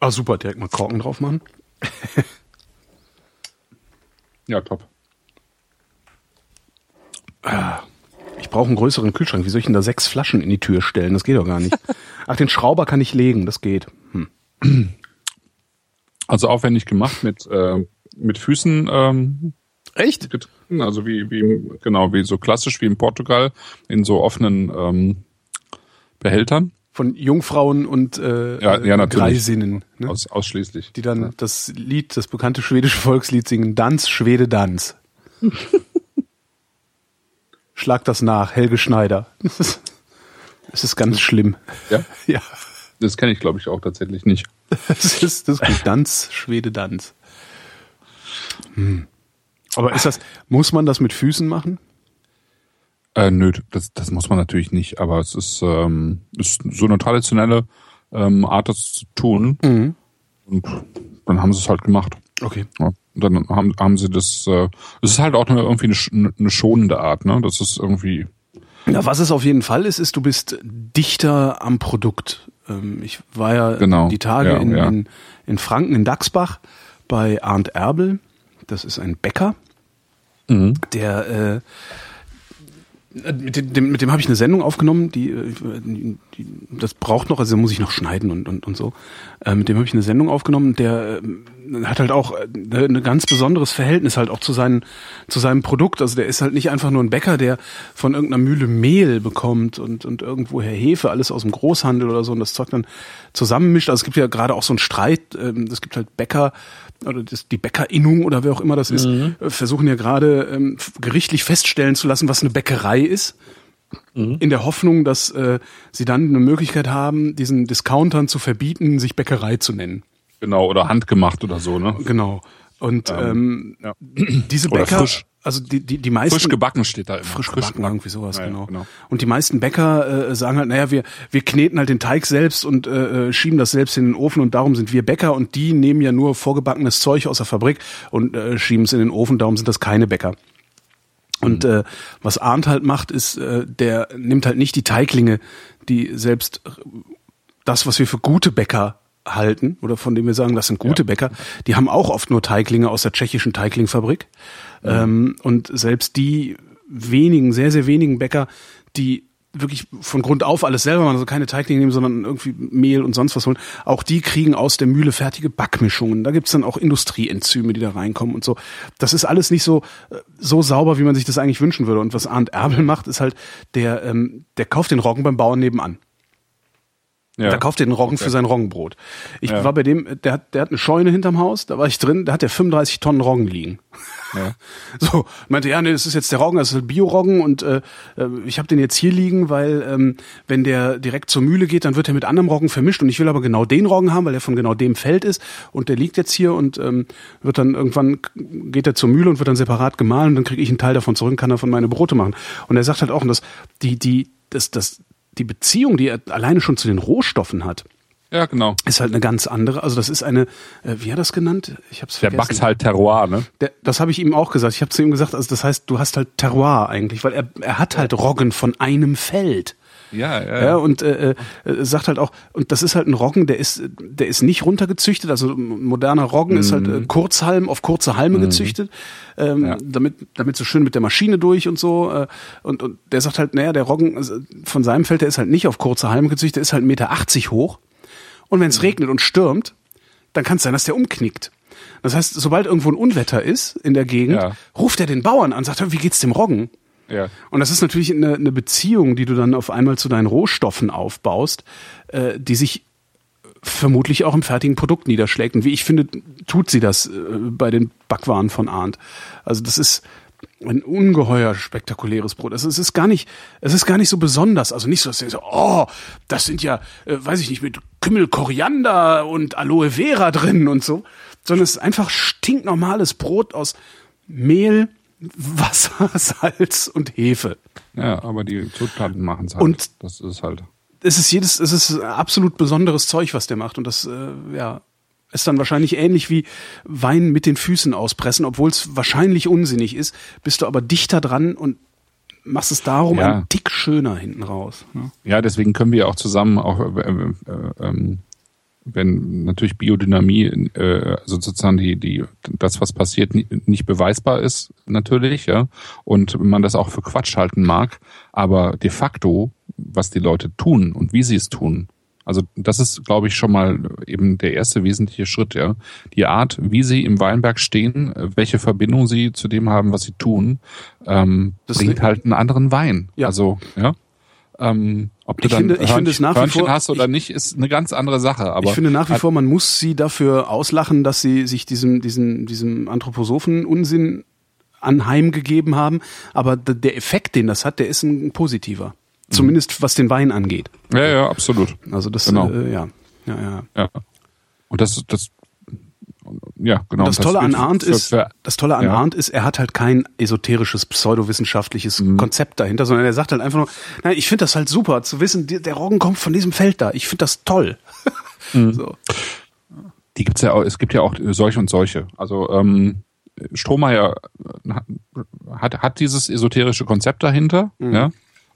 Ah, super, direkt mal Korken drauf machen. Ja, top. Ich brauche einen größeren Kühlschrank. Wie soll ich denn da sechs Flaschen in die Tür stellen? Das geht doch gar nicht. Ach, den Schrauber kann ich legen, das geht. Hm. Also aufwendig gemacht mit, äh, mit Füßen ähm, Echt? getreten, also wie, wie, genau, wie so klassisch wie in Portugal, in so offenen ähm, Behältern. Von Jungfrauen und äh, Ja, ja. Greisinnen, ne? Aus, ausschließlich. die dann das Lied, das bekannte schwedische Volkslied singen, Danz, Schwede, Danz. schlag das nach, Helge Schneider. Das ist, das ist ganz schlimm. Ja? Ja. Das kenne ich, glaube ich, auch tatsächlich nicht. Das ist, das ist gut. Danz, Schwede Danz. Hm. Aber ist das, muss man das mit Füßen machen? Äh, nö, das, das muss man natürlich nicht, aber es ist, ähm, ist so eine traditionelle ähm, Art, das zu tun. Mhm. Und dann haben sie es halt gemacht. Okay. Ja. Dann haben, haben sie das, äh, es ist halt auch eine, irgendwie eine, eine schonende Art, ne? Das ist irgendwie, Ja, was es auf jeden Fall ist, ist, du bist dichter am Produkt. Ähm, Ich war ja Genau, die Tage ja, in, ja. in, in Franken, in Dachsbach, bei Arndt Erbel. Das ist ein Bäcker, der äh, mit dem, mit dem habe ich eine Sendung aufgenommen, die, äh, die das braucht noch, also muss ich noch schneiden und, und, und so. Äh, mit dem habe ich eine Sendung aufgenommen, der äh, hat halt auch äh, ein ganz besonderes Verhältnis halt auch zu, seinen, zu seinem Produkt. Also der ist halt nicht einfach nur ein Bäcker, der von irgendeiner Mühle Mehl bekommt und, und irgendwoher Hefe, alles aus dem Großhandel oder so und das Zeug dann zusammenmischt. Also es gibt ja gerade auch so einen Streit, ähm, es gibt halt Bäcker, oder das, die Bäckerinnung oder wer auch immer das ist, äh, versuchen ja gerade ähm, gerichtlich feststellen zu lassen, was eine Bäckerei ist. In der Hoffnung, dass äh, sie dann eine Möglichkeit haben, diesen Discountern zu verbieten, sich Bäckerei zu nennen. genau, oder handgemacht oder so, ne? Genau. Und ähm, ja. diese Oder Bäcker, frisch. Also die, die, die meisten Frisch gebacken steht da immer. frisch gebacken, irgendwie sowas, Ja, genau. genau. Und die meisten Bäcker äh, sagen halt, naja, wir, wir kneten halt den Teig selbst und äh, äh, schieben das selbst in den Ofen und darum sind wir Bäcker und die nehmen ja nur vorgebackenes Zeug aus der Fabrik und äh, schieben es in den Ofen, darum sind das keine Bäcker. Und äh, was Arndt halt macht, ist, äh, der nimmt halt nicht die Teiglinge, die selbst das, was wir für gute Bäcker halten, oder von dem wir sagen, das sind gute Bäcker, die haben auch oft nur Teiglinge aus der tschechischen Teiglingfabrik. Ähm, und selbst die wenigen, sehr, sehr wenigen Bäcker, die wirklich von Grund auf alles selber machen, also keine Teiglinge nehmen, sondern irgendwie Mehl und sonst was holen, auch die kriegen aus der Mühle fertige Backmischungen. Da gibt's dann auch Industrieenzyme, die da reinkommen und so. Das ist alles nicht so, äh, so sauber, wie man sich das eigentlich wünschen würde. Und was Arndt Erbel macht, ist halt, der, ähm, der kauft den Roggen beim Bauern nebenan. Ja. Da kauft er den Roggen Okay. für sein Roggenbrot. Ich Ja. war bei dem, der hat, der hat eine Scheune hinterm Haus, da war ich drin, da hat der 35 Tonnen Roggen liegen. Ja. So, meinte, ja, nee, das ist jetzt der Roggen, das ist halt Bio-Roggen und äh, äh, ich habe den jetzt hier liegen, weil ähm, wenn der direkt zur Mühle geht, dann wird er mit anderem Roggen vermischt und ich will aber genau den Roggen haben, weil er von genau dem Feld ist und der liegt jetzt hier und ähm, wird dann irgendwann geht er zur Mühle und wird dann separat gemahlen und dann kriege ich einen Teil davon zurück und kann davon meine Brote machen. Und er sagt halt auch, und das die die das das die Beziehung, die er alleine schon zu den Rohstoffen hat, ja, genau. ist halt eine ganz andere. Also das ist eine, äh, wie hat er das genannt? Ich hab's Der vergessen. backt halt Terroir, ne? Der, das habe ich ihm auch gesagt. Ich habe zu ihm gesagt, also das heißt, du hast halt Terroir eigentlich, weil er, er hat halt Roggen von einem Feld. Ja, ja. Ja, und äh, äh, sagt halt auch, und das ist halt ein Roggen, der ist, der ist nicht runtergezüchtet, also moderner Roggen ist halt äh, Kurzhalm auf kurze Halme gezüchtet, ähm, Mhm. Ja. damit, damit so schön mit der Maschine durch und so. Äh, und, und der sagt halt, naja, der Roggen also von seinem Feld, der ist halt nicht auf kurze Halme gezüchtet, der ist halt 1,80 Meter hoch. Und wenn es Mhm. regnet und stürmt, dann kann es sein, dass der umknickt. Das heißt, sobald irgendwo ein Unwetter ist in der Gegend, Ja. ruft er den Bauern an, sagt, "Hör, wie geht's dem Roggen? Ja. Und das ist natürlich eine, eine Beziehung, die du dann auf einmal zu deinen Rohstoffen aufbaust, äh, die sich vermutlich auch im fertigen Produkt niederschlägt. Und wie ich finde, tut sie das äh, bei den Backwaren von Arndt. Also das ist ein ungeheuer spektakuläres Brot. Also es ist gar nicht, es ist gar nicht so besonders. Also nicht so, dass du so, oh, das sind ja, äh, weiß ich nicht, mit Kümmel, Koriander und Aloe Vera drin und so, sondern es ist einfach stinknormales Brot aus Mehl, Wasser, Salz und Hefe. Ja, aber die Zutaten machen es halt. Und- das ist halt. Es ist jedes, es ist absolut besonderes Zeug, was der macht. Und das, äh, ja, ist dann wahrscheinlich ähnlich wie Wein mit den Füßen auspressen, obwohl es wahrscheinlich unsinnig ist, bist du aber dichter dran und machst es darum Ja. ein Tick schöner hinten raus. Ne? Ja, deswegen können wir auch zusammen auch, äh, äh, ähm, wenn natürlich Biodynamie, äh, also sozusagen die, die, das, was passiert, ni- nicht beweisbar ist, natürlich, ja, und man das auch für Quatsch halten mag, aber de facto, was die Leute tun und wie sie es tun, also das ist, glaube ich, schon mal eben der erste wesentliche Schritt, ja. Die Art, wie sie im Weinberg stehen, welche Verbindung sie zu dem haben, was sie tun, ähm, Das bringt halt einen anderen Wein. Ja. Also, ja. Ähm, ob du Ich dann finde- ich finde es nach wie vor- hast oder nicht, ist eine ganz andere Sache. Aber ich finde nach wie vor, man muss sie dafür auslachen, dass sie sich diesem, diesem, diesem Anthroposophen-Unsinn anheimgegeben haben, aber der Effekt, den das hat, der ist ein positiver. Zumindest was den Wein angeht. Ja, ja, absolut. Also das, Genau. äh, ja. Ja, ja. Ja. Und das, das, ja, genau. Das Tolle an Arndt ist, für- das Tolle an Ja. Arndt ist, er hat halt kein esoterisches, pseudowissenschaftliches Mhm. Konzept dahinter, sondern er sagt halt einfach nur, nein, ich finde das halt super, zu wissen, der Roggen kommt von diesem Feld da. Ich finde das toll. Mhm. So. die gibt's ja auch, es gibt ja auch solche und solche. Also ähm, Strohmeier hat, hat dieses esoterische Konzept dahinter. Mhm. Ja?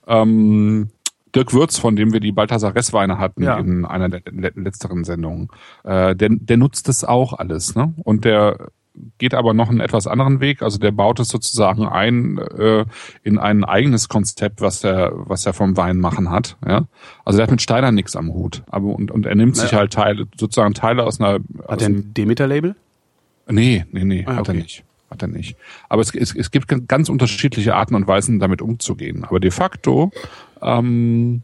Ähm, Dirk Würz, von dem wir die Balthasar Ressweine hatten Ja. in einer der le- letzteren Sendungen, äh, der, der nutzt das auch alles. Ne? Und der geht aber noch einen etwas anderen Weg. Also der baut es sozusagen ein äh, in ein eigenes Konzept, was er was er vom Wein machen hat. Ja? Also der hat mit Steiner nichts am Hut. Aber und, und er nimmt sich Ja. halt Teile, sozusagen Teile aus einer Hat aus er ein Demeter-Label? Nee, nee, nee, Ah, hat er okay. nicht. Hat er nicht. Aber es, es, es gibt ganz unterschiedliche Arten und Weisen, damit umzugehen. Aber de facto, ähm,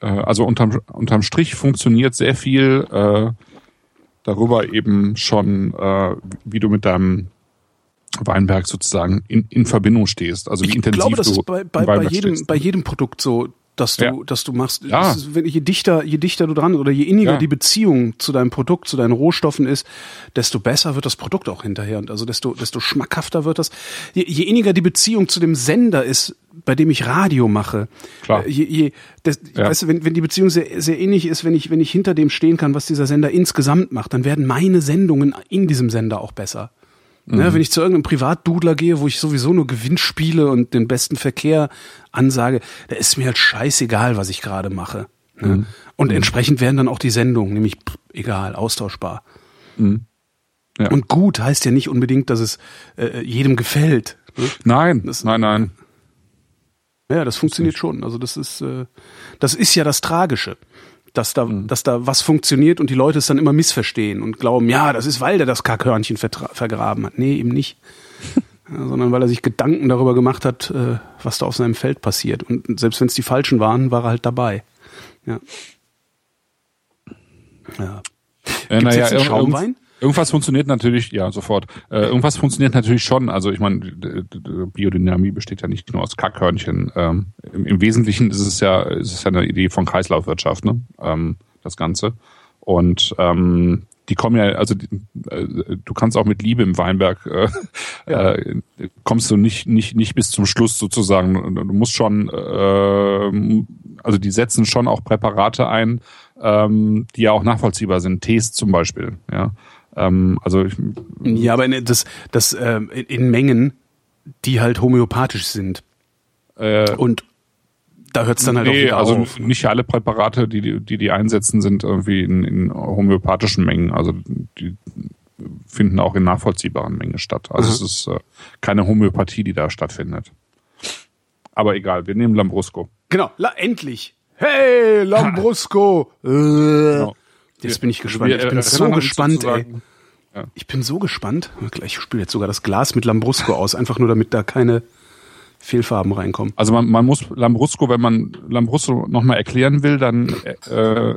äh, also unterm, unterm Strich funktioniert sehr viel äh, darüber eben schon, äh, wie du mit deinem Weinberg sozusagen in, in Verbindung stehst. Also wie Ich intensiv glaube, das du ist bei, bei, bei, jedem, stehst. bei jedem Produkt so, dass du, Ja. dass du machst. Ja. Es ist, wenn, je dichter, je dichter du dran oder je inniger Ja. die Beziehung zu deinem Produkt, zu deinen Rohstoffen ist, desto besser wird das Produkt auch hinterher und also desto, desto schmackhafter wird das. Je, je inniger die Beziehung zu dem Sender ist, bei dem ich Radio mache, Klar. äh, je, je, das, Ja. weißt du, wenn, wenn die Beziehung sehr, sehr ähnlich ist, wenn ich, wenn ich hinter dem stehen kann, was dieser Sender insgesamt macht, dann werden meine Sendungen in diesem Sender auch besser. Ne, wenn ich zu irgendeinem Privatdudler gehe, wo ich sowieso nur Gewinnspiele und den besten Verkehr ansage, da ist mir halt scheißegal, was ich gerade mache. Ne? Und entsprechend werden dann auch die Sendungen, nämlich pff, egal, austauschbar. Ja. Und gut heißt ja nicht unbedingt, dass es äh, jedem gefällt. Ne? Nein, Das- nein, nein. Ja, das funktioniert schon. Also das ist, äh, das ist ja das Tragische. Dass da, dass da was funktioniert und die Leute es dann immer missverstehen und glauben, ja, das ist, weil der das Kackhörnchen vergraben hat. Nee, eben nicht. ja, sondern weil er sich Gedanken darüber gemacht hat, äh, was da auf seinem Feld passiert. Und selbst wenn es die falschen waren, war er halt dabei. Ja. Ja. Äh, Gibt's jetzt einen Schaumwein? Irgend- Irgendwas funktioniert natürlich, ja, sofort. Äh, irgendwas funktioniert natürlich schon. Also ich meine, Biodynamie besteht ja nicht nur aus Kackhörnchen. Ähm, im, Im Wesentlichen ist es ja, ist es ja eine Idee von Kreislaufwirtschaft, ne? Ähm, das Ganze. Und ähm, die kommen ja, also die, äh, du kannst auch mit Liebe im Weinberg äh, äh, kommst du nicht nicht nicht bis zum Schluss sozusagen. Du musst schon, äh, also die setzen schon auch Präparate ein, ähm, die ja auch nachvollziehbar sind. Tees zum Beispiel, ja. Ähm, also ich, Ja, aber in, das, das ähm, in, Mengen, die halt homöopathisch sind. äh, Und da hört es dann halt auch nee, wieder also auf. nicht alle Präparate, die die, die, einsetzen, sind irgendwie in, in homöopathischen Mengen. Also die finden auch in nachvollziehbaren Mengen statt. Also Aha. es ist äh, keine Homöopathie, die da stattfindet. Aber egal, wir nehmen Lambrusco. Genau, la endlich. Hey, Lambrusco. Äh, Genau. Jetzt bin ich gespannt. Wir Ich bin so gespannt, ey. Ich bin so gespannt. Ich spüle jetzt sogar das Glas mit Lambrusco aus, einfach nur damit da keine Fehlfarben reinkommen. Also man, man muss Lambrusco, wenn man Lambrusco nochmal erklären will, dann äh,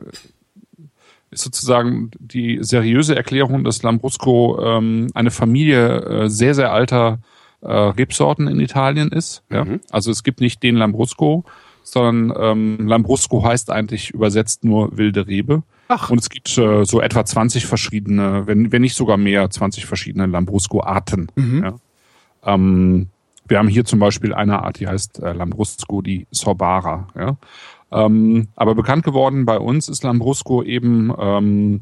ist sozusagen die seriöse Erklärung, dass Lambrusco ähm, eine Familie äh, sehr, sehr alter äh, Rebsorten in Italien ist. Ja? Also es gibt nicht den Lambrusco, sondern ähm, Lambrusco heißt eigentlich übersetzt nur wilde Rebe. Ach. Und es gibt äh, so etwa 20 verschiedene, wenn, wenn nicht sogar mehr, 20 verschiedene Lambrusco-Arten. Ja? Ähm, wir haben hier zum Beispiel eine Art, die heißt äh, Lambrusco di Sorbara. Ja? Ähm, aber bekannt geworden bei uns ist Lambrusco eben ähm,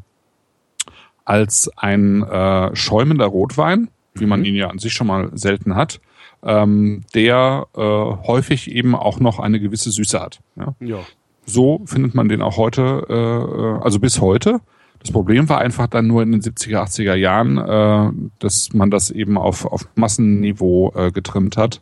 als ein äh, schäumender Rotwein, wie man ihn ja an sich schon mal selten hat, ähm, der äh, häufig eben auch noch eine gewisse Süße hat. Ja? Ja. So findet man den auch heute, äh, also bis heute. Das Problem war einfach dann nur in den 70er, 80er Jahren, äh, dass man das eben auf, auf Massenniveau äh, getrimmt hat,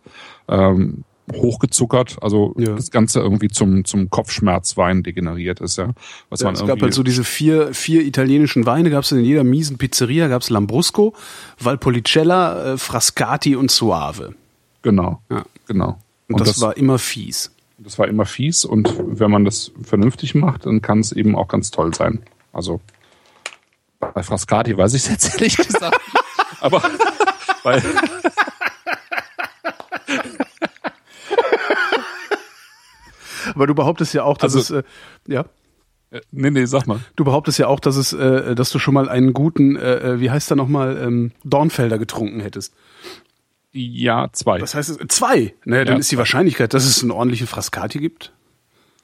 ähm, hochgezuckert, also Ja. das Ganze irgendwie zum, zum Kopfschmerzwein degeneriert ist, ja. Was Ja, man es gab halt so diese vier, vier italienischen Weine, gab es in jeder miesen Pizzeria, gab es Lambrusco, Valpolicella, äh, Frascati und Suave. genau, Ja. genau. Und, das, war immer fies. Das war immer fies und wenn man das vernünftig macht, dann kann es eben auch ganz toll sein. Also bei Frascati weiß ich es jetzt ehrlich gesagt. Nicht. aber bei. aber du behauptest ja auch, dass also, es. Äh, ja. Äh, nee, nee, sag mal. Du behauptest ja auch, dass es, äh, dass du schon mal einen guten, äh, äh wie heißt der nochmal, ähm, Dornfelder getrunken hättest. Ja, zwei. Das heißt, es- zwei. Naja, dann Ja, ist die Wahrscheinlichkeit, dass es einen ordentlichen Frascati gibt.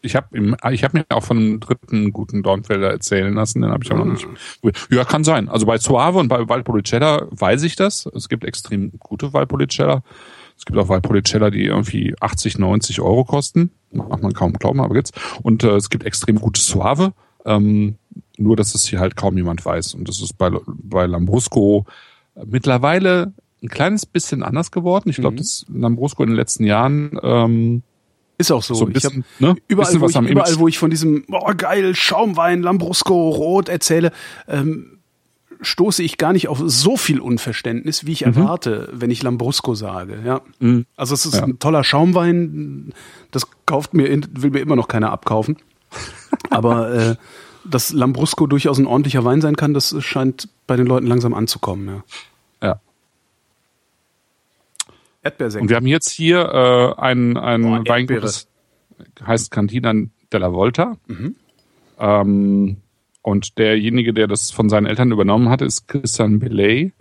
Ich habe ich hab mir auch von einem dritten guten Dornfelder erzählen lassen, den habe ich auch noch nicht. Ja, kann sein. Also bei Suave und bei Valpolicella weiß ich das. Es gibt extrem gute Valpolicella. Es gibt auch Valpolicella, die irgendwie 80, 90 Euro kosten. Macht man kaum glauben, aber gibt's. Und äh, es gibt extrem gute Suave. Ähm, nur, dass es hier halt kaum jemand weiß. Und das ist bei, bei Lambrusco mittlerweile ein kleines bisschen anders geworden. Ich glaube, dass Lambrusco in den letzten Jahren ähm, Ist auch so. so ein ich hab bisschen, ne? überall, bisschen wo ich, am überall, Image- wo ich von diesem, oh geil, Schaumwein, Lambrusco, Rot erzähle, ähm, stoße ich gar nicht auf so viel Unverständnis, wie ich erwarte, wenn ich Lambrusco sage. Ja. Mhm. Also es ist Ja. ein toller Schaumwein, das kauft mir, will mir immer noch keiner abkaufen. Aber äh, dass Lambrusco durchaus ein ordentlicher Wein sein kann, das scheint bei den Leuten langsam anzukommen. Ja. Ja. Erdbeersekt. Und wir haben jetzt hier äh, ein, ein Boah, Weingut, das heißt Cantina della Volta. Mhm. Ähm, und derjenige, der das von seinen Eltern übernommen hatte, ist Christian Belay.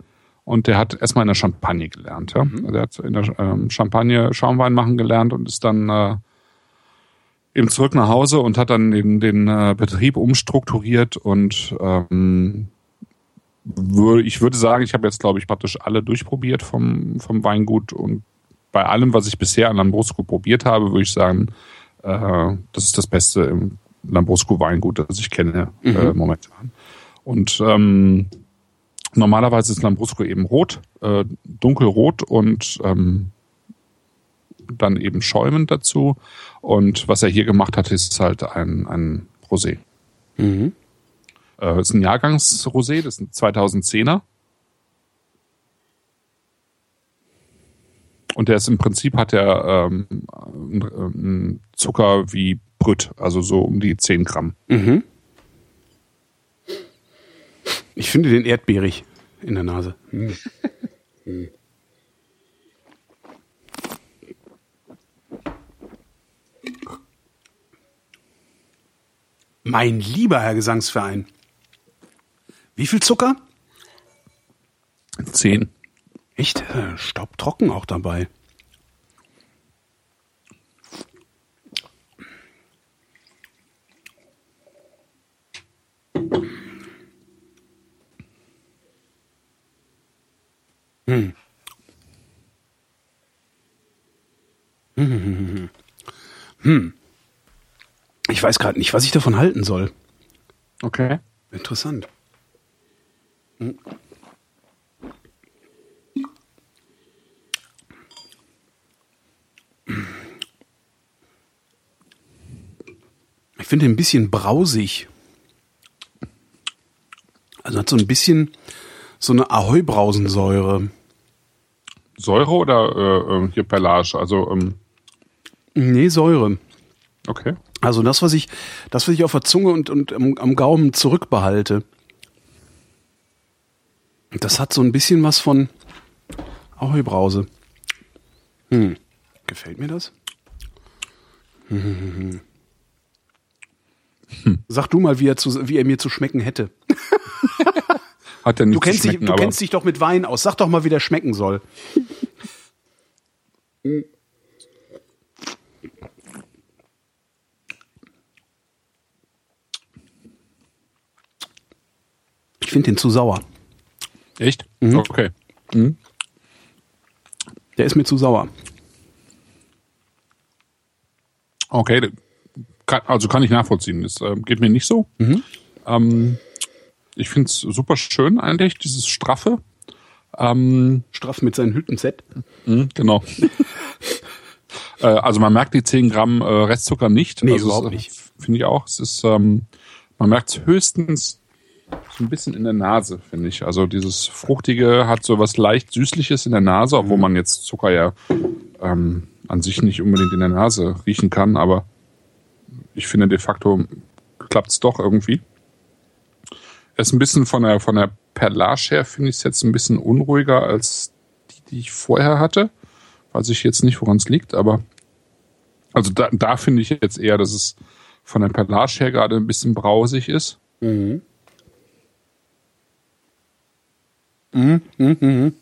Und der hat erstmal in der Champagne gelernt. Ja? Mhm. Der hat in der ähm, Champagne Schaumwein machen gelernt und ist dann äh, eben zurück nach Hause und hat dann den, den äh, Betrieb umstrukturiert und ähm, wür- ich würde sagen, ich habe jetzt, glaube ich, praktisch alle durchprobiert vom, vom Weingut und bei allem, was ich bisher an Lambrusco probiert habe, würde ich sagen, äh, das ist das Beste im Lambrusco Weingut, das ich kenne äh, momentan. Und ähm, normalerweise ist Lambrusco eben rot, äh, dunkelrot und ähm, dann eben schäumend dazu. Und was er hier gemacht hat, ist halt ein, ein Rosé. Mhm. Äh, das ist ein Jahrgangsrosé, das ist ein 2010er. Und der ist im Prinzip hat er ähm, einen Zucker wie Brüt, also so um die 10 Gramm. Mhm. Ich finde den erdbeerig in der Nase. Hm. Hm. Mein lieber Herr Gesangsverein. Wie viel Zucker? 10. Echt? äh, Staubtrocken auch dabei. Hm. Hm. Ich weiß gerade nicht, was ich davon halten soll. Okay. Interessant. Ich finde ihn ein bisschen brausig. Also hat so ein bisschen so eine Ahoi-Brausensäure. Säure oder äh, äh, hier Perlage? Also, ähm, Nee, Säure. okay. Also das, was ich, das, was ich auf der Zunge und, und am, am Gaumen zurückbehalte, das hat so ein bisschen was von Ahoi Brause. Hm. Gefällt mir das? Hm. Sag du mal, wie er, zu, wie er mir zu schmecken hätte. Hat er nicht Du kennst, zu dich, du kennst dich doch mit Wein aus. Sag doch mal, wie der schmecken soll. Ich finde den zu sauer. Echt? Mhm. Okay. Der ist mir zu sauer. Okay. Kann, also kann ich nachvollziehen. Das äh, geht mir nicht so. Mhm. Ähm, ich finde es super schön eigentlich, dieses straffe. Ähm, Straff mit seinem Hütten-Set. Mhm, genau. äh, also man merkt die 10 Gramm äh, Restzucker nicht. Nee, also überhaupt nicht. Finde ich auch. Es ist, ähm, man merkt es höchstens so ein bisschen in der Nase, finde ich. Also dieses Fruchtige hat so was leicht Süßliches in der Nase, obwohl Mhm. man jetzt Zucker ja ähm, an sich nicht unbedingt in der Nase riechen kann, aber ich finde de facto klappt es doch irgendwie. Es ist ein bisschen von der, von der Perlage her, finde ich es jetzt ein bisschen unruhiger als die, die ich vorher hatte. Weiß ich jetzt nicht, woran es liegt, aber Also da, da finde ich jetzt eher, dass es von der Perlage her gerade ein bisschen brausig ist. Mhm. Mhm, mhm, mhm.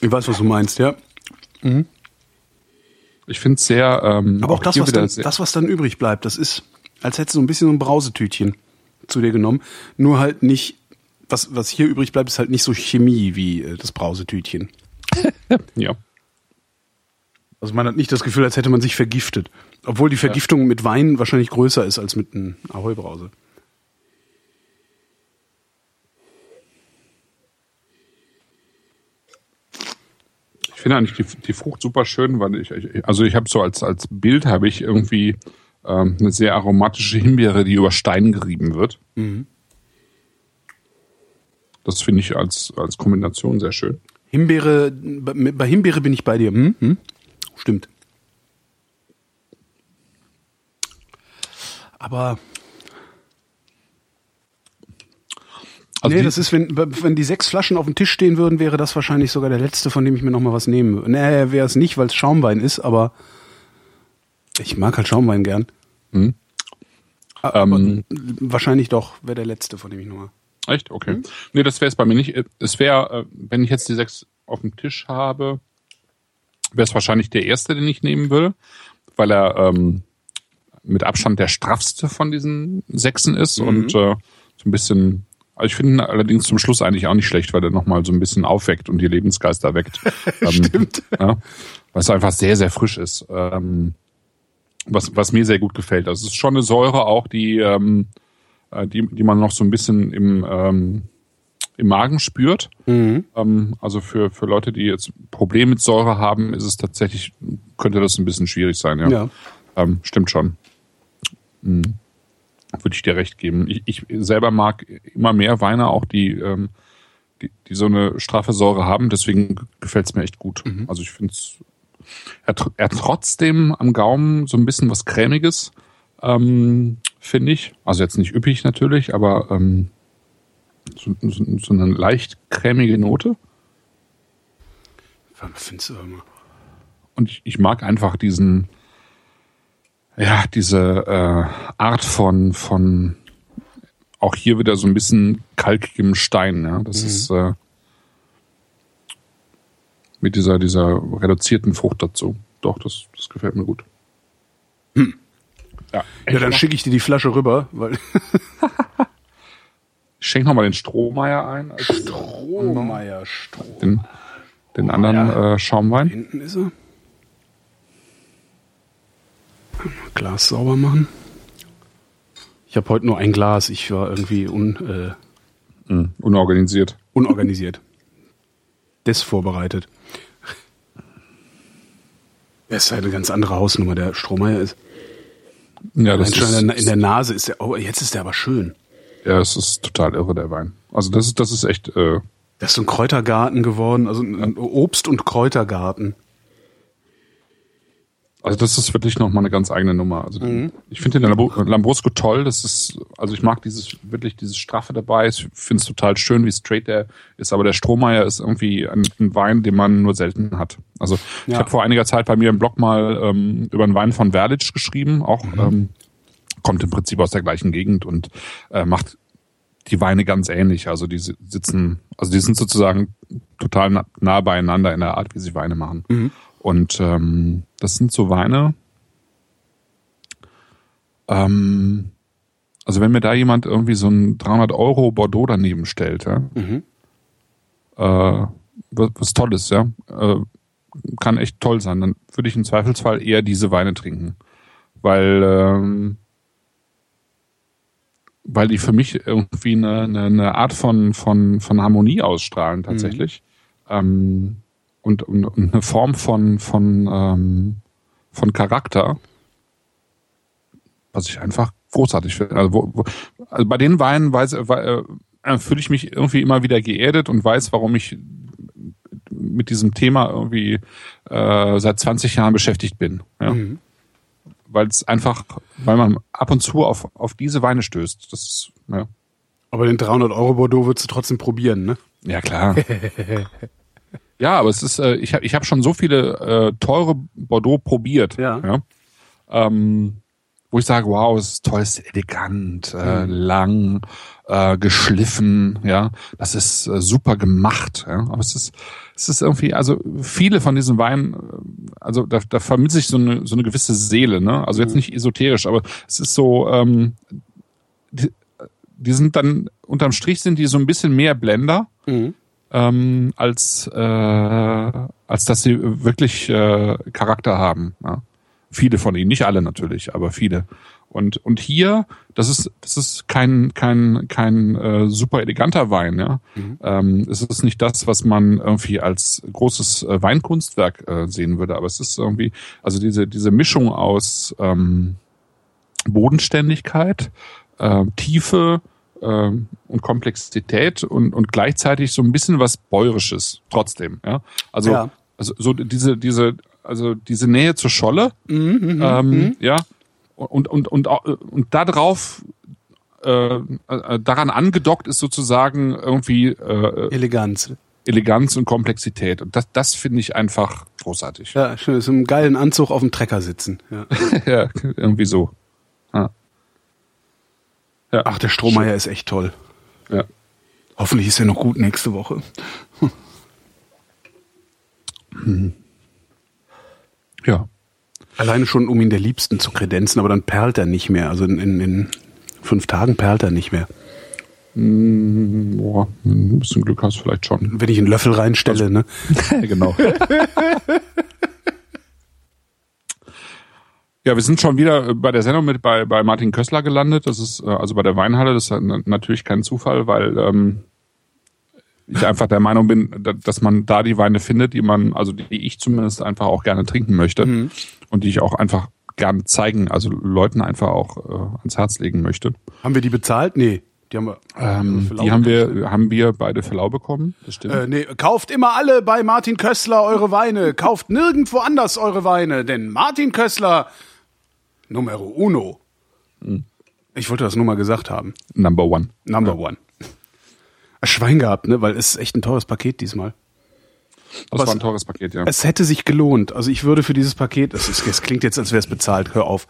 Ich weiß, was du meinst, ja. Ich finde es sehr. Ähm, Aber auch, das, hier was dann, das, was dann übrig bleibt, das ist, als hättest du so ein bisschen so ein Brausetütchen zu dir genommen. Nur halt nicht, was, was hier übrig bleibt, ist halt nicht so Chemie wie äh, das Brausetütchen. ja. Also man hat nicht das Gefühl, als hätte man sich vergiftet. Obwohl die Vergiftung mit Wein wahrscheinlich größer ist als mit einem Ahoi-Brause. Ich finde eigentlich die, die Frucht super schön, weil ich, ich also ich habe so als als Bild habe ich irgendwie ähm, eine sehr aromatische Himbeere, die über Stein gerieben wird. Das finde ich als als Kombination sehr schön. Himbeere, bei, bei Himbeere bin ich bei dir. Hm? Hm? Stimmt. Aber Also nee, das ist, wenn, wenn die sechs Flaschen auf dem Tisch stehen würden, wäre das wahrscheinlich sogar der letzte, von dem ich mir noch mal was nehmen würde. Nee, wäre es nicht, weil es Schaumwein ist, aber ich mag halt Schaumwein gern. Hm. Aber Ähm. wahrscheinlich doch, wäre der letzte, von dem ich noch mal. Echt? Okay. Nee, das wäre es bei mir nicht. Es wäre, äh, wenn ich jetzt die sechs auf dem Tisch habe, wäre es wahrscheinlich der erste, den ich nehmen würde, weil er ähm, mit Abstand der straffste von diesen Sechsen ist und äh, so ein bisschen. Also ich finde ihn allerdings zum Schluss eigentlich auch nicht schlecht, weil er nochmal so ein bisschen aufweckt und die Lebensgeister weckt. Ähm, Stimmt. Ja, was einfach sehr, sehr frisch ist. Ähm, was, was mir sehr gut gefällt. Also es ist schon eine Säure auch, die, ähm, äh, die, die man noch so ein bisschen im, ähm, im Magen spürt. Mhm. Ähm, also für, für Leute, die jetzt Probleme mit Säure haben, ist es tatsächlich, könnte das ein bisschen schwierig sein, ja. Ja. Ähm, stimmt schon. Mhm. Würde ich dir recht geben. Ich, ich selber mag immer mehr Weine, auch die, ähm, die, die so eine straffe Säure haben, deswegen gefällt es mir echt gut. Also ich finde es, er, er hat trotzdem am Gaumen so ein bisschen was Cremiges, ähm, finde ich. Also jetzt nicht üppig natürlich, aber ähm, so, so, so eine leicht cremige Note. Findest du immer. Und ich, ich mag einfach diesen, ja, diese äh, Art von, von auch hier wieder so ein bisschen kalkigem Stein, ja. Das ist äh, mit dieser, dieser reduzierten Frucht dazu. Doch, das, das gefällt mir gut. Ja, Ja, dann schicke ich dir die Flasche rüber, weil ich schenke nochmal den Strohmeier ein, Strohmeier Stroh. den, den anderen äh, Schaumwein. Hinten ist er. Glas sauber machen. Ich habe heute nur ein Glas. Ich war irgendwie un, äh, Mhm. Unorganisiert. unorganisiert. Desvorbereitet. Das ist halt eine ganz andere Hausnummer. Der Strohmeier ist. Ja, das ist, in der- in der Nase ist der. Oh, jetzt ist der aber schön. ja, das ist total irre, der Wein. Also das ist, das ist echt, äh, Das ist so ein Kräutergarten geworden, also ein Obst- und Kräutergarten. Also das ist wirklich nochmal eine ganz eigene Nummer. Also ich finde den Lambrusco toll. Das ist, also ich mag dieses wirklich dieses Straffe dabei. Ich finde es total schön, wie straight der ist. Aber der Strohmeier ist irgendwie ein, ein Wein, den man nur selten hat. Also ich Ja. habe vor einiger Zeit bei mir im Blog mal ähm, über einen Wein von Verlic geschrieben. Auch ähm, kommt im Prinzip aus der gleichen Gegend und äh, macht die Weine ganz ähnlich. Also die si- sitzen, also die sind sozusagen total na- nah beieinander in der Art, wie sie Weine machen. Und ähm, das sind so Weine. Ähm, also wenn mir da jemand irgendwie so ein 300 Euro Bordeaux daneben stellt, ja, Mhm. äh, was, was Tolles, ja, äh, kann echt toll sein, dann würde ich im Zweifelsfall eher diese Weine trinken, weil ähm, weil die für mich irgendwie eine, eine, eine Art von, von, von Harmonie ausstrahlen tatsächlich. Ähm, und, und, und eine Form von, von, ähm, von Charakter, was ich einfach großartig finde. Also, wo, wo, also bei den Weinen weiß, äh, äh, fühle ich mich irgendwie immer wieder geerdet und weiß, warum ich mit diesem Thema irgendwie äh, seit 20 Jahren beschäftigt bin. Ja? Weil es einfach, weil man ab und zu auf, auf diese Weine stößt. Das ist, ja, Aber den 300 Euro Bordeaux würdest du trotzdem probieren, ne? ja klar. Ja, aber es ist, äh, ich habe ich hab schon so viele äh, teure Bordeaux probiert. Ja. ja ähm, wo ich sage, wow, es ist toll, es ist elegant, äh, Mhm. lang, äh, geschliffen, ja, das ist äh, super gemacht, ja, aber es ist, es ist irgendwie, also viele von diesen Weinen, äh, also da, da vermittelt sich so eine, so eine gewisse Seele, ne, also Mhm. jetzt nicht esoterisch, aber es ist so, ähm, die, die sind dann, unterm Strich sind die so ein bisschen mehr Blender, Mhm. Ähm, als, äh, als dass sie wirklich äh, Charakter haben. Ja. Viele von ihnen, nicht alle natürlich, aber viele. Und und hier, das ist das ist kein kein kein äh, super eleganter Wein, ja. Ähm, es ist nicht das, was man irgendwie als großes äh, Weinkunstwerk äh, sehen würde, aber es ist irgendwie, also diese diese Mischung aus ähm, Bodenständigkeit, äh, Tiefe äh, und Komplexität und, und gleichzeitig so ein bisschen was Bäuerisches trotzdem. Ja? Also, Ja. also so diese, diese, also diese Nähe zur Scholle, ähm, ja, und, und, und, und, da drauf äh, äh, daran angedockt ist sozusagen irgendwie äh, Eleganz. Eleganz und Komplexität. Und das, das finde ich einfach großartig. Ja, schön. So einem geilen Anzug auf dem Trecker sitzen. Ja. ja, irgendwie so. Ja. Ach, der Strohmeier ist echt toll. Ja. Hoffentlich ist er noch gut nächste Woche. Ja. Alleine schon, um ihn der Liebsten zu kredenzen, aber dann perlt er nicht mehr. Also in, in, in fünf Tagen perlt er nicht mehr. Boah, ein bisschen Glück hast du vielleicht schon. Wenn ich einen Löffel reinstelle, ne? genau. Ja, wir sind schon wieder bei der Sendung mit bei, bei Martin Kössler gelandet. Das ist äh, also bei der Weinhalle. Das ist na- natürlich kein Zufall, weil ähm, ich einfach der Meinung bin, da- dass man da die Weine findet, die man, also die ich zumindest einfach auch gerne trinken möchte und die ich auch einfach gerne zeigen, also Leuten einfach auch äh, ans Herz legen möchte. Haben wir die bezahlt? Nee. Die haben wir. Ähm, die haben wir, haben wir beide für lau bekommen. Das stimmt. Äh, nee, kauft immer alle bei Martin Kössler eure Weine. Kauft nirgendwo anders eure Weine, denn Martin Kössler, Numero uno. Hm. Ich wollte das nur mal gesagt haben. Number one. Number one. Ein Schwein gehabt, ne? Weil es ist echt ein teures Paket diesmal. Das Was- war ein teures Paket, ja. Es hätte sich gelohnt. Also ich würde für dieses Paket, es, ist, es klingt jetzt, als wäre es bezahlt, hör auf.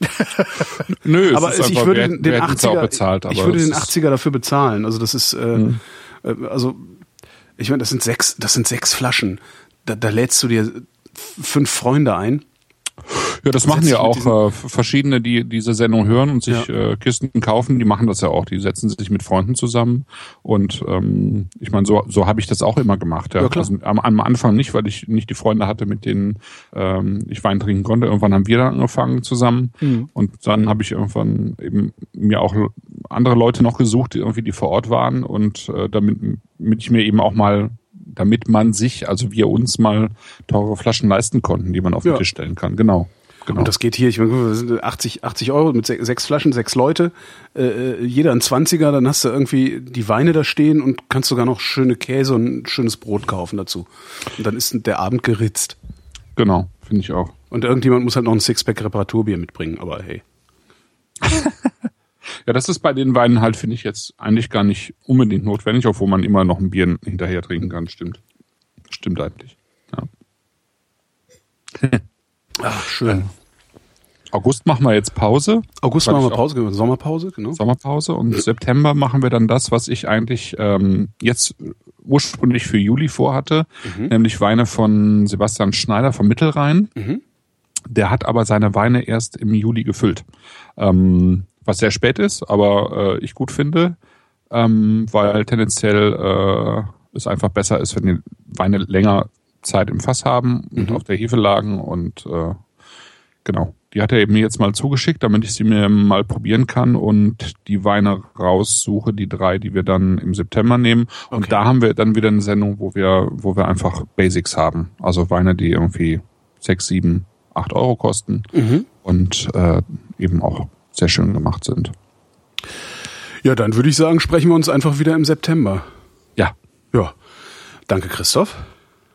Nö, es aber ist es, ich einfach, würde wir den, hätten- den wir hätten's auch 80er, bezahlt, aber ich würde den ist- 80er dafür bezahlen. Also das ist, äh, Mhm. also ich meine, das sind sechs, das sind sechs Flaschen. Da, da lädst du dir fünf Freunde ein. Ja, das machen ja auch äh, verschiedene, die diese Sendung hören und sich Ja. äh, Kisten kaufen. Die machen das ja auch. Die setzen sich mit Freunden zusammen. Und ähm, ich meine, so, so habe ich das auch immer gemacht. Ja. Ja, klar. Also am, am Anfang nicht, weil ich nicht die Freunde hatte, mit denen ähm, ich Wein trinken konnte. Irgendwann haben wir dann angefangen zusammen. Mhm. Und dann habe ich irgendwann eben mir auch andere Leute noch gesucht, die irgendwie die vor Ort waren und äh, damit, damit ich mir eben auch mal damit man sich, also wir uns mal teure Flaschen leisten konnten, die man auf den Ja. Tisch stellen kann. Genau. Genau. Und das geht hier, ich meine, guck mal, das sind 80, 80 Euro mit se- sechs Flaschen, sechs Leute, äh, äh, jeder ein 20er, dann hast du irgendwie die Weine da stehen und kannst sogar noch schöne Käse und ein schönes Brot kaufen dazu. Und dann ist der Abend geritzt. Genau, finde ich auch. Und irgendjemand muss halt noch ein Sixpack Reparaturbier mitbringen, aber hey. Ja, das ist bei den Weinen halt, finde ich jetzt eigentlich gar nicht unbedingt notwendig, obwohl man immer noch ein Bier hinterher trinken kann. Stimmt. Stimmt eigentlich. Ja. Ach, schön. August machen wir jetzt Pause. August machen wir Pause, genau, Sommerpause, genau. Sommerpause und September machen wir dann das, was ich eigentlich ähm, jetzt ursprünglich für Juli vorhatte, nämlich Weine von Sebastian Schneider vom Mittelrhein. Der hat aber seine Weine erst im Juli gefüllt, ähm, was sehr spät ist, aber äh, ich gut finde, ähm, weil tendenziell äh, es einfach besser ist, wenn die Weine länger Zeit im Fass haben und auf der Hefe lagen und äh, Genau. Die hat er eben mir jetzt mal zugeschickt, damit ich sie mir mal probieren kann und die Weine raussuche, die drei, die wir dann im September nehmen. Und Okay. da haben wir dann wieder eine Sendung, wo wir, wo wir einfach Basics haben. Also Weine, die irgendwie sechs, sieben, acht Euro kosten und äh, eben auch sehr schön gemacht sind. Ja, dann würde ich sagen, sprechen wir uns einfach wieder im September. Ja. Ja. Danke, Christoph.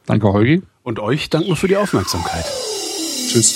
Danke, Holgi. Und euch danken wir für die Aufmerksamkeit. Tschüss.